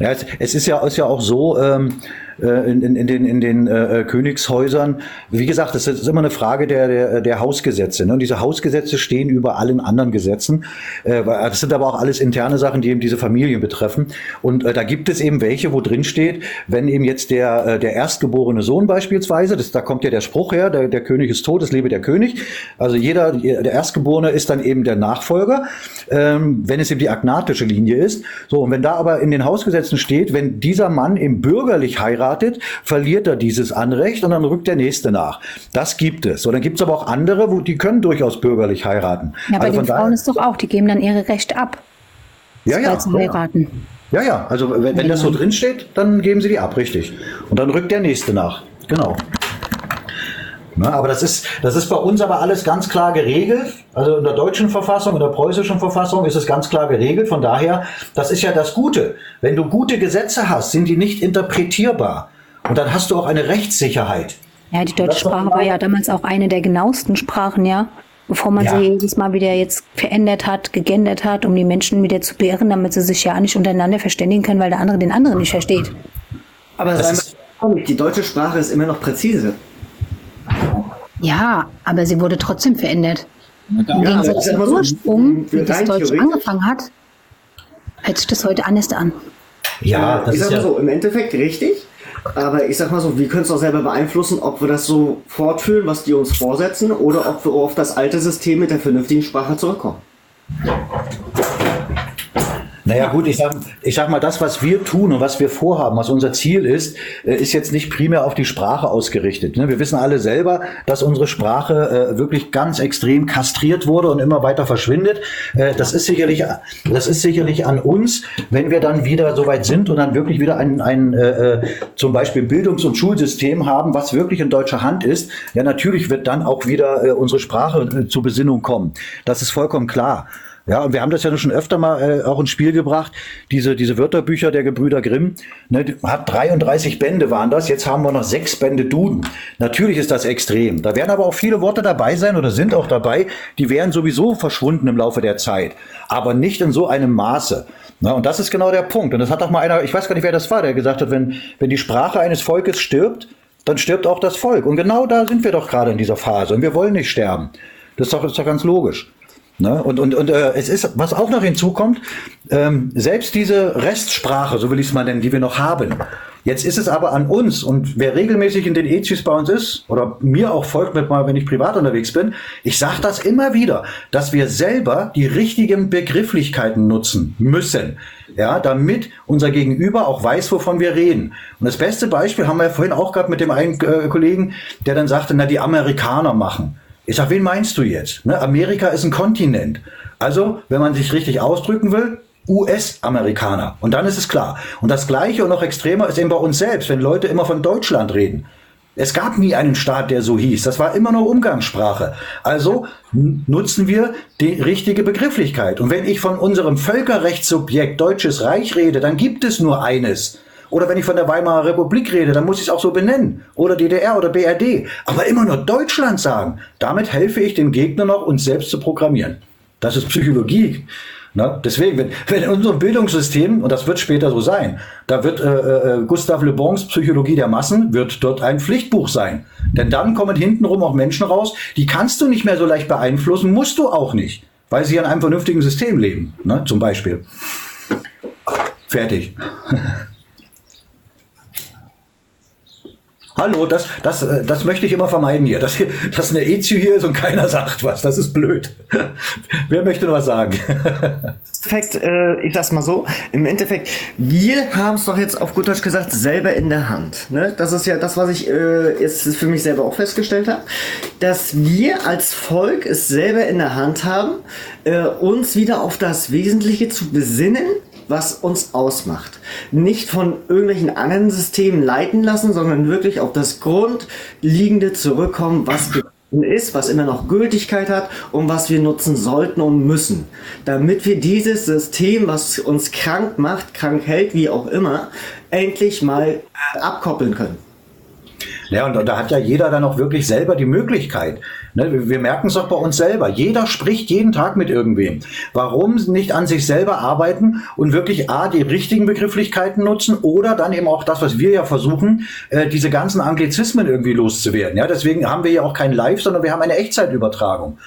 Ja, es, es ist ja, ist ja auch so, ähm, äh, in, in, in den, in den äh, Königshäusern, wie gesagt, das ist immer eine Frage der, der, der Hausgesetze. Ne? Und diese Hausgesetze stehen über allen anderen Gesetzen. Äh, das sind aber auch alles interne Sachen, die eben diese Familien betreffen. Und äh, da gibt es eben welche, wo drin steht, wenn eben jetzt der, äh, der erstgeborene Sohn beispielsweise, das, da kommt ja der Spruch her, der, der König ist tot, es lebe der König. Also jeder, der Erstgeborene ist dann eben der Nachfolger, ähm, wenn es eben die agnatische Linie ist. So, und wenn da aber in den Hausgesetzen steht, wenn dieser Mann eben bürgerlich heiratet, verliert er dieses Anrecht und dann rückt der nächste nach. Das gibt es. So, dann gibt es aber auch andere, wo, die können durchaus bürgerlich heiraten. Ja, bei Also den von Frauen ist doch auch, die geben dann ihre Rechte ab. ja, ja, ja. heiraten. Ja, ja, also wenn, wenn das so drin steht, dann geben sie die ab, richtig. Und dann rückt der nächste nach. Genau. Na, aber das ist, das ist bei uns aber alles ganz klar geregelt. Also in der deutschen Verfassung, in der preußischen Verfassung ist es ganz klar geregelt. Von daher, das ist ja das Gute. Wenn du gute Gesetze hast, sind die nicht interpretierbar. Und dann hast du auch eine Rechtssicherheit. Ja, die deutsche Sprache war ja damals auch eine der genauesten Sprachen, ja. Bevor man Ja. sie jedes Mal wieder jetzt verändert hat, gegendert hat, um die Menschen wieder zu beirren, damit sie sich ja nicht untereinander verständigen können, weil der andere den anderen nicht versteht. Aber sei mal ehrlich, die deutsche Sprache ist immer noch präzise. Ja, aber sie wurde trotzdem verändert. Im Ja, Gegensatz zum so, Ursprung, wie das Deutsch angefangen hat, hört sich das heute anders an. Ja, ich sag mal so, im Endeffekt richtig. Aber ich sag mal so, wir können es auch selber beeinflussen, ob wir das so fortführen, was die uns vorsetzen, oder ob wir auf das alte System mit der vernünftigen Sprache zurückkommen. Naja gut, ich sag, ich sag mal, das, was wir tun und was wir vorhaben, was unser Ziel ist, äh, ist jetzt nicht primär auf die Sprache ausgerichtet. ne? Wir wissen alle selber, dass unsere Sprache äh, wirklich ganz extrem kastriert wurde und immer weiter verschwindet. Äh, Das ist sicherlich, das ist sicherlich an uns, wenn wir dann wieder so weit sind und dann wirklich wieder ein, ein zum Beispiel Bildungs- und Schulsystem haben, was wirklich in deutscher Hand ist. Ja, natürlich wird dann auch wieder unsere Sprache zur Besinnung kommen. Das ist vollkommen klar. Ja, und wir haben das ja schon öfter mal äh, auch ins Spiel gebracht. Diese, diese Wörterbücher der Gebrüder Grimm, ne, hat 33 Bände waren das. Jetzt haben wir noch sechs Bände Duden. Natürlich ist das extrem. Da werden aber auch viele Worte dabei sein oder sind auch dabei, die wären sowieso verschwunden im Laufe der Zeit. Aber nicht in so einem Maße. Na, und das ist genau der Punkt. Und das hat doch mal einer, ich weiß gar nicht, wer das war, der gesagt hat, wenn, wenn die Sprache eines Volkes stirbt, dann stirbt auch das Volk. Und genau da sind wir doch gerade in dieser Phase. Und wir wollen nicht sterben. Das ist doch, das ist doch ganz logisch. Ne? Und, und, und äh, es ist, was auch noch hinzukommt, ähm, selbst diese Restsprache, so will ich es mal nennen, die wir noch haben. Jetzt ist es aber an uns und wer regelmäßig in den EZs bei uns ist oder mir auch folgt, mit mal, wenn ich privat unterwegs bin, ich sage das immer wieder, dass wir selber die richtigen Begrifflichkeiten nutzen müssen, ja, damit unser Gegenüber auch weiß, wovon wir reden. Und das beste Beispiel haben wir ja vorhin auch gehabt mit dem einen äh, Kollegen, der dann sagte, na die Amerikaner machen. Ich sag, wen meinst du jetzt? Ne? Amerika ist ein Kontinent. Also, wenn man sich richtig ausdrücken will, US-Amerikaner. Und dann ist es klar. Und das Gleiche und noch extremer ist eben bei uns selbst, wenn Leute immer von Deutschland reden. Es gab nie einen Staat, der so hieß. Das war immer nur Umgangssprache. Also nutzen wir die richtige Begrifflichkeit. Und wenn ich von unserem Völkerrechtssubjekt Deutsches Reich rede, dann gibt es nur eines. Oder wenn ich von der Weimarer Republik rede, dann muss ich es auch so benennen. Oder DDR oder BRD. Aber immer nur Deutschland sagen. Damit helfe ich dem Gegner noch, uns selbst zu programmieren. Das ist Psychologie. Ne? Deswegen, wenn, wenn in unserem Bildungssystem, und das wird später so sein, da wird äh, äh, Gustav Le Bons Psychologie der Massen, wird dort ein Pflichtbuch sein. Denn dann kommen hintenrum auch Menschen raus, die kannst du nicht mehr so leicht beeinflussen, musst du auch nicht, weil sie in einem vernünftigen System leben, ne? zum Beispiel. Fertig. Hallo, das, das, äh, das möchte ich immer vermeiden hier, dass, dass eine EZU hier ist und keiner sagt was. Das ist blöd. Wer möchte noch was sagen? Endeffekt, äh, ich sag's mal so, im Endeffekt, wir haben es doch jetzt auf gut Deutsch gesagt selber in der Hand. Ne? Das ist ja das, was ich äh, jetzt für mich selber auch festgestellt habe, dass wir als Volk es selber in der Hand haben, äh, uns wieder auf das Wesentliche zu besinnen, was uns ausmacht. Nicht von irgendwelchen anderen Systemen leiten lassen, sondern wirklich auf das Grundliegende zurückkommen, was ist, was immer noch Gültigkeit hat und was wir nutzen sollten und müssen, damit wir dieses System, was uns krank macht, krank hält, wie auch immer, endlich mal abkoppeln können. Ja, und da hat ja jeder dann auch wirklich selber die Möglichkeit. Ne, wir wir merken es doch bei uns selber. Jeder spricht jeden Tag mit irgendwem. Warum nicht an sich selber arbeiten und wirklich A, die richtigen Begrifflichkeiten nutzen oder dann eben auch das, was wir ja versuchen, äh, diese ganzen Anglizismen irgendwie loszuwerden. Ja, deswegen haben wir ja auch kein Live, sondern wir haben eine Echtzeitübertragung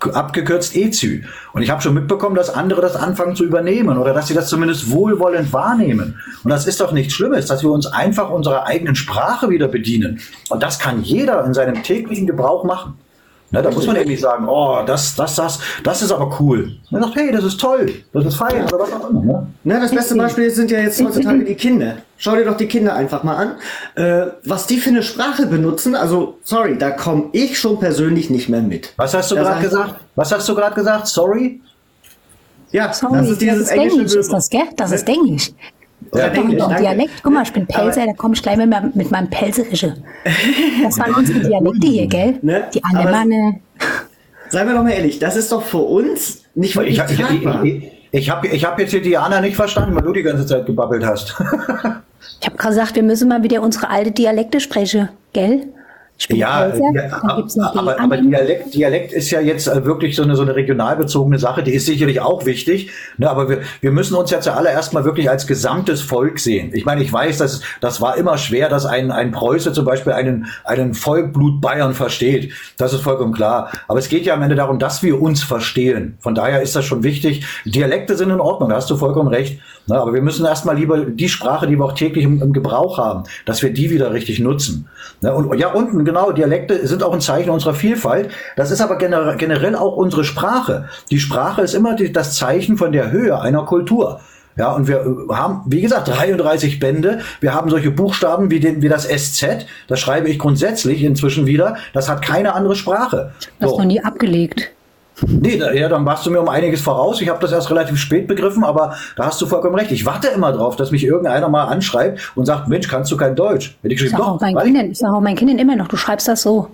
abgekürzt EZÜ. Und ich habe schon mitbekommen, dass andere das anfangen zu übernehmen oder dass sie das zumindest wohlwollend wahrnehmen. Und das ist doch nichts Schlimmes, dass wir uns einfach unserer eigenen Sprache wieder bedienen. Und das kann jeder in seinem täglichen Gebrauch machen. Ne, da muss man eben nicht sagen, oh, das, das, das, das ist aber cool. Man sagt, hey, das ist toll, das ist fein oder was auch immer. Ne? Ne, das beste Beispiel sind ja jetzt heutzutage die Kinder. Schau dir doch die Kinder einfach mal an. Äh, was die für eine Sprache benutzen, also sorry, da komme ich schon persönlich nicht mehr mit. Was hast du gerade gesagt? Was hast du gerade gesagt? Sorry? Ja, Sorry, das ist dieses englische Englisch, ist das, gell? Das ist Englisch. Ja, doch ein danke. Dialekt. Guck mal, ich bin Pelzer, da komme ich gleich mit, meinem- mit meinem Pelzerische. Das waren unsere Dialekte hier, gell? Ne? Die Alemanne. Seien wir doch mal ehrlich, das ist doch für uns nicht wirklich Ich, ich, ich, tragbar. ich, ich habe ich hab jetzt hier Diana nicht verstanden, weil du die ganze Zeit gebabbelt hast. Ich habe gesagt, wir müssen mal wieder unsere alte Dialekte sprechen, gell? Ja, Pelzer, ja, aber, aber. Dialekt, Dialekt ist ja jetzt äh, wirklich so eine, so eine regionalbezogene Sache, die ist sicherlich auch wichtig. Ne, aber wir, wir müssen uns ja zuallererst mal wirklich als gesamtes Volk sehen. Ich meine, ich weiß, dass, das war immer schwer, dass ein, ein Preuße zum Beispiel einen, einen Vollblut Bayern versteht. Das ist vollkommen klar. Aber es geht ja am Ende darum, dass wir uns verstehen. Von daher ist das schon wichtig. Dialekte sind in Ordnung, da hast du vollkommen recht. Ne, aber wir müssen erstmal lieber die Sprache, die wir auch täglich im, im Gebrauch haben, dass wir die wieder richtig nutzen. Ne, und ja, unten, genau, Dialekte sind auch ein Zeichen unserer Vielfalt. Das ist aber gener generell auch unsere Sprache. Die Sprache ist immer die, das Zeichen von der Höhe einer Kultur. Ja, und wir äh, haben, wie gesagt, 33 Bände. Wir haben solche Buchstaben wie, den, wie das SZ. Das schreibe ich grundsätzlich inzwischen wieder. Das hat keine andere Sprache. Das So. noch nie abgelegt. Nee, da, ja, dann warst du mir um einiges voraus. Ich habe das erst relativ spät begriffen, aber da hast du vollkommen recht. Ich warte immer drauf, dass mich irgendeiner mal anschreibt und sagt, Mensch, kannst du kein Deutsch? Hätte ich Ich geschrieben, sage auch, doch, meinen ich- Kindern, ich sag auch meinen Kindern immer noch, du schreibst das so.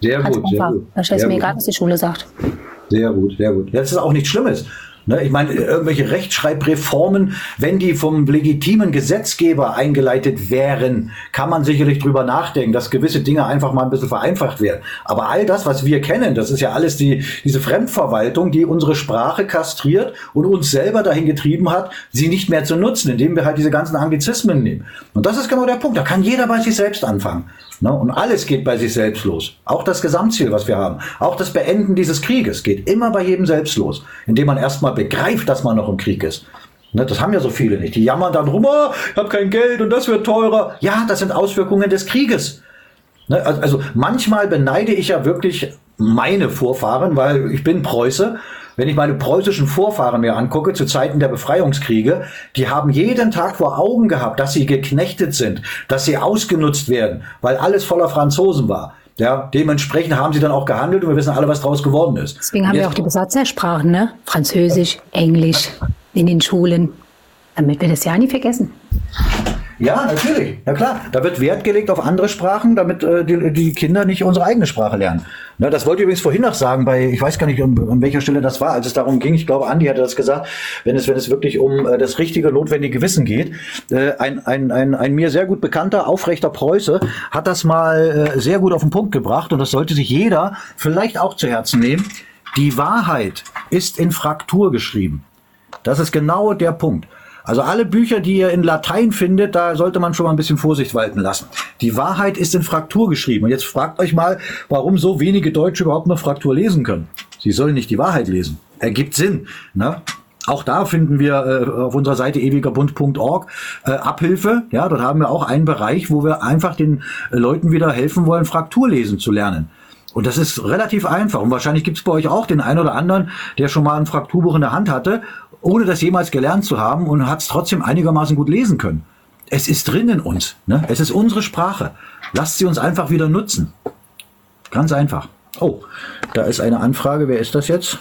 Sehr Ganz gut, sehr einfach. gut. Da ist Sehr mir gut. egal, was die Schule sagt. Sehr gut, sehr gut. Das ist auch nichts Schlimmes. Ne, ich meine, irgendwelche Rechtschreibreformen, wenn die vom legitimen Gesetzgeber eingeleitet wären, kann man sicherlich drüber nachdenken, dass gewisse Dinge einfach mal ein bisschen vereinfacht werden. Aber all das, was wir kennen, das ist ja alles die, diese Fremdverwaltung, die unsere Sprache kastriert und uns selber dahin getrieben hat, sie nicht mehr zu nutzen, indem wir halt diese ganzen Anglizismen nehmen. Und das ist genau der Punkt. Da kann jeder bei sich selbst anfangen. Ne? Und alles geht bei sich selbst los. Auch das Gesamtziel, was wir haben. Auch das Beenden dieses Krieges geht immer bei jedem selbst los. Indem man erstmal begreift, dass man noch im Krieg ist. Ne? Das haben ja so viele nicht. Die jammern dann rum, oh, ich habe kein Geld und das wird teurer. Ja, das sind Auswirkungen des Krieges. Ne, Also, also manchmal beneide ich ja wirklich meine Vorfahren, weil ich bin Preuße. Wenn ich meine preußischen Vorfahren mir angucke, zu Zeiten der Befreiungskriege, die haben jeden Tag vor Augen gehabt, dass sie geknechtet sind, dass sie ausgenutzt werden, weil alles voller Franzosen war. Ja, dementsprechend haben sie dann auch gehandelt und wir wissen alle, was daraus geworden ist. Deswegen haben wir auch die Besatzersprachen, ne? Französisch, Englisch in den Schulen. Damit wir das ja nie vergessen. Ja, natürlich. Ja klar. Da wird Wert gelegt auf andere Sprachen, damit äh, die, die Kinder nicht unsere eigene Sprache lernen. Na, das wollte ich übrigens vorhin noch sagen, bei, ich weiß gar nicht, an, an welcher Stelle das war, als es darum ging, ich glaube, Andi hatte das gesagt, wenn es, wenn es wirklich um äh, das richtige, notwendige Wissen geht. Äh, ein, ein, ein, ein mir sehr gut bekannter, aufrechter Preuße hat das mal äh, sehr gut auf den Punkt gebracht und das sollte sich jeder vielleicht auch zu Herzen nehmen. Die Wahrheit ist in Fraktur geschrieben. Das ist genau der Punkt. Also alle Bücher, die ihr in Latein findet, da sollte man schon mal ein bisschen Vorsicht walten lassen. Die Wahrheit ist in Fraktur geschrieben. Und jetzt fragt euch mal, warum so wenige Deutsche überhaupt noch Fraktur lesen können. Sie sollen nicht die Wahrheit lesen. Ergibt Sinn. Ne? Auch da finden wir äh, auf unserer Seite ewigerbund.org äh, Abhilfe. Ja, dort haben wir auch einen Bereich, wo wir einfach den äh, Leuten wieder helfen wollen, Fraktur lesen zu lernen. Und das ist relativ einfach. Und wahrscheinlich gibt es bei euch auch den einen oder anderen, der schon mal ein Frakturbuch in der Hand hatte, ohne das jemals gelernt zu haben und hat es trotzdem einigermaßen gut lesen können. Es ist drin in uns. Ne? Es ist unsere Sprache. Lasst sie uns einfach wieder nutzen. Ganz einfach. Oh, da ist eine Anfrage. Wer ist das jetzt?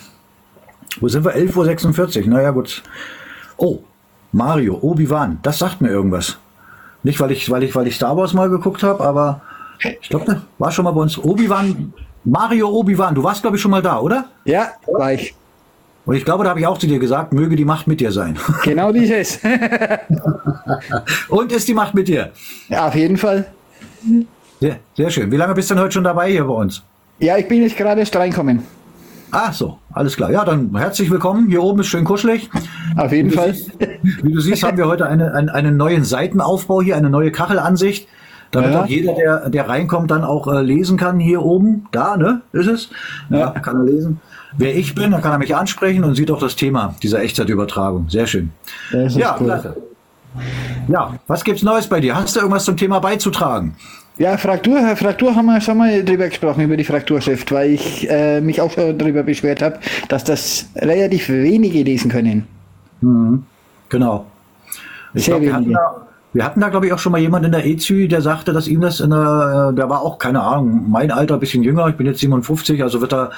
Wo sind wir? 11.46 Uhr. Naja, gut. Oh, Mario, Obi-Wan. Das sagt mir irgendwas. Nicht, weil ich, weil ich, weil ich Star Wars mal geguckt habe, aber ich glaube, das war schon mal bei uns. Obi-Wan, Mario Obi-Wan, du warst, glaube ich, schon mal da, oder? Ja, war ich. Und ich glaube, da habe ich auch zu dir gesagt, möge die Macht mit dir sein. Genau dieses. Und ist die Macht mit dir? Ja, auf jeden Fall. Sehr, sehr schön. Wie lange bist du denn heute schon dabei hier bei uns? Ja, ich bin jetzt gerade erst reinkommen. Ach so, alles klar. Ja, dann herzlich willkommen. Hier oben ist schön kuschelig. Auf jeden wie Fall. Siehst, wie du siehst, haben wir heute eine, einen, einen neuen Seitenaufbau hier, eine neue Kachelansicht, damit Ja. auch jeder, der, der reinkommt, dann auch äh, lesen kann. Hier oben, da, ne, ist es? Ja, kann er lesen. Wer ich bin, dann kann er mich ansprechen und sieht auch das Thema dieser Echtzeitübertragung. Sehr schön. Ja, cool. klasse. Ja, was gibt's Neues bei dir? Hast du irgendwas zum Thema beizutragen? Ja, Fraktur, Fraktur haben wir schon mal drüber gesprochen, über die Frakturschrift, weil ich äh, mich auch schon darüber beschwert habe, dass das relativ wenige lesen können. Mhm. Genau. Ich Sehr glaub, wenige. Wir hatten da, glaube ich, auch schon mal jemand in der EZÜ, der sagte, dass ihm das in der, äh, der war auch, keine Ahnung, mein Alter, ein bisschen jünger, ich bin jetzt 57, also wird er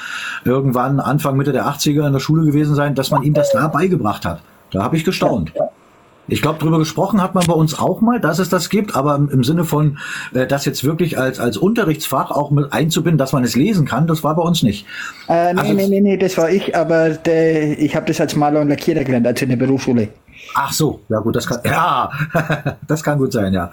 irgendwann Anfang, Mitte der 80er in der Schule gewesen sein, dass man ihm das da beigebracht hat. Da habe ich gestaunt. Ich glaube, drüber gesprochen hat man bei uns auch mal, dass es das gibt, aber im, im Sinne von, äh, das jetzt wirklich als, als Unterrichtsfach auch mit einzubinden, dass man es lesen kann, das war bei uns nicht. Äh, nee, Also- nee, nee, nee, das war ich, aber der, ich habe das als Maler und Lackierer gelernt, also in der Berufsschule. Ach so, ja gut, das kann, ja, das kann gut sein, ja.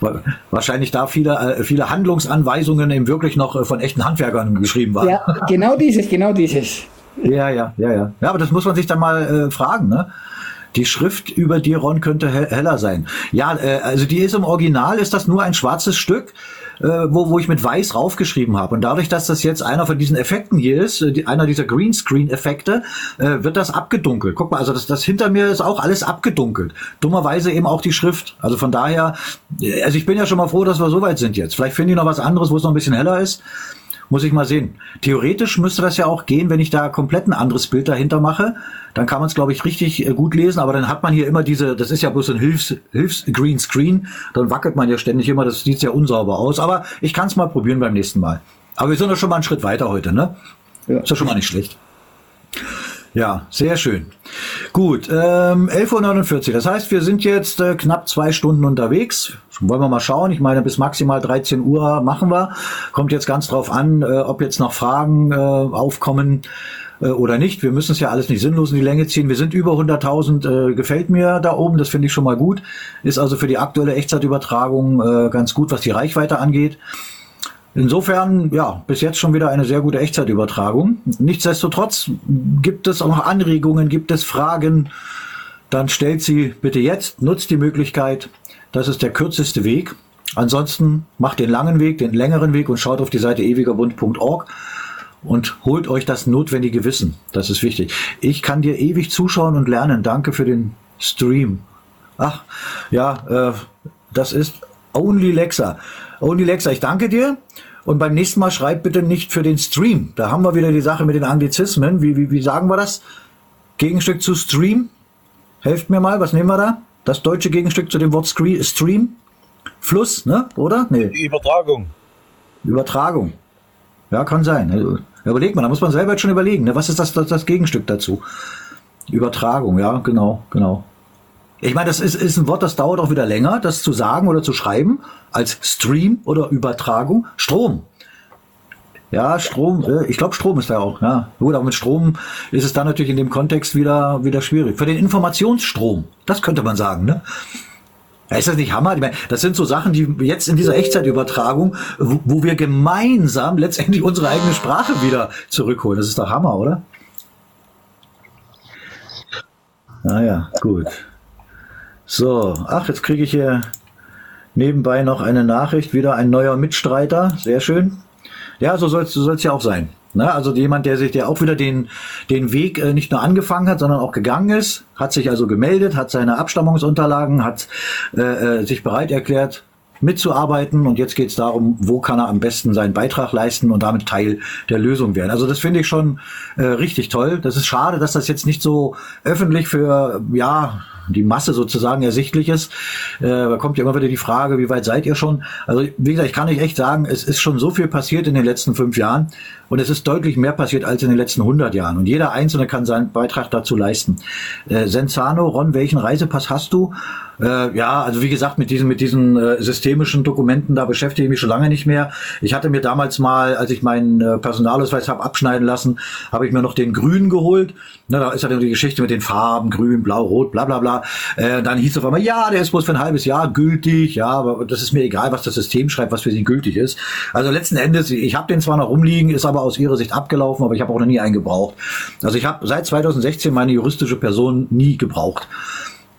Wa- Wahrscheinlich da viele, äh, viele Handlungsanweisungen eben wirklich noch äh, von echten Handwerkern geschrieben waren. Ja, genau dieses, genau dieses. Ja, ja, ja, ja. Ja, aber das muss man sich dann mal äh, fragen, ne? Die Schrift über dir, Ron, könnte he heller sein. Ja, äh, also die ist im Original, ist das nur ein schwarzes Stück, äh, wo, wo ich mit weiß raufgeschrieben habe. Und dadurch, dass das jetzt einer von diesen Effekten hier ist, äh, die, einer dieser Greenscreen-Effekte, äh, wird das abgedunkelt. Guck mal, also das, das hinter mir ist auch alles abgedunkelt. Dummerweise eben auch die Schrift. Also von daher, äh, also ich bin ja schon mal froh, dass wir so weit sind jetzt. Vielleicht finde ich noch was anderes, wo es noch ein bisschen heller ist. Muss ich mal sehen. Theoretisch müsste das ja auch gehen, wenn ich da komplett ein anderes Bild dahinter mache. Dann kann man es, glaube ich, richtig äh, gut lesen. Aber dann hat man hier immer diese, das ist ja bloß ein Hilfs, Hilfs Green Screen. Dann wackelt man ja ständig immer. Das sieht sehr unsauber aus. Aber ich kann es mal probieren beim nächsten Mal. Aber wir sind doch schon mal einen Schritt weiter heute, ne? Ja. Ist ja schon mal nicht schlecht. Ja, sehr schön. Gut, ähm, 11.49 Uhr. Das heißt, wir sind jetzt äh, knapp zwei Stunden unterwegs. Wollen wir mal schauen. Ich meine, bis maximal 13 Uhr machen wir. Kommt jetzt ganz drauf an, äh, ob jetzt noch Fragen äh, aufkommen äh, oder nicht. Wir müssen es ja alles nicht sinnlos in die Länge ziehen. Wir sind über 100.000, äh, gefällt mir da oben. Das finde ich schon mal gut. Ist also für die aktuelle Echtzeitübertragung äh, ganz gut, was die Reichweite angeht. Insofern, ja, bis jetzt schon wieder eine sehr gute Echtzeitübertragung. Nichtsdestotrotz gibt es auch noch Anregungen, gibt es Fragen, dann stellt sie bitte jetzt, nutzt die Möglichkeit. Das ist der kürzeste Weg. Ansonsten macht den langen Weg, den längeren Weg und schaut auf die Seite ewigerbund.org und holt euch das notwendige Wissen. Das ist wichtig. Ich kann dir ewig zuschauen und lernen. Danke für den Stream. Ach, ja, äh, das ist Only Lexa. Only Lexa, ich danke dir. Und beim nächsten Mal schreib bitte nicht für den Stream. Da haben wir wieder die Sache mit den Anglizismen. Wie, wie, wie sagen wir das? Gegenstück zu Stream? Helft mir mal, was nehmen wir da? Das deutsche Gegenstück zu dem Wort Stream? Fluss, ne? Oder? Nee. Übertragung. Übertragung. Ja, kann sein. Also, überlegt man, da muss man selber jetzt schon überlegen. Ne? Was ist das, das, das Gegenstück dazu? Übertragung, ja, genau, genau. Ich meine, das ist, ist ein Wort, das dauert auch wieder länger, das zu sagen oder zu schreiben, als Stream oder Übertragung. Strom. Ja, Strom, äh, ich glaube Strom ist da auch, ja. Gut, aber mit Strom ist es dann natürlich in dem Kontext wieder, wieder schwierig. Für den Informationsstrom, das könnte man sagen, ne? Ist das nicht Hammer? Ich meine, das sind so Sachen, die jetzt in dieser Echtzeitübertragung, wo, wo wir gemeinsam letztendlich unsere eigene Sprache wieder zurückholen. Das ist doch Hammer, oder? Naja, gut. So, ach, jetzt kriege ich hier nebenbei noch eine Nachricht, wieder ein neuer Mitstreiter, sehr schön. Ja, so soll es so soll's ja auch sein. Ne? Also jemand, der sich, der auch wieder den, den Weg äh, nicht nur angefangen hat, sondern auch gegangen ist, hat sich also gemeldet, hat seine Abstammungsunterlagen, hat äh, äh sich bereit erklärt, mitzuarbeiten und jetzt geht es darum, wo kann er am besten seinen Beitrag leisten und damit Teil der Lösung werden. Also das finde ich schon äh, richtig toll. Das ist schade, dass das jetzt nicht so öffentlich für ja die Masse sozusagen ersichtlich ist. Äh, da kommt ja immer wieder die Frage, wie weit seid ihr schon? Also wie gesagt, ich kann euch echt sagen, es ist schon so viel passiert in den letzten fünf Jahren und es ist deutlich mehr passiert als in den letzten 100 Jahren. Und jeder Einzelne kann seinen Beitrag dazu leisten. Äh, Senzano, Ron, welchen Reisepass hast du? Äh, ja, also wie gesagt, mit diesen, mit diesen äh, systemischen Dokumenten, da beschäftige ich mich schon lange nicht mehr. Ich hatte mir damals mal, als ich meinen äh, Personalausweis habe abschneiden lassen, habe ich mir noch den grünen geholt. Na, da ist ja die Geschichte mit den Farben, grün, blau, rot, bla bla bla. Äh, dann hieß es auf einmal, ja, der ist bloß für ein halbes Jahr gültig, ja, aber das ist mir egal, was das System schreibt, was für sie gültig ist. Also letzten Endes, ich habe den zwar noch rumliegen, ist aber aus ihrer Sicht abgelaufen, aber ich habe auch noch nie einen gebraucht. Also ich habe seit 2016 meine juristische Person nie gebraucht.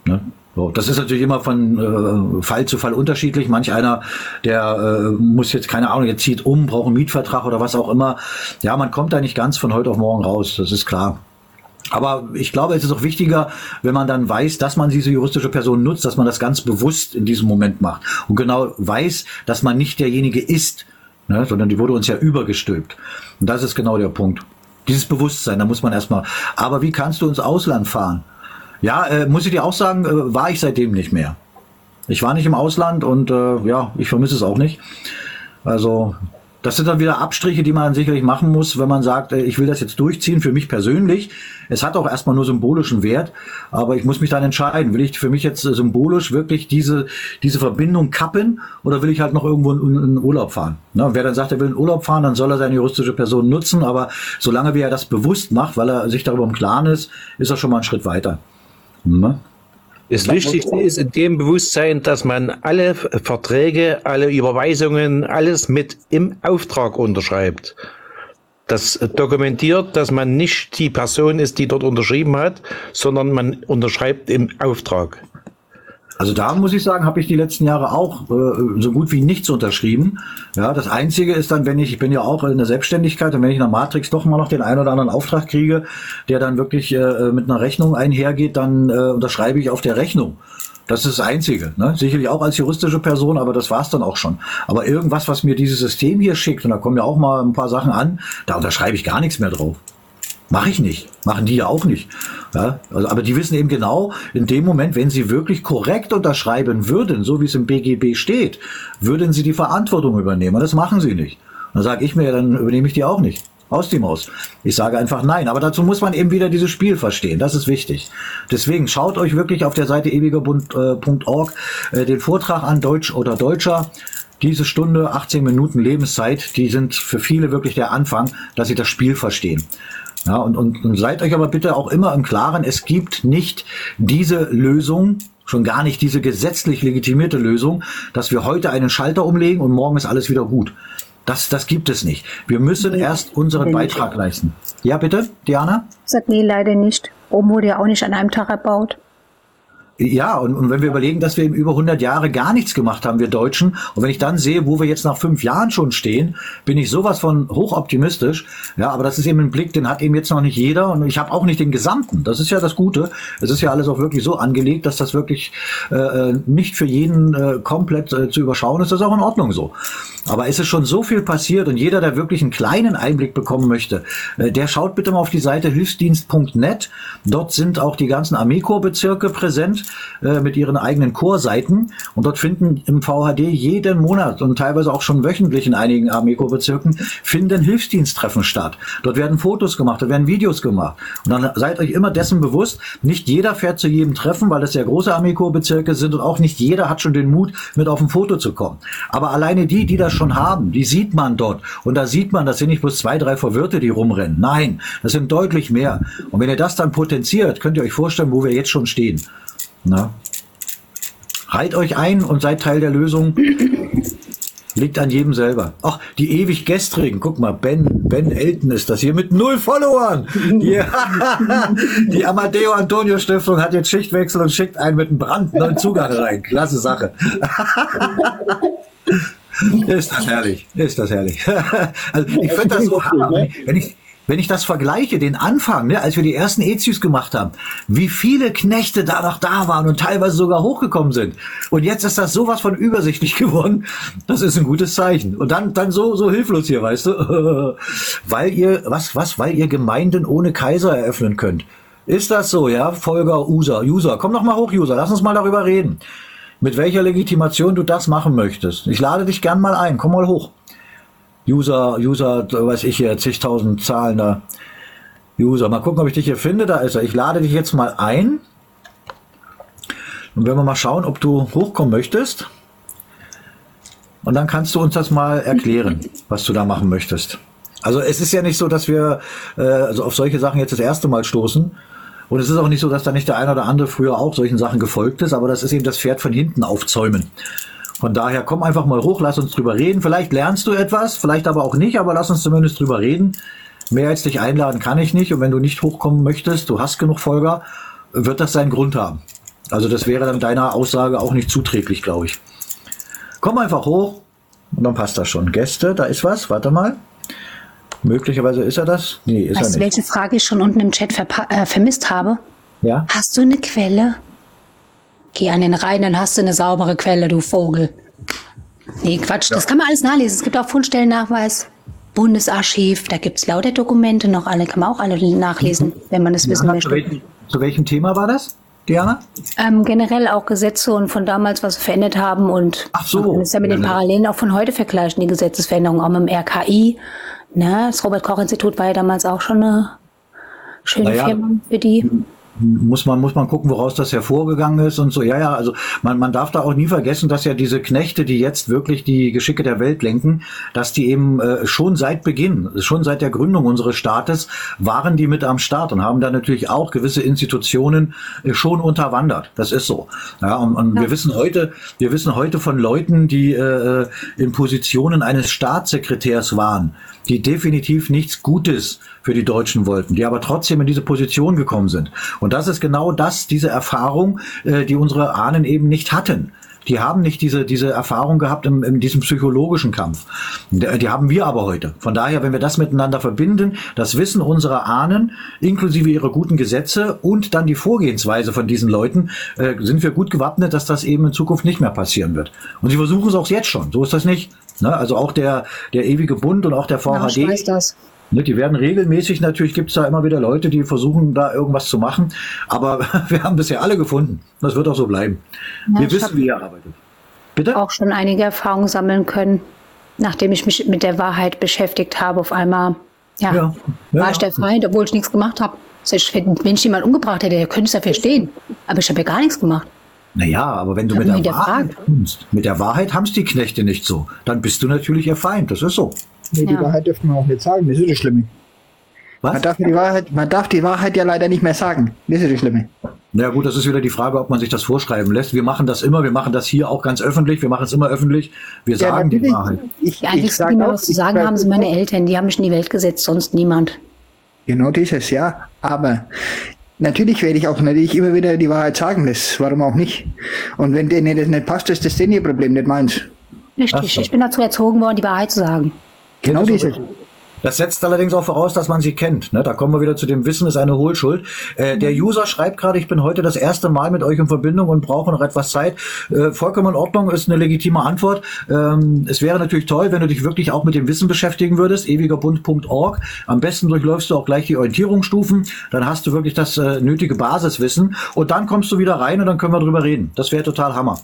Ne? So, das ist natürlich immer von äh, Fall zu Fall unterschiedlich. Manch einer, der äh, muss jetzt, keine Ahnung, jetzt zieht um, braucht einen Mietvertrag oder was auch immer. Ja, man kommt da nicht ganz von heute auf morgen raus, das ist klar. Aber ich glaube, es ist auch wichtiger, wenn man dann weiß, dass man diese juristische Person nutzt, dass man das ganz bewusst in diesem Moment macht und genau weiß, dass man nicht derjenige ist, ne, sondern die wurde uns ja übergestülpt. Und das ist genau der Punkt. Dieses Bewusstsein, da muss man erstmal. Aber wie kannst du ins Ausland fahren? Ja, äh, muss ich dir auch sagen, äh, war ich seitdem nicht mehr. Ich war nicht im Ausland und äh, ja, ich vermisse es auch nicht. Also das sind dann wieder Abstriche, die man sicherlich machen muss, wenn man sagt, äh, ich will das jetzt durchziehen, für mich persönlich. Es hat auch erstmal nur symbolischen Wert, aber ich muss mich dann entscheiden, will ich für mich jetzt äh, symbolisch wirklich diese, diese Verbindung kappen oder will ich halt noch irgendwo in, in Urlaub fahren? Ne? Wer dann sagt, er will in Urlaub fahren, dann soll er seine juristische Person nutzen, aber solange wie er das bewusst macht, weil er sich darüber im Klaren ist, ist er schon mal einen Schritt weiter. Ne? Das Wichtigste ist in dem Bewusstsein, dass man alle Verträge, alle Überweisungen, alles mit im Auftrag unterschreibt. das dokumentiert, dass man nicht die Person ist, die dort unterschrieben hat, sondern man unterschreibt im Auftrag. Also da muss ich sagen, habe ich die letzten Jahre auch äh, so gut wie nichts unterschrieben. Ja, das Einzige ist dann, wenn ich, ich bin ja auch in der Selbstständigkeit und wenn ich in der Matrix doch mal noch den einen oder anderen Auftrag kriege, der dann wirklich äh, mit einer Rechnung einhergeht, dann äh, unterschreibe ich auf der Rechnung. Das ist das Einzige. Ne? Sicherlich auch als juristische Person, aber das war's dann auch schon. Aber irgendwas, was mir dieses System hier schickt, und da kommen ja auch mal ein paar Sachen an, da unterschreibe ich gar nichts mehr drauf. Mache ich nicht. Machen die ja auch nicht. Ja, also, aber die wissen eben genau, in dem Moment, wenn sie wirklich korrekt unterschreiben würden, so wie es im BGB steht, würden sie die Verantwortung übernehmen. Und das machen sie nicht. Dann sage ich mir, dann übernehme ich die auch nicht. Aus dem Haus. Ich sage einfach nein. Aber dazu muss man eben wieder dieses Spiel verstehen. Das ist wichtig. Deswegen schaut euch wirklich auf der Seite ewigerbund.org äh, den Vortrag an, Deutsch oder Deutscher. Diese Stunde, 18 Minuten Lebenszeit, die sind für viele wirklich der Anfang, dass sie das Spiel verstehen. Ja, und, und, und seid euch aber bitte auch immer im Klaren, es gibt nicht diese Lösung, schon gar nicht diese gesetzlich legitimierte Lösung, dass wir heute einen Schalter umlegen und morgen ist alles wieder gut. Das, das gibt es nicht. Wir müssen erst unseren Beitrag leisten. Ja, bitte, Diana? Sagt nee, leider nicht. Rom wurde ja auch nicht an einem Tag erbaut. Ja, und, und wenn wir überlegen, dass wir eben über 100 Jahre gar nichts gemacht haben, wir Deutschen, und wenn ich dann sehe, wo wir jetzt nach fünf Jahren schon stehen, bin ich sowas von hochoptimistisch. Ja, aber das ist eben ein Blick, den hat eben jetzt noch nicht jeder und ich habe auch nicht den gesamten. Das ist ja das Gute. Es ist ja alles auch wirklich so angelegt, dass das wirklich äh, nicht für jeden äh, komplett äh, zu überschauen ist. Das ist auch in Ordnung so. Aber es ist schon so viel passiert und jeder, der wirklich einen kleinen Einblick bekommen möchte, äh, der schaut bitte mal auf die Seite hilfsdienst.net. Dort sind auch die ganzen Armeekorpsbezirke präsent äh, mit ihren eigenen Chorseiten und dort finden im VHD jeden Monat und teilweise auch schon wöchentlich in einigen Armeekorpsbezirken finden Hilfsdiensttreffen statt. Dort werden Fotos gemacht, dort werden Videos gemacht. Und dann seid euch immer dessen bewusst, nicht jeder fährt zu jedem Treffen, weil es sehr große Armeekorpsbezirke sind und auch nicht jeder hat schon den Mut, mit auf ein Foto zu kommen. Aber alleine die, die das schon haben, die sieht man dort. Und da sieht man, das sind nicht bloß zwei, drei Verwirrte, die rumrennen. Nein, das sind deutlich mehr. Und wenn ihr das dann potenziert, könnt ihr euch vorstellen, wo wir jetzt schon stehen. Na? Reiht euch ein und seid Teil der Lösung. Liegt an jedem selber. Ach, die ewig gestrigen. Guck mal, Ben, Ben Elton ist das hier mit null Followern. Die, die Amadeo Antonio Stiftung hat jetzt Schichtwechsel und schickt einen mit einem brandneuen Zugang rein. Klasse Sache. Ist das herrlich. Ist das herrlich. Also ich finde das so hammer. Wenn ich, wenn ich das vergleiche, den Anfang, ne, als wir die ersten Ezius gemacht haben, wie viele Knechte da noch da waren und teilweise sogar hochgekommen sind. Und jetzt ist das sowas von übersichtlich geworden. Das ist ein gutes Zeichen. Und dann, dann so, so hilflos hier, weißt du? weil ihr, was, was, weil ihr Gemeinden ohne Kaiser eröffnen könnt. Ist das so, ja? Folger, User, User. Komm doch mal hoch, User. Lass uns mal darüber reden. Mit welcher Legitimation du das machen möchtest. Ich lade dich gern mal ein. Komm mal hoch. User, User, weiß ich hier, zigtausend Zahlen da. User, mal gucken, ob ich dich hier finde. Da ist er. Ich lade dich jetzt mal ein. Und wenn wir mal schauen, ob du hochkommen möchtest. Und dann kannst du uns das mal erklären, was du da machen möchtest. Also es ist ja nicht so, dass wir äh, also auf solche Sachen jetzt das erste Mal stoßen. Und es ist auch nicht so, dass da nicht der eine oder andere früher auch solchen Sachen gefolgt ist, aber das ist eben das Pferd von hinten aufzäumen. Von daher komm einfach mal hoch, lass uns drüber reden. Vielleicht lernst du etwas, vielleicht aber auch nicht, aber lass uns zumindest drüber reden. Mehr als dich einladen kann ich nicht. Und wenn du nicht hochkommen möchtest, du hast genug Folger, wird das seinen Grund haben. Also das wäre dann deiner Aussage auch nicht zuträglich, glaube ich. Komm einfach hoch und dann passt das schon. Gäste, da ist was, warte mal. Möglicherweise ist er das? Nee, ist weißt er du, nicht. welche Frage ich schon unten im Chat äh, vermisst habe? Ja? Hast du eine Quelle? Geh an den Rhein, dann hast du eine saubere Quelle, du Vogel. Nee, Quatsch, das kann man alles nachlesen. Es gibt auch Fundstellennachweis, Bundesarchiv, da gibt es lauter Dokumente noch alle, kann man auch alle nachlesen, wenn man das wissen Ja, möchte. zu, welchem, zu welchem Thema war das, Diana? Ähm, generell auch Gesetze und von damals, was verändert haben und Ach so. man es ja mit den Ja. Parallelen auch von heute vergleichen, die Gesetzesveränderungen, auch mit dem RKI. Ne? Das Robert-Koch-Institut war ja damals auch schon eine schöne Naja. Firma für die. Muss man, muss man gucken, woraus das hervorgegangen ist und so. Ja, ja, also man, man darf da auch nie vergessen, dass ja diese Knechte, die jetzt wirklich die Geschicke der Welt lenken, dass die eben äh, schon seit Beginn, schon seit der Gründung unseres Staates, waren die mit am Start und haben da natürlich auch gewisse Institutionen äh, schon unterwandert. Das ist so. Ja, und, und ja. wir wissen heute, wir wissen heute von Leuten, die äh, in Positionen eines Staatssekretärs waren, die definitiv nichts Gutes für die Deutschen wollten, die aber trotzdem in diese Position gekommen sind. Und das ist genau das, diese Erfahrung, äh, die unsere Ahnen eben nicht hatten. Die haben nicht diese, diese Erfahrung gehabt in, in diesem psychologischen Kampf. Die, die haben wir aber heute. Von daher, wenn wir das miteinander verbinden, das Wissen unserer Ahnen, inklusive ihrer guten Gesetze und dann die Vorgehensweise von diesen Leuten, äh, sind wir gut gewappnet, dass das eben in Zukunft nicht mehr passieren wird. Und sie versuchen es auch jetzt schon. So ist das nicht. Ne? Also auch der, der ewige Bund und auch der VHD. Ja, ich weiß das. Ne, die werden regelmäßig, natürlich gibt es da immer wieder Leute, die versuchen, da irgendwas zu machen. Aber wir haben bisher alle gefunden. Das wird auch so bleiben. Ja, wir wissen, wie ihr arbeitet. Bitte? Auch schon einige Erfahrungen sammeln können, nachdem ich mich mit der Wahrheit beschäftigt habe. Auf einmal, ja, ja, war ich der Feind, obwohl ich nichts gemacht habe. Wenn ich jemanden umgebracht hätte, könnte ich dafür stehen. Aber ich habe ja gar nichts gemacht. Naja, aber wenn du mit der Wahrheit kommst, mit der Wahrheit haben es die Knechte nicht so, dann bist du natürlich ihr Feind, das ist so. Nee, die ja. Wahrheit dürfen wir auch nicht sagen, das ist das Schlimme. Was? Man darf, die Wahrheit, man darf die Wahrheit ja leider nicht mehr sagen, das ist das Schlimme. Na ja, gut, das ist wieder die Frage, ob man sich das vorschreiben lässt. Wir machen das immer, wir machen das hier auch ganz öffentlich, wir machen es immer öffentlich, wir ja, sagen die Wahrheit. Ich, ja, ich, ich sag genau, was zu sagen haben sie meine Eltern, die haben mich in die Welt gesetzt, sonst niemand. Genau dieses, ja. Aber Natürlich werde ich auch natürlich immer wieder die Wahrheit sagen, das, warum auch nicht. Und wenn denen das nicht passt, ist das denen ihr Problem, nicht meins. Richtig, ich bin dazu erzogen worden, die Wahrheit zu sagen. Genau diese. Das setzt allerdings auch voraus, dass man sie kennt. Ne? Da kommen wir wieder zu dem Wissen ist eine Hohlschuld. Äh, der mhm. User schreibt gerade, ich bin heute das erste Mal mit euch in Verbindung und brauche noch etwas Zeit. Äh, vollkommen in Ordnung, ist eine legitime Antwort. Ähm, es wäre natürlich toll, wenn du dich wirklich auch mit dem Wissen beschäftigen würdest. ewigerbund.org. Am besten durchläufst du auch gleich die Orientierungsstufen. Dann hast du wirklich das äh, nötige Basiswissen. Und dann kommst du wieder rein und dann können wir drüber reden. Das wäre total Hammer.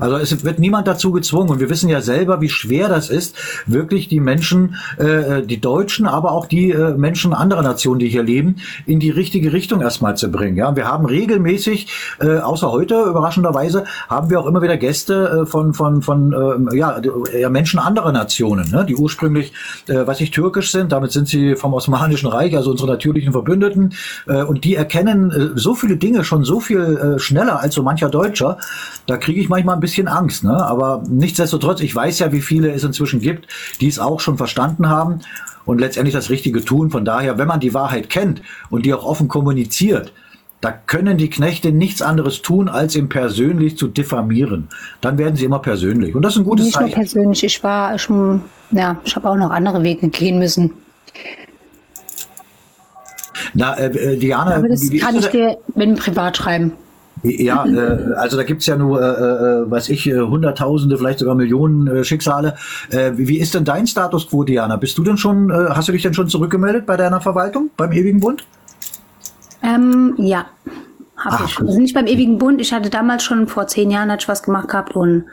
Also es wird niemand dazu gezwungen. Und wir wissen ja selber, wie schwer das ist, wirklich die Menschen, äh, die Deutschen, aber auch die äh, Menschen anderer Nationen, die hier leben, in die richtige Richtung erstmal zu bringen. Ja, wir haben regelmäßig, äh, außer heute überraschenderweise, haben wir auch immer wieder Gäste äh, von von von äh, ja, Menschen anderer Nationen, ne, die ursprünglich, äh, was ich türkisch sind. Damit sind sie vom Osmanischen Reich, also unsere natürlichen Verbündeten. Äh, und die erkennen äh, so viele Dinge schon so viel äh, schneller als so mancher Deutscher. Da kriege ich manchmal ein bisschen bisschen Angst, ne? Aber nichtsdestotrotz, ich weiß ja, wie viele es inzwischen gibt, die es auch schon verstanden haben und letztendlich das Richtige tun. Von daher, wenn man die Wahrheit kennt und die auch offen kommuniziert, da können die Knechte nichts anderes tun, als ihn persönlich zu diffamieren. Dann werden sie immer persönlich. Und das ist ein gutes Nicht Zeichen. Nicht nur persönlich. Ich war schon, ja, ich habe auch noch andere Wege gehen müssen. Na, äh, äh Diana, Aber das kann ich dir mit dem Privat schreiben. Ja, äh, also da gibt's ja nur, äh, äh, weiß ich, äh, Hunderttausende, vielleicht sogar Millionen äh, Schicksale. Äh, wie ist denn dein Status quo, Diana? Bist du denn schon, äh, hast du dich denn schon zurückgemeldet bei deiner Verwaltung, beim Ewigen Bund? Ähm, ja, habe ich. Also nicht beim Ewigen Bund. Ich hatte damals schon vor zehn Jahren hatte ich was gemacht gehabt und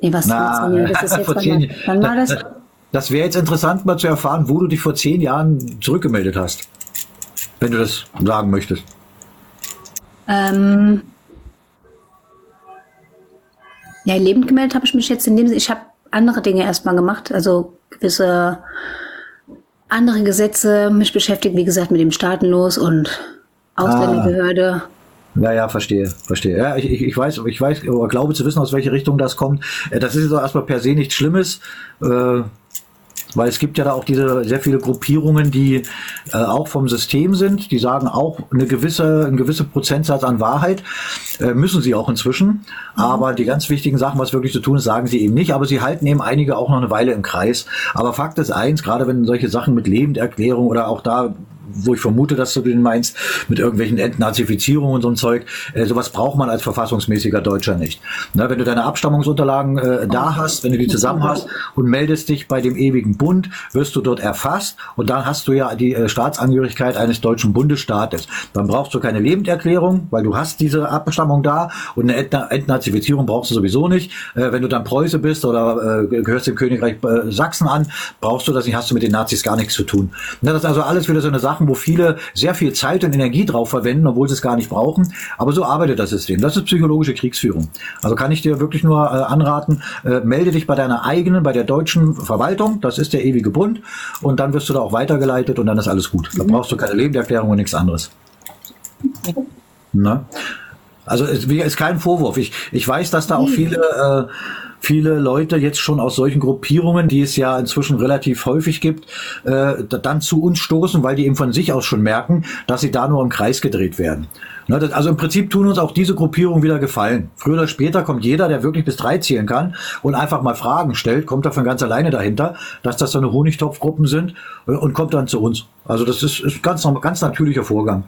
nee, was Na, vor Das ist jetzt vor zehn, wann war das? Das wäre jetzt interessant, mal zu erfahren, wo du dich vor zehn Jahren zurückgemeldet hast. Wenn du das sagen möchtest. Ähm, ja, lebend gemeldet habe ich mich jetzt in dem ich habe andere Dinge erstmal gemacht, also gewisse andere Gesetze, mich beschäftigt, wie gesagt, mit dem Staatenlos und Ausländerbehörde. Ah. Ja, ja, verstehe, verstehe. Ja, ich, ich, ich weiß, ich weiß, oder glaube zu wissen, aus welche Richtung das kommt. Äh, das ist doch erstmal per se nichts Schlimmes. Äh, weil es gibt ja da auch diese sehr viele Gruppierungen, die äh, auch vom System sind, die sagen auch eine gewisse, ein gewisser Prozentsatz an Wahrheit, äh, müssen sie auch inzwischen. Mhm. Aber die ganz wichtigen Sachen, was wirklich zu tun ist, sagen sie eben nicht. Aber sie halten eben einige auch noch eine Weile im Kreis. Aber Fakt ist eins, gerade wenn solche Sachen mit Lebenderklärung oder auch da wo ich vermute, dass du den meinst, mit irgendwelchen Entnazifizierungen und so ein Zeug. Äh, sowas braucht man als verfassungsmäßiger Deutscher nicht. Na, wenn du deine Abstammungsunterlagen äh, da hast, wenn du die zusammen hast und meldest dich bei dem ewigen Bund, wirst du dort erfasst und dann hast du ja die äh, Staatsangehörigkeit eines deutschen Bundesstaates. Dann brauchst du keine Lebenderklärung, weil du hast diese Abstammung da und eine Entnazifizierung brauchst du sowieso nicht. Äh, wenn du dann Preuße bist oder äh, gehörst dem Königreich äh, Sachsen an, brauchst du das nicht, hast du mit den Nazis gar nichts zu tun. Na, das ist also alles wieder so eine Sache, machen, wo viele sehr viel Zeit und Energie drauf verwenden, obwohl sie es gar nicht brauchen. Aber so arbeitet das System. Das ist psychologische Kriegsführung. Also kann ich dir wirklich nur äh, anraten, äh, melde dich bei deiner eigenen, bei der deutschen Verwaltung. Das ist der ewige Bund. Und dann wirst du da auch weitergeleitet und dann ist alles gut. Da brauchst du keine Lebenserklärung und nichts anderes. Ne? Also es ist kein Vorwurf. Ich, ich weiß, dass da auch viele, äh, viele Leute jetzt schon aus solchen Gruppierungen, die es ja inzwischen relativ häufig gibt, äh, dann zu uns stoßen, weil die eben von sich aus schon merken, dass sie da nur im Kreis gedreht werden. Ne, das, also im Prinzip tun uns auch diese Gruppierungen wieder gefallen. Früher oder später kommt jeder, der wirklich bis drei zählen kann und einfach mal Fragen stellt, kommt da von ganz alleine dahinter, dass das so eine Honigtopfgruppen sind äh, und kommt dann zu uns. Also das ist, ist ganz, ganz natürlicher Vorgang.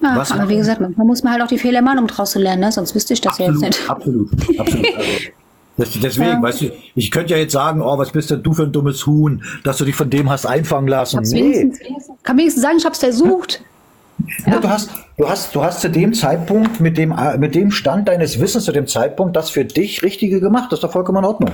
Ja, Was aber wie gesagt, man muss man halt auch die Fehler machen, um draus zu lernen, ne? sonst wüsste ich das absolut, ja jetzt nicht. Absolut, absolut. Also, deswegen, ja. weißt du, ich könnte ja jetzt sagen, oh, was bist denn du für ein dummes Huhn, dass du dich von dem hast einfangen lassen. Nee. Kann wenigstens sagen, ich hab's versucht. Ja. Ja, du, hast, du, hast, du hast zu dem Zeitpunkt, mit dem, mit dem Stand deines Wissens zu dem Zeitpunkt, das für dich Richtige gemacht. Das ist doch vollkommen in Ordnung.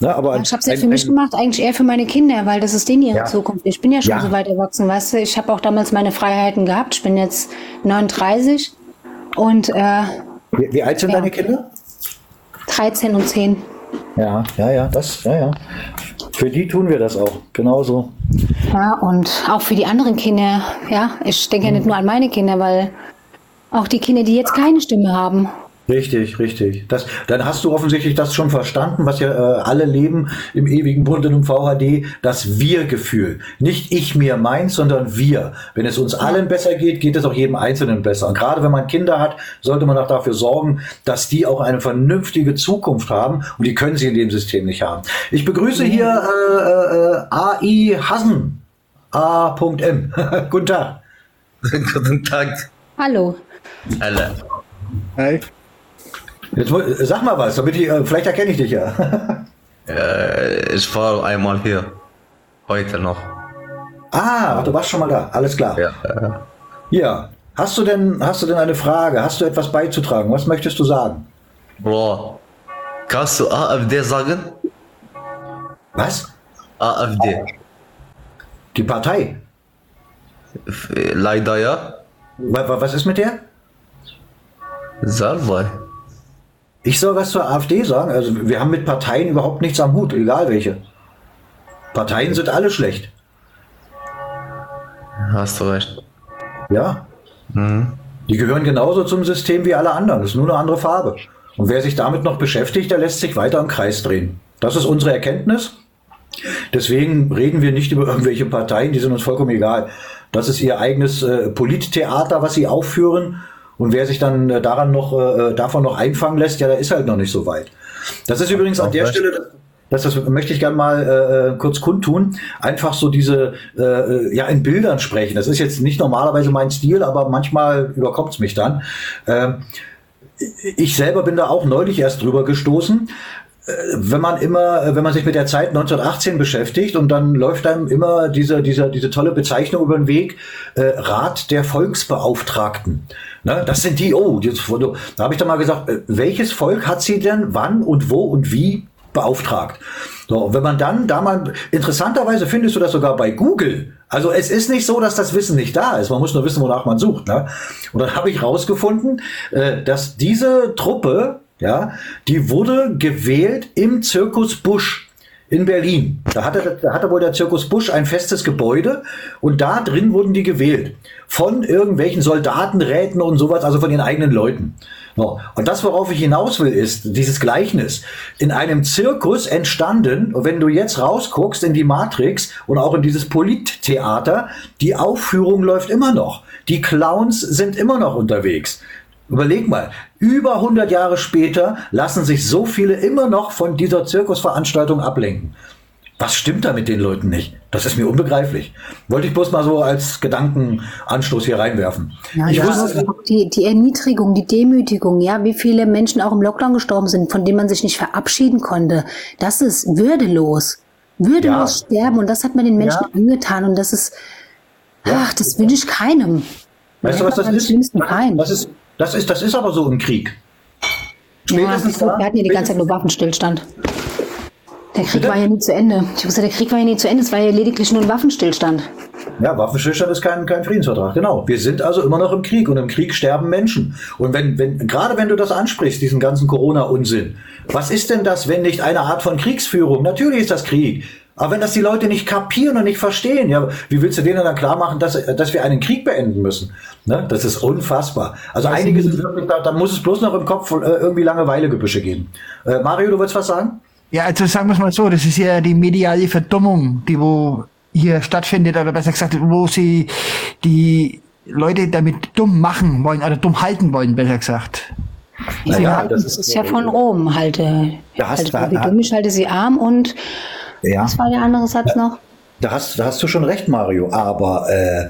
Ja, aber ja, ich habe es ja für mich gemacht, eigentlich eher für meine Kinder, weil das ist denen ihre ja. Zukunft. Ich bin ja schon so weit erwachsen, weißt du. Ich habe auch damals meine Freiheiten gehabt. Ich bin jetzt 39 und äh, wie, wie alt sind deine Kinder? 13 und 10. Ja, ja, ja, das, ja, ja. Für die tun wir das auch, genauso. Ja, und auch für die anderen Kinder, ja. Ich denke ja nicht nur an meine Kinder, weil auch die Kinder, die jetzt keine Stimme haben, Richtig, richtig. Das, dann hast du offensichtlich das schon verstanden, was ja äh, alle leben im ewigen Bund und im VHD, das Wir-Gefühl. Nicht ich mir meins, sondern wir. Wenn es uns allen besser geht, geht es auch jedem Einzelnen besser. Und gerade wenn man Kinder hat, sollte man auch dafür sorgen, dass die auch eine vernünftige Zukunft haben. Und die können sie in dem System nicht haben. Ich begrüße hier äh, äh, AI Hassen. A.M. Guten Tag. Guten Tag. Hallo. Hallo. Hi. Jetzt, sag mal was, damit ich, äh, vielleicht erkenne ich dich ja. äh, ich war einmal hier. Heute noch. Ah, du warst schon mal da. Alles klar. Ja. Ja. Hast du denn, hast du denn eine Frage? Hast du etwas beizutragen? Was möchtest du sagen? Bro, kannst du AfD sagen? Was? AfD. Die Partei? Leider ja. Was ist mit der? Salvai. Ich soll was zur AfD sagen. Also wir haben mit Parteien überhaupt nichts am Hut, egal welche. Parteien sind alle schlecht. Hast du recht. Ja. Mhm. Die gehören genauso zum System wie alle anderen. Das ist nur eine andere Farbe. Und wer sich damit noch beschäftigt, der lässt sich weiter im Kreis drehen. Das ist unsere Erkenntnis. Deswegen reden wir nicht über irgendwelche Parteien, die sind uns vollkommen egal. Das ist ihr eigenes äh, Polittheater, was sie aufführen. Und wer sich dann äh, daran noch, äh, äh, davon noch einfangen lässt, ja, der ist halt noch nicht so weit. Das ist übrigens an der Stelle, das, das möchte ich gerne mal äh, kurz kundtun, einfach so diese, äh, ja, in Bildern sprechen. Das ist jetzt nicht normalerweise mein Stil, aber manchmal überkommt es mich dann. Äh, ich selber bin da auch neulich erst drüber gestoßen wenn man immer, wenn man sich mit der Zeit 1918 beschäftigt und dann läuft einem immer diese, diese, diese tolle Bezeichnung über den Weg, äh, Rat der Volksbeauftragten. Ne, das sind die, oh, jetzt, da habe ich dann mal gesagt, äh, welches Volk hat sie denn wann und wo und wie beauftragt? So, wenn man dann da mal, interessanterweise findest du das sogar bei Google. Also es ist nicht so, dass das Wissen nicht da ist. Man muss nur wissen, wonach man sucht. Ne? Und dann habe ich rausgefunden, äh, dass diese Truppe, ja, die wurde gewählt im Zirkus Busch in Berlin. Da hatte, da hatte wohl der Zirkus Busch ein festes Gebäude und da drin wurden die gewählt. Von irgendwelchen Soldatenräten und sowas, also von ihren eigenen Leuten. So. Und das, worauf ich hinaus will, ist dieses Gleichnis. In einem Zirkus entstanden, wenn du jetzt rausguckst in die Matrix und auch in dieses Polittheater, die Aufführung läuft immer noch. Die Clowns sind immer noch unterwegs. Überleg mal, über 100 Jahre später lassen sich so viele immer noch von dieser Zirkusveranstaltung ablenken. Was stimmt da mit den Leuten nicht? Das ist mir unbegreiflich. Wollte ich bloß mal so als Gedankenanstoß hier reinwerfen. Ja, ich ja, wusste, die, die Erniedrigung, die Demütigung, ja, wie viele Menschen auch im Lockdown gestorben sind, von denen man sich nicht verabschieden konnte. Das ist würdelos. Würdelos ja. sterben und das hat man den Menschen ja. angetan und das ist, ach, das wünsche ich keinem. Weißt du, was das ist? Das ist, das ist, das ist aber so im Krieg. Spätestens ja, wir hatten ja die ganze Zeit nur Waffenstillstand. Der Krieg Bitte? war ja nie zu Ende. Ich wusste, der Krieg war ja nie zu Ende. Es war ja lediglich nur ein Waffenstillstand. Ja, Waffenstillstand ist kein, kein Friedensvertrag. Genau. Wir sind also immer noch im Krieg und im Krieg sterben Menschen. Und wenn, wenn, gerade wenn du das ansprichst, diesen ganzen Corona-Unsinn, was ist denn das, wenn nicht eine Art von Kriegsführung? Natürlich ist das Krieg. Aber wenn das die Leute nicht kapieren und nicht verstehen, ja, wie willst du denen dann klar machen, dass, dass wir einen Krieg beenden müssen? Ne? Das ist unfassbar. Also einige sind wirklich, da, da muss es bloß noch im Kopf äh, irgendwie Langeweilegebüsche geben. Äh, Mario, du willst was sagen? Ja, also sagen wir es mal so, das ist ja die mediale Verdummung, die wo hier stattfindet, oder besser gesagt, wo sie die Leute damit dumm machen wollen, oder dumm halten wollen, besser gesagt. Ja, Naja, das, das ist, ja von Rom, halte, Da hast- halte da- ich halte sie arm und Ja. was war der andere Satz noch? Da hast, da hast du schon recht, Mario. Aber äh,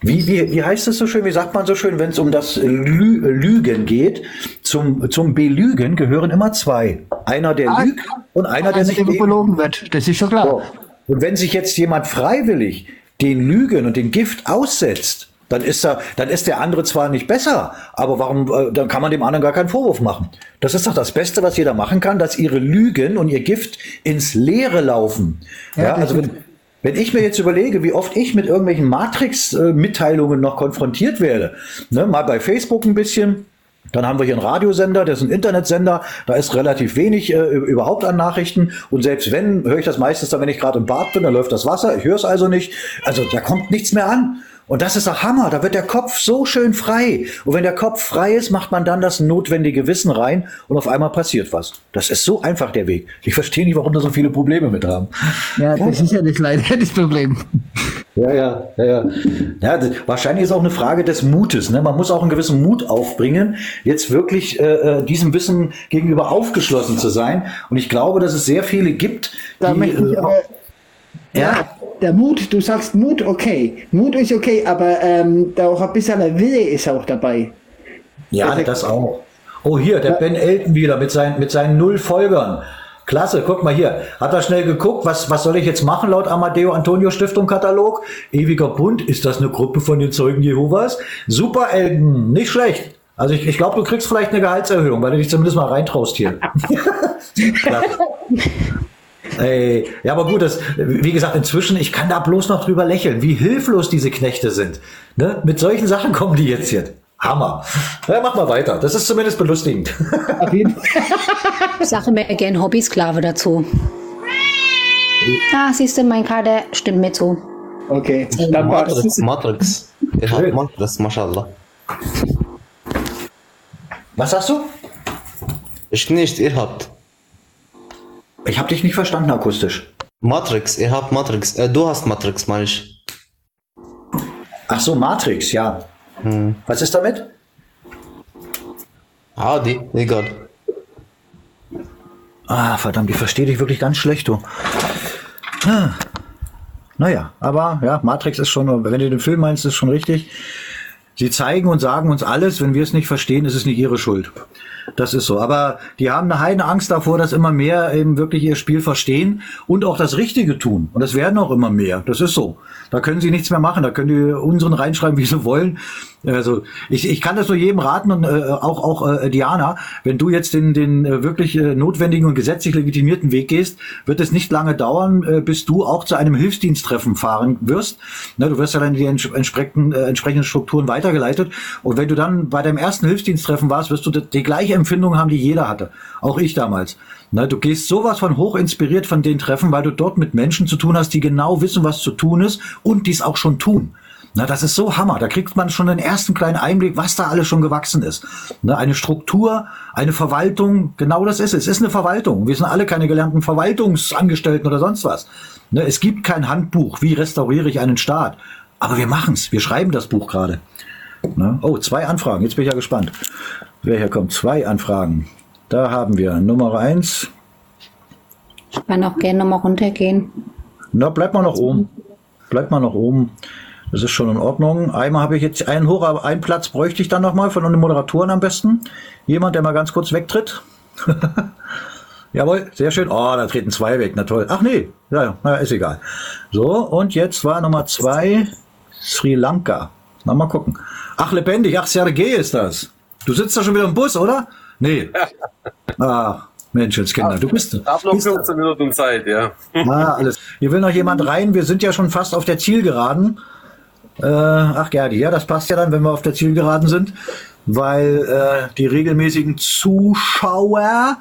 wie, wie, wie heißt es so schön? Wie sagt man so schön, wenn es um das Lü Lügen geht? Zum, zum Belügen gehören immer zwei. Einer, der Ah, lügt und einer, der nicht belogen wird, das ist schon klar. So. Und wenn sich jetzt jemand freiwillig den Lügen und den Gift aussetzt, dann ist er, dann ist der andere zwar nicht besser, aber warum, äh, dann kann man dem anderen gar keinen Vorwurf machen. Das ist doch das Beste, was jeder machen kann, dass ihre Lügen und ihr Gift ins Leere laufen. Ja, Ja, also wenn, wenn ich mir jetzt überlege, wie oft ich mit irgendwelchen Matrix-Mitteilungen noch konfrontiert werde, ne, mal bei Facebook ein bisschen, dann haben wir hier einen Radiosender, der ist ein Internetsender, da ist relativ wenig äh, überhaupt an Nachrichten. Und selbst wenn, höre ich das meistens dann, wenn ich gerade im Bad bin, da läuft das Wasser, ich höre es also nicht. Also da kommt nichts mehr an. Und das ist der Hammer, da wird der Kopf so schön frei. Und wenn der Kopf frei ist, macht man dann das notwendige Wissen rein und auf einmal passiert was. Das ist so einfach der Weg. Ich verstehe nicht, warum da so viele Probleme mit haben. Ja, das ist ja das leider das Problem. Ja, ja, ja, ja. ja das, wahrscheinlich ist auch eine Frage des Mutes. Ne? Man muss auch einen gewissen Mut aufbringen, jetzt wirklich äh, äh, diesem Wissen gegenüber aufgeschlossen zu sein. Und ich glaube, dass es sehr viele gibt, Da die, möchte ich äh, aber, ja, der Mut, du sagst Mut, okay. Mut ist okay, aber ähm, da auch ein bisschen der Wille ist auch dabei. ja, das auch. Oh, hier, der Ben Elton wieder mit seinen, mit seinen null Folgern. Klasse, guck mal hier. Hat er schnell geguckt, was, was soll ich jetzt machen laut Amadeo Antonio Stiftung Katalog? Ewiger Bund, ist das eine Gruppe von den Zeugen Jehovas? Super, Elton, nicht schlecht. Also ich, ich glaube, du kriegst vielleicht eine Gehaltserhöhung, weil du dich zumindest mal reintraust hier. Ey, ja, aber gut, das, wie gesagt, inzwischen, ich kann da bloß noch drüber lächeln, wie hilflos diese Knechte sind. Ne? Mit solchen Sachen kommen die jetzt hier. Hammer. Ja, mach mal weiter. Das ist zumindest belustigend. Auf jeden Ich sage mir gern Hobbysklave dazu. Ah, siehst du, mein Kader stimmt mir zu. Okay, dann Matrix, Matrix. Ich hab Matrix, mashallah. Was sagst du? Ich nicht, ihr habt. Ich habe dich nicht verstanden akustisch. Matrix, ihr habt Matrix. Äh, du hast Matrix, meine ich. Ach so, Matrix, ja. Was ist damit? Adi, egal. Ah, verdammt, ich verstehe dich wirklich ganz schlecht, du. Ah. Naja, aber ja, Matrix ist schon, wenn du den Film meinst, ist schon richtig. Sie zeigen und sagen uns alles, wenn wir es nicht verstehen, ist es nicht ihre Schuld. Das ist so. Aber die haben eine heide Angst davor, dass immer mehr eben wirklich ihr Spiel verstehen und auch das Richtige tun. Und es werden auch immer mehr. Das ist so. Da können sie nichts mehr machen. Da können die unseren reinschreiben, wie sie wollen. Also ich, ich kann das nur jedem raten und äh, auch auch äh, Diana, wenn du jetzt den den äh, wirklich äh, notwendigen und gesetzlich legitimierten Weg gehst, wird es nicht lange dauern, äh, bis du auch zu einem Hilfsdiensttreffen fahren wirst. Ne, du wirst ja dann die ents entsprechenden äh, entsprechenden Strukturen weitergeleitet und wenn du dann bei deinem ersten Hilfsdiensttreffen warst, wirst du die, gleiche Empfindung haben, die jeder hatte, auch ich damals. Ne, du gehst sowas von hoch inspiriert von den Treffen, weil du dort mit Menschen zu tun hast, die genau wissen, was zu tun ist und dies auch schon tun. Na, das ist so Hammer. Da kriegt man schon den ersten kleinen Einblick, was da alles schon gewachsen ist. Ne, eine Struktur, eine Verwaltung, genau das ist es. Es ist eine Verwaltung. Wir sind alle keine gelernten Verwaltungsangestellten oder sonst was. Ne, es gibt kein Handbuch, wie restauriere ich einen Staat. Aber wir machen's. Wir schreiben das Buch gerade. Ne? Oh, zwei Anfragen. Jetzt bin ich ja gespannt. Wer hier kommt? Zwei Anfragen. Da haben wir Nummer eins. Ich kann auch gerne nochmal runtergehen. Na, bleib mal noch oben. Bleib mal noch oben. Das ist schon in Ordnung. Einmal habe ich jetzt einen hoch, aber einen Platz bräuchte ich dann nochmal von den Moderatoren am besten. Jemand, der mal ganz kurz wegtritt. Jawohl, sehr schön. Oh, da treten zwei weg. Na toll. Ach nee, ja, ja, na, ist egal. So, und jetzt war Nummer zwei Sri Lanka. Na, mal gucken. Ach, lebendig. Ach, Sergei ist das. Du sitzt da schon wieder im Bus, oder? Nee. Ah, Menschenskinder. Du bist. Habe noch 15 Minuten Zeit, ja. Ah, alles. Hier will noch jemand rein. Wir sind ja schon fast auf der Zielgeraden. Äh, ach, Gerdi, ja, das passt ja dann, wenn wir auf der Zielgeraden sind, weil äh, die regelmäßigen Zuschauer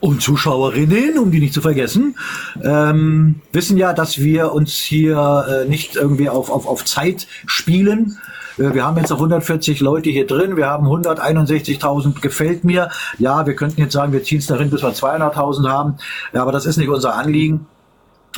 und Zuschauerinnen, um die nicht zu vergessen, ähm, wissen ja, dass wir uns hier äh, nicht irgendwie auf, auf, auf Zeit spielen. Äh, Wir haben jetzt noch 140 Leute hier drin, wir haben 161.000 gefällt mir. Ja, wir könnten jetzt sagen, wir ziehen es darin, bis wir 200.000 haben, ja, aber das ist nicht unser Anliegen.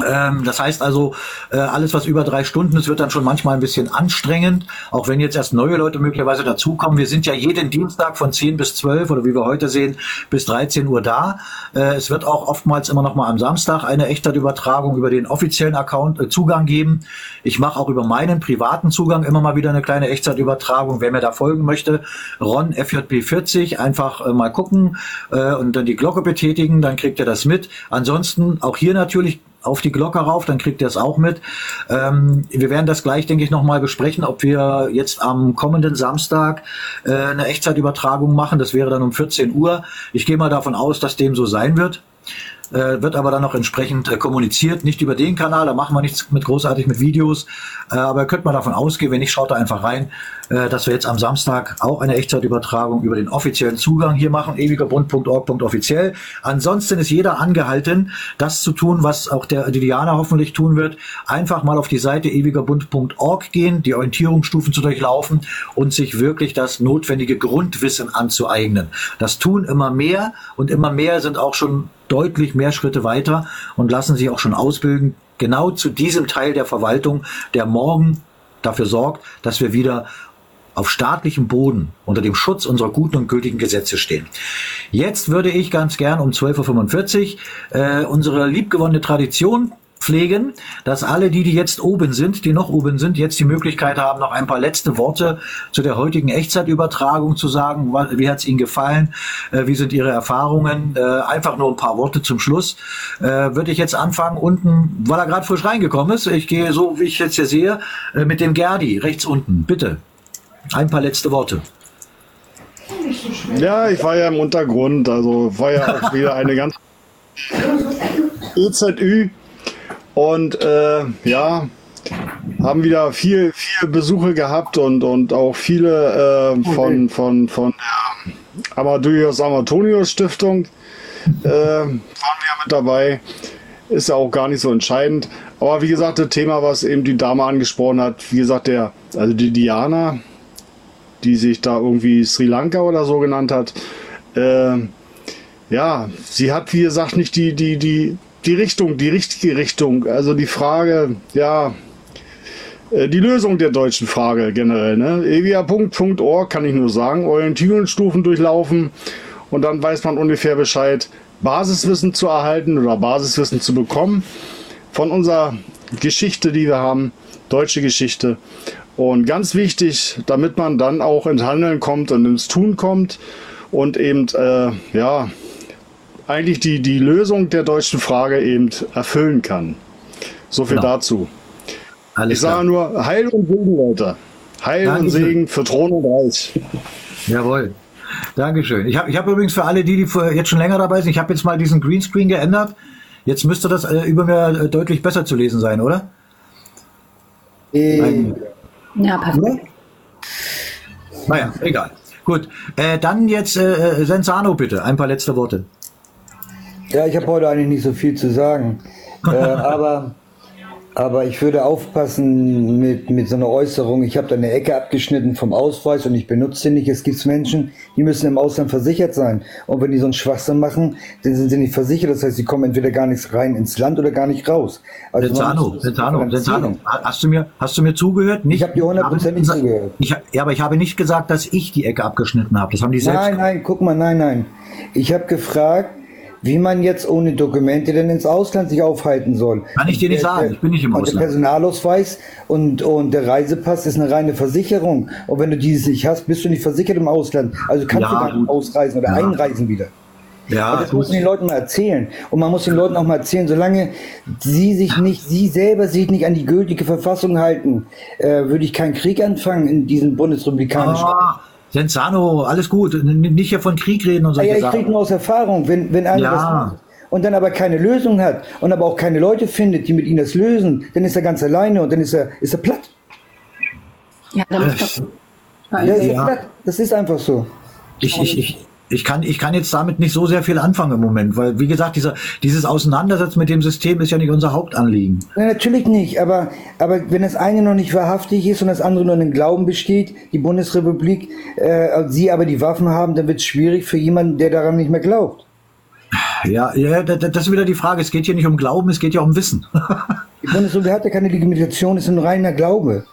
Ähm, das heißt also, äh, alles was über drei Stunden ist, wird dann schon manchmal ein bisschen anstrengend, auch wenn jetzt erst neue Leute möglicherweise dazukommen. Wir sind ja jeden Dienstag von 10 bis 12 oder wie wir heute sehen, bis 13 Uhr da. Äh, es wird auch oftmals immer noch mal am Samstag eine Echtzeitübertragung über den offiziellen Account äh, Zugang geben. Ich mache auch über meinen privaten Zugang immer mal wieder eine kleine Echtzeitübertragung. Wer mir da folgen möchte, Ron FJP40, einfach äh, mal gucken äh, und dann die Glocke betätigen, dann kriegt ihr das mit. Ansonsten auch hier natürlich auf die Glocke rauf, dann kriegt ihr es auch mit. Ähm, wir werden das gleich, denke ich, nochmal besprechen, ob wir jetzt am kommenden Samstag äh, eine Echtzeitübertragung machen. Das wäre dann um 14 Uhr. Ich gehe mal davon aus, dass dem so sein wird. Äh, wird aber dann noch entsprechend äh, kommuniziert, nicht über den Kanal, da machen wir nichts mit großartig mit Videos, äh, aber könnt man davon ausgehen, wenn nicht, schaut da einfach rein, äh, dass wir jetzt am Samstag auch eine Echtzeitübertragung über den offiziellen Zugang hier machen, ewigerbund.org.offiziell. Ansonsten ist jeder angehalten, das zu tun, was auch der Diana hoffentlich tun wird, einfach mal auf die Seite ewigerbund.org gehen, die Orientierungsstufen zu durchlaufen und sich wirklich das notwendige Grundwissen anzueignen. Das tun immer mehr und immer mehr sind auch schon deutlich mehr Schritte weiter und lassen sich auch schon ausbilden, genau zu diesem Teil der Verwaltung, der morgen dafür sorgt, dass wir wieder auf staatlichem Boden unter dem Schutz unserer guten und gültigen Gesetze stehen. Jetzt würde ich ganz gern um 12.45 Uhr äh, unsere liebgewonnene Tradition pflegen, dass alle die, die jetzt oben sind, die noch oben sind, jetzt die Möglichkeit haben, noch ein paar letzte Worte zu der heutigen Echtzeitübertragung zu sagen. Wie hat es Ihnen gefallen? Äh, wie sind Ihre Erfahrungen? Äh, einfach nur ein paar Worte zum Schluss. Äh, Würde ich jetzt anfangen unten, weil er gerade frisch reingekommen ist. Ich gehe so, wie ich jetzt hier sehe, mit dem Gerdi rechts unten. Bitte. Ein paar letzte Worte. Ja, ich war ja im Untergrund, also war ja auch wieder eine ganz EZÜ und äh, ja, haben wieder viel, viel Besuche gehabt und, und auch viele äh, von, von, von der Amadeus Amatonius Stiftung äh, waren wir mit dabei. Ist ja auch gar nicht so entscheidend. Aber wie gesagt, das Thema, was eben die Dame angesprochen hat, wie gesagt, der, also die Diana, die sich da irgendwie Sri Lanka oder so genannt hat, äh, ja, sie hat, wie gesagt, nicht die, die, die, die Richtung, die richtige Richtung. Also die Frage, ja, äh, die Lösung der deutschen Frage generell. Ne? evia.org kann ich nur sagen, Orientierungsstufen durchlaufen und dann weiß man ungefähr Bescheid, Basiswissen zu erhalten oder Basiswissen zu bekommen von unserer Geschichte, die wir haben, deutsche Geschichte. Und ganz wichtig, damit man dann auch ins Handeln kommt und ins Tun kommt und eben, äh, ja, eigentlich die, die Lösung der deutschen Frage eben erfüllen kann. So viel Genau. dazu. Alles ich sage nur Heil und Segen, Leute. Heil und Dankeschön. Segen für Thron und Reich. Jawohl. Dankeschön. Ich habe ich hab übrigens für alle die, die jetzt schon länger dabei sind, ich habe jetzt mal diesen Greenscreen geändert. Jetzt müsste das äh, über mir äh, deutlich besser zu lesen sein, oder? Ein- Ja, perfekt. Naja, egal. Gut. Äh, dann jetzt äh, äh, Sensano bitte. Ein paar letzte Worte. Ja, ich habe heute eigentlich nicht so viel zu sagen. Äh, aber, aber ich würde aufpassen mit, mit so einer Äußerung. Ich habe da eine Ecke abgeschnitten vom Ausweis und ich benutze den nicht. Es gibt Menschen, die müssen im Ausland versichert sein. Und wenn die so einen Schwachsinn machen, dann sind sie nicht versichert. Das heißt, sie kommen entweder gar nicht rein ins Land oder gar nicht raus. Also differenzieren. Sensano. Ha- Hast du mir, hast du mir zugehört? Nicht, ich habe dir hundertprozentig zugehört. Ich, ja, aber ich habe nicht gesagt, dass ich die Ecke abgeschnitten habe. Das haben die selbst. Nein, nein, guck mal, nein, nein. Ich habe gefragt, wie man jetzt ohne Dokumente denn ins Ausland sich aufhalten soll. Kann ich dir nicht Der- sagen, ich bin nicht im und Ausland. Der Personalausweis und, und der Reisepass ist eine reine Versicherung. Und wenn du dieses nicht hast, bist du nicht versichert im Ausland. Also kannst Ja, du gar nicht ausreisen oder Ja. einreisen wieder. Ja, Und das muss man den Leuten mal erzählen. Und man muss den Leuten auch mal erzählen, solange sie sich nicht, sie selber sich nicht an die gültige Verfassung halten, äh, würde ich keinen Krieg anfangen in diesen bundesrepublikanischen. Ah, Sensano, alles gut. Nicht hier von Krieg reden und Ah solche ja, ich Sachen. rede nur aus Erfahrung, wenn, wenn einer Ja. das macht und dann aber keine Lösung hat und aber auch keine Leute findet, die mit ihm das lösen, dann ist er ganz alleine und dann ist er, ist er platt. Ja, da muss doch. Ja, ist er platt. Das ist einfach so. Ich, ich, ich, ich, kann, ich kann jetzt damit nicht so sehr viel anfangen im Moment, weil, wie gesagt, dieser, dieses Auseinandersetzen mit dem System ist ja nicht unser Hauptanliegen. Ja, natürlich nicht, aber, aber wenn das eine noch nicht wahrhaftig ist und das andere nur in den Glauben besteht, die Bundesrepublik, äh, sie aber die Waffen haben, dann wird es schwierig für jemanden, der daran nicht mehr glaubt. Ja, ja, da- da- das ist wieder die Frage. Es geht hier nicht um Glauben, es geht ja um Wissen. Die Bundesrepublik hat ja keine Legitimation, es ist ein reiner Glaube.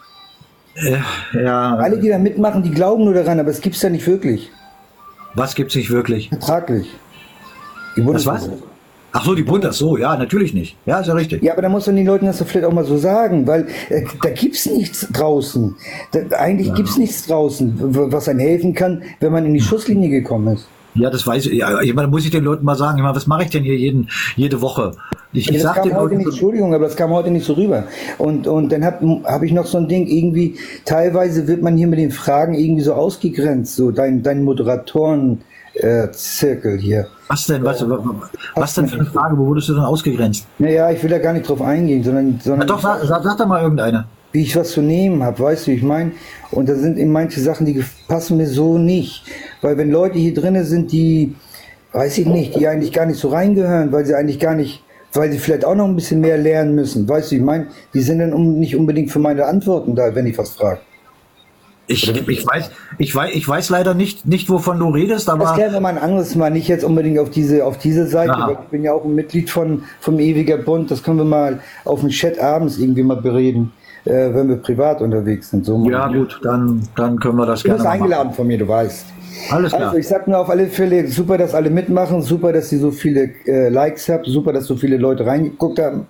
ja. Alle, die da mitmachen, die glauben nur daran, aber es gibt's ja nicht wirklich. Was gibt's nicht wirklich? Vertraglich. Die Was, was? Ach so, die Bundes, so, ja, natürlich nicht. Ja, ist ja richtig. Ja, aber da muss man den Leuten das doch vielleicht auch mal so sagen, weil äh, da gibt's nichts draußen. Da, eigentlich gibt's nichts draußen, was einem helfen kann, wenn man in die Schusslinie gekommen ist. Ja, das weiß ich. Ja, ich meine, muss ich den Leuten mal sagen, ich meine, was mache ich denn hier jeden, jede Woche? Ich, ich das sag kam den heute nicht, Entschuldigung, aber das kam heute nicht so rüber. Und, und dann habe hab ich noch so ein Ding, irgendwie, teilweise wird man hier mit den Fragen irgendwie so ausgegrenzt, so dein, dein Moderatoren, äh, hier. was denn, was, was denn für eine Frage, wo wurdest du denn ausgegrenzt? Naja, ich will da gar nicht drauf eingehen, sondern, sondern Na doch, sag, sag, sag doch mal irgendeine. wie ich was zu nehmen habe, weißt du, wie ich meine? Und da sind eben manche Sachen, die passen mir so nicht. Weil wenn Leute hier drinnen sind, die, weiß ich nicht, die eigentlich gar nicht so reingehören, weil sie eigentlich gar nicht, weil sie vielleicht auch noch ein bisschen mehr lernen müssen, weißt du, ich meine, die sind dann nicht unbedingt für meine Antworten da, wenn ich was frage. Ich, ich, weiß, ich, weiß, ich weiß leider nicht, nicht, wovon du redest, Das aber. klären wir mal ein anderes Mal, nicht jetzt unbedingt auf diese, auf diese Seite, Aha. weil ich bin ja auch ein Mitglied von, vom Ewiger Bund, das können wir mal auf dem Chat abends irgendwie mal bereden, äh, wenn wir privat unterwegs sind. So Ja, gut, dann, dann können wir das Du gerne bist mal machen. eingeladen von mir, du weißt. Alles klar. Also ich sag nur auf alle Fälle, super, dass alle mitmachen, super, dass ihr so viele äh, Likes habt, super, dass so viele Leute reingeguckt haben.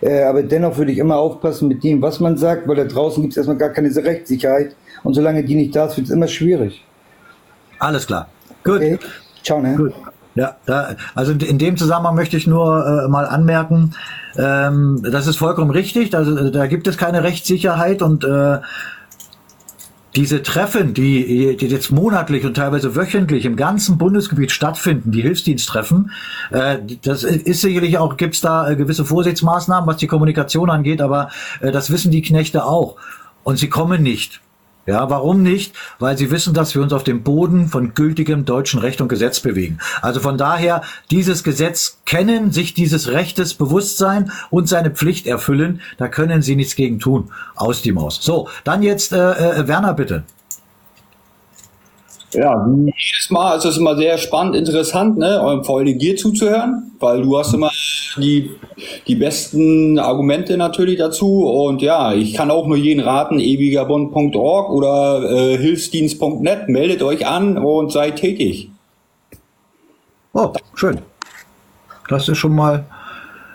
Äh, aber dennoch würde ich immer aufpassen mit dem, was man sagt, weil da draußen gibt es erstmal gar keine Rechtssicherheit. Und solange die nicht da ist, wird es immer schwierig. Alles klar. Gut. Ciao, ne? Gut. Ja, da, also in- dem Zusammenhang möchte ich nur äh, mal anmerken, ähm, das ist vollkommen richtig, also, da gibt es keine Rechtssicherheit und äh, diese Treffen, die, die jetzt monatlich und teilweise wöchentlich im ganzen Bundesgebiet stattfinden, die Hilfsdiensttreffen, äh, das ist sicherlich auch, gibt es da äh, gewisse Vorsichtsmaßnahmen, was die Kommunikation angeht, aber äh, das wissen die Knechte auch. Und sie kommen nicht. Ja, warum nicht? Weil sie wissen, dass wir uns auf dem Boden von gültigem deutschen Recht und Gesetz bewegen. Also von daher dieses Gesetz kennen, sich dieses Rechtes bewusst sein und seine Pflicht erfüllen, da können sie nichts gegen tun. Aus die Maus. So, dann jetzt äh, äh, Werner bitte. Ja, jedes Mal ist es immer sehr spannend, interessant, ne, eurem VLG dir zuzuhören, weil du hast immer die, die besten Argumente natürlich dazu und ja, ich kann auch nur jeden raten, ewigerbund.org oder äh, hilfsdienst.net, meldet euch an und seid tätig. Oh, schön. Das ist schon mal,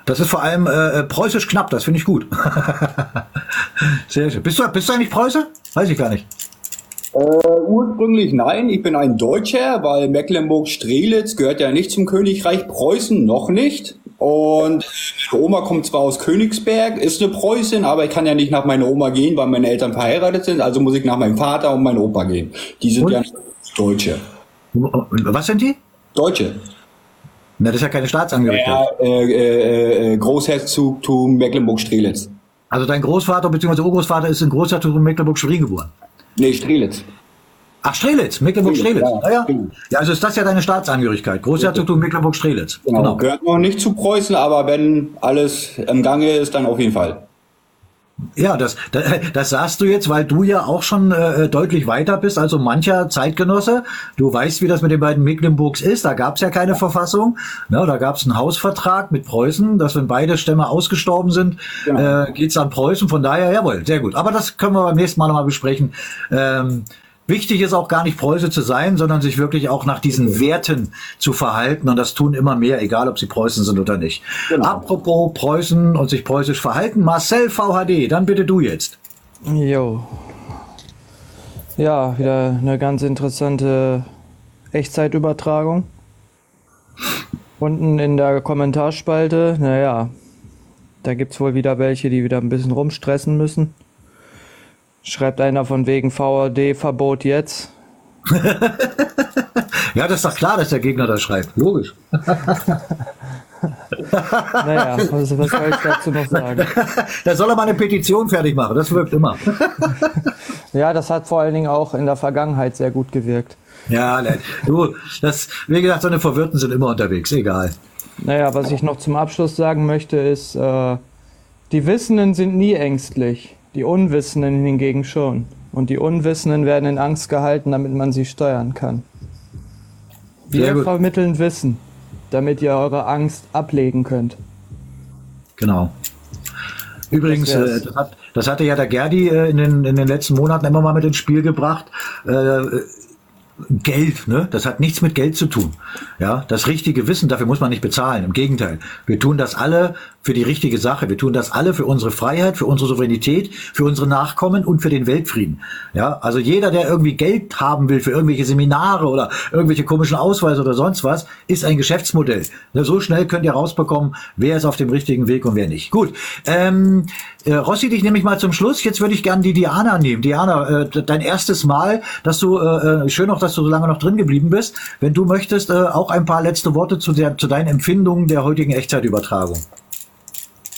das ist vor allem äh, äh, preußisch knapp, das finde ich gut. Sehr schön. Bist du, bist du eigentlich Preuße? Weiß ich gar nicht. Äh, ursprünglich nein, ich bin ein Deutscher, weil Mecklenburg-Strelitz gehört ja nicht zum Königreich Preußen, noch nicht. Und meine Oma kommt zwar aus Königsberg, ist eine Preußin, aber ich kann ja nicht nach meiner Oma gehen, weil meine Eltern verheiratet sind, also muss ich nach meinem Vater und meinem Opa gehen. Die sind ja Deutsche. Was sind die? Deutsche. Na, das ist ja keine Staatsangehörigkeit. Ja, äh, äh, äh, Großherzogtum Mecklenburg-Strelitz. Also dein Großvater bzw. Urgroßvater ist in Großherzogtum Mecklenburg-Schwerin geboren. Nee, Strelitz. Ach, Strelitz, Mecklenburg-Strelitz. Strelitz, Ja, ja. ja. also ist das ja deine Staatsangehörigkeit. Großherzogtum Mecklenburg-Strelitz. Genau. Gehört noch nicht zu Preußen, aber wenn alles im Gange ist, dann auf jeden Fall. Ja, das, das, das sagst du jetzt, weil du ja auch schon äh, deutlich weiter bist, also mancher Zeitgenosse. Du weißt, wie das mit den beiden Mecklenburgs ist. Da gab es ja keine Verfassung. Ne, da gab es einen Hausvertrag mit Preußen, dass wenn beide Stämme ausgestorben sind, äh, geht's an Preußen. Von daher, jawohl, sehr gut. Aber das können wir beim nächsten Mal nochmal besprechen. Ähm, Wichtig ist auch gar nicht Preuße zu sein, sondern sich wirklich auch nach diesen Werten zu verhalten. Und das tun immer mehr, egal ob sie Preußen sind oder nicht. Apropos Preußen und sich preußisch verhalten, Marcel VHD, dann bitte du jetzt. Jo. Ja, wieder eine ganz interessante Echtzeitübertragung. Unten in der Kommentarspalte, naja, da gibt es wohl wieder welche, die wieder ein bisschen rumstressen müssen. Schreibt einer von wegen VAD-Verbot jetzt. Ja, das ist doch klar, dass der Gegner das schreibt. Logisch. Naja, was, was soll ich dazu noch sagen? Da soll er mal eine Petition fertig machen, das wirkt immer. Ja, das hat vor allen Dingen auch in der Vergangenheit sehr gut gewirkt. Ja, ne, du, das, wie gesagt, so eine Verwirrten sind immer unterwegs, egal. Naja, was ich noch zum Abschluss sagen möchte, ist, äh, die Wissenden sind nie ängstlich, die Unwissenden hingegen schon. Und die Unwissenden werden in Angst gehalten, damit man sie steuern kann. Wir vermitteln Wissen, damit ihr eure Angst ablegen könnt. Genau. Übrigens, Das äh, das, hat, das hatte ja der Gerdi äh, in, den, in den letzten Monaten immer mal mit ins Spiel gebracht. Geld, ne? Das hat nichts mit Geld zu tun. Ja, das richtige Wissen, dafür muss man nicht bezahlen. Im Gegenteil. Wir tun das alle für die richtige Sache. Wir tun das alle für unsere Freiheit, für unsere Souveränität, für unsere Nachkommen und für den Weltfrieden. Ja, also jeder, der irgendwie Geld haben will für irgendwelche Seminare oder irgendwelche komischen Ausweise oder sonst was, ist ein Geschäftsmodell. Ne, So schnell könnt ihr rausbekommen, wer ist auf dem richtigen Weg und wer nicht. Gut. Ähm, äh, Rossi, dich nehme ich mal zum Schluss. Jetzt würde ich gerne die Diana nehmen. Diana, äh, dein erstes Mal, dass du, äh, äh, schön auch, dass du so lange noch drin geblieben bist. Wenn du möchtest, äh, auch ein paar letzte Worte zu, der, zu deinen Empfindungen der heutigen Echtzeitübertragung.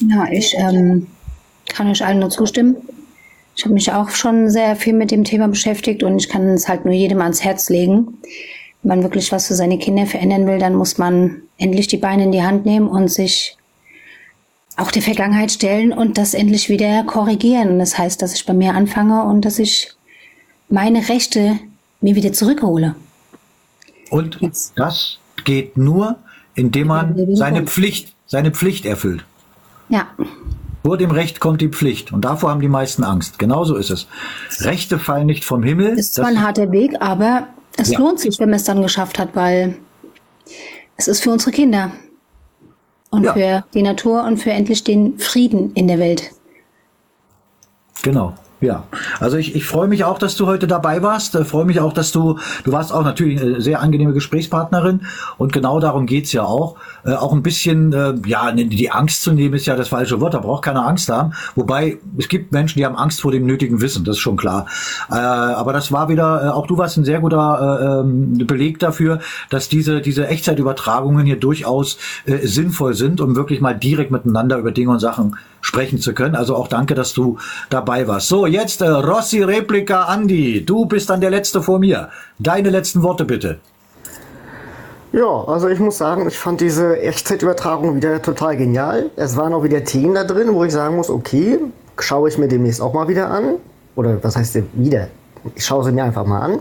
Ja, ich ähm, kann euch allen nur zustimmen. Ich habe mich auch schon sehr viel mit dem Thema beschäftigt und ich kann es halt nur jedem ans Herz legen. Wenn man wirklich was für seine Kinder verändern will, dann muss man endlich die Beine in die Hand nehmen und sich auch der Vergangenheit stellen und das endlich wieder korrigieren. Das heißt, dass ich bei mir anfange und dass ich meine Rechte mir wieder zurückhole. Und das geht nur, indem man seine Pflicht, seine Pflicht erfüllt. Ja. Vor dem Recht kommt die Pflicht. Und davor haben die meisten Angst. Genauso ist es. Rechte fallen nicht vom Himmel. Ist zwar ein harter Weg, aber es Ja. lohnt sich, wenn man es dann geschafft hat, weil es ist für unsere Kinder und Ja. für die Natur und für endlich den Frieden in der Welt. Genau. Ja, also ich, ich freue mich auch, dass du heute dabei warst. Äh, freue mich auch, dass du, du warst auch natürlich eine sehr angenehme Gesprächspartnerin und genau darum geht's ja auch. Äh, auch ein bisschen, äh, ja, ne, die Angst zu nehmen ist ja das falsche Wort, da braucht keiner Angst haben. Wobei, es gibt Menschen, die haben Angst vor dem nötigen Wissen, das ist schon klar. Äh, aber das war wieder, äh, auch du warst ein sehr guter äh, ähm, Beleg dafür, dass diese, diese Echtzeitübertragungen hier durchaus äh, sinnvoll sind, um wirklich mal direkt miteinander über Dinge und Sachen sprechen zu können. Also auch danke, dass du dabei warst. So, jetzt äh, Rossi Replika Andi. Du bist dann der Letzte vor mir. Deine letzten Worte bitte. Ja, also ich muss sagen, ich fand diese Echtzeitübertragung wieder total genial. Es waren auch wieder Themen da drin, wo ich sagen muss, okay, schaue ich mir demnächst auch mal wieder an. Oder was heißt denn wieder? Ich schaue sie mir einfach mal an.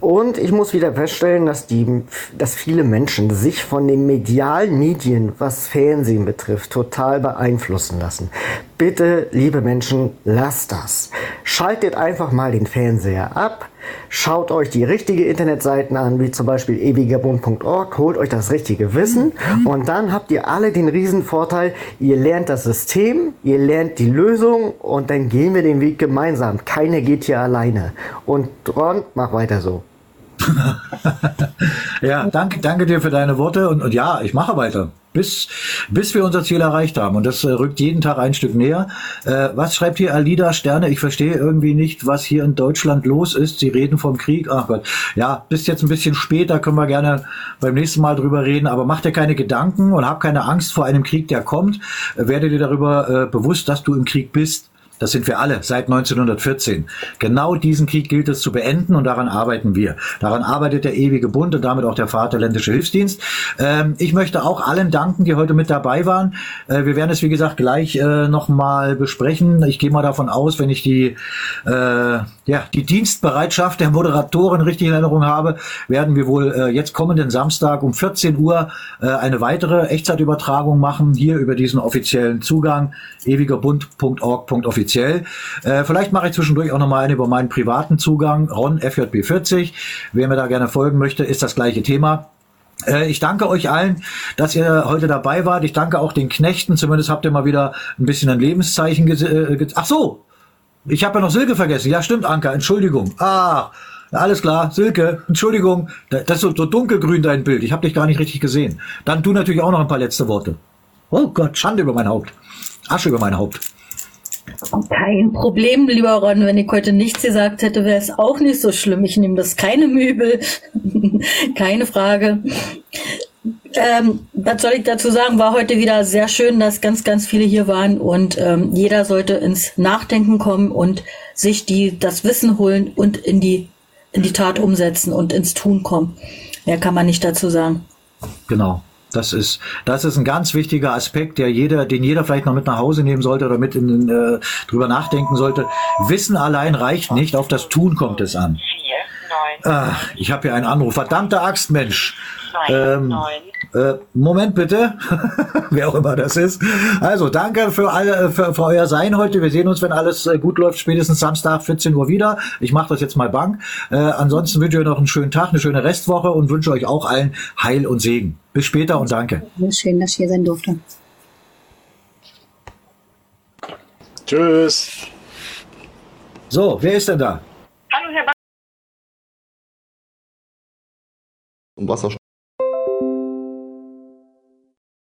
Und ich muss wieder feststellen, dass, die, dass viele Menschen sich von den medialen Medien, was Fernsehen betrifft, total beeinflussen lassen. Bitte, liebe Menschen, lasst das. Schaltet einfach mal den Fernseher ab. Schaut euch die richtige Internetseiten an, wie zum Beispiel ewigerbund.org, holt euch das richtige Wissen und dann habt ihr alle den riesen Vorteil, ihr lernt das System, ihr lernt die Lösung und dann gehen wir den Weg gemeinsam. Keiner geht hier alleine. Und Ron, mach weiter so. Ja, danke, danke dir für deine Worte und, und ja, ich mache weiter. Bis, bis wir unser Ziel erreicht haben. Und das äh, rückt jeden Tag ein Stück näher. Äh, was schreibt hier Alida Sterne? Ich verstehe irgendwie nicht, was hier in Deutschland los ist. Sie reden vom Krieg. Ach Gott. Ja, bis jetzt ein bisschen später können wir gerne beim nächsten Mal drüber reden. Aber mach dir keine Gedanken und hab keine Angst vor einem Krieg, der kommt. Äh, werde dir darüber äh, bewusst, dass du im Krieg bist. Das sind wir alle seit 1914. Genau diesen Krieg gilt es zu beenden und daran arbeiten wir. Daran arbeitet der ewige Bund und damit auch der Vaterländische Hilfsdienst. Ähm, ich möchte auch allen danken, die heute mit dabei waren. Äh, wir werden es, wie gesagt, gleich äh, nochmal besprechen. Ich gehe mal davon aus, wenn ich die, äh, ja, die Dienstbereitschaft der Moderatoren richtig in Erinnerung habe, werden wir wohl äh, jetzt kommenden Samstag um 14 Uhr äh, eine weitere Echtzeitübertragung machen, hier über diesen offiziellen Zugang ewigerbund.org.offiziell. Äh, vielleicht mache ich zwischendurch auch nochmal eine über meinen privaten Zugang, Ron FJB40. Wer mir da gerne folgen möchte, ist das gleiche Thema. Äh, Ich danke euch allen, dass ihr heute dabei wart. Ich danke auch den Knechten. Zumindest habt ihr mal wieder ein bisschen ein Lebenszeichen gese- äh, Ach so, ich habe ja noch Silke vergessen. Ja, stimmt, Anka. Entschuldigung. Ah, alles klar. Silke, Entschuldigung. Da- Das ist so, so dunkelgrün dein Bild. Ich habe dich gar nicht richtig gesehen. Dann du natürlich auch noch ein paar letzte Worte. Oh Gott, Schande über mein Haupt. Asche über mein Haupt. Kein Problem, lieber Ron. Wenn ich heute nichts gesagt hätte, wäre es auch nicht so schlimm. Ich nehme das keine Mübel. keine Frage. Ähm, was soll ich dazu sagen? War heute wieder sehr schön, dass ganz, ganz viele hier waren und ähm, jeder sollte ins Nachdenken kommen und sich die, das Wissen holen und in die, in die Tat umsetzen und ins Tun kommen. Mehr kann man nicht dazu sagen. Genau. Das ist, das ist ein ganz wichtiger Aspekt, der jeder, den jeder vielleicht noch mit nach Hause nehmen sollte oder mit in, äh, drüber nachdenken sollte. Wissen allein reicht nicht, auf das Tun kommt es an. Ah, ich habe hier einen Anruf. Verdammte Axt, Mensch. Ähm, äh, Moment bitte, wer auch immer das ist. Also danke für alle für, für euer Sein heute. Wir sehen uns, wenn alles äh, gut läuft, spätestens Samstag 14 Uhr wieder. Ich mache das jetzt mal bang. Äh, ansonsten wünsche ich euch noch einen schönen Tag, eine schöne Restwoche und wünsche euch auch allen Heil und Segen. Bis später und danke. Schön, dass ich hier sein durfte. Tschüss. So, wer ist denn da? Hallo, Herr um Wasser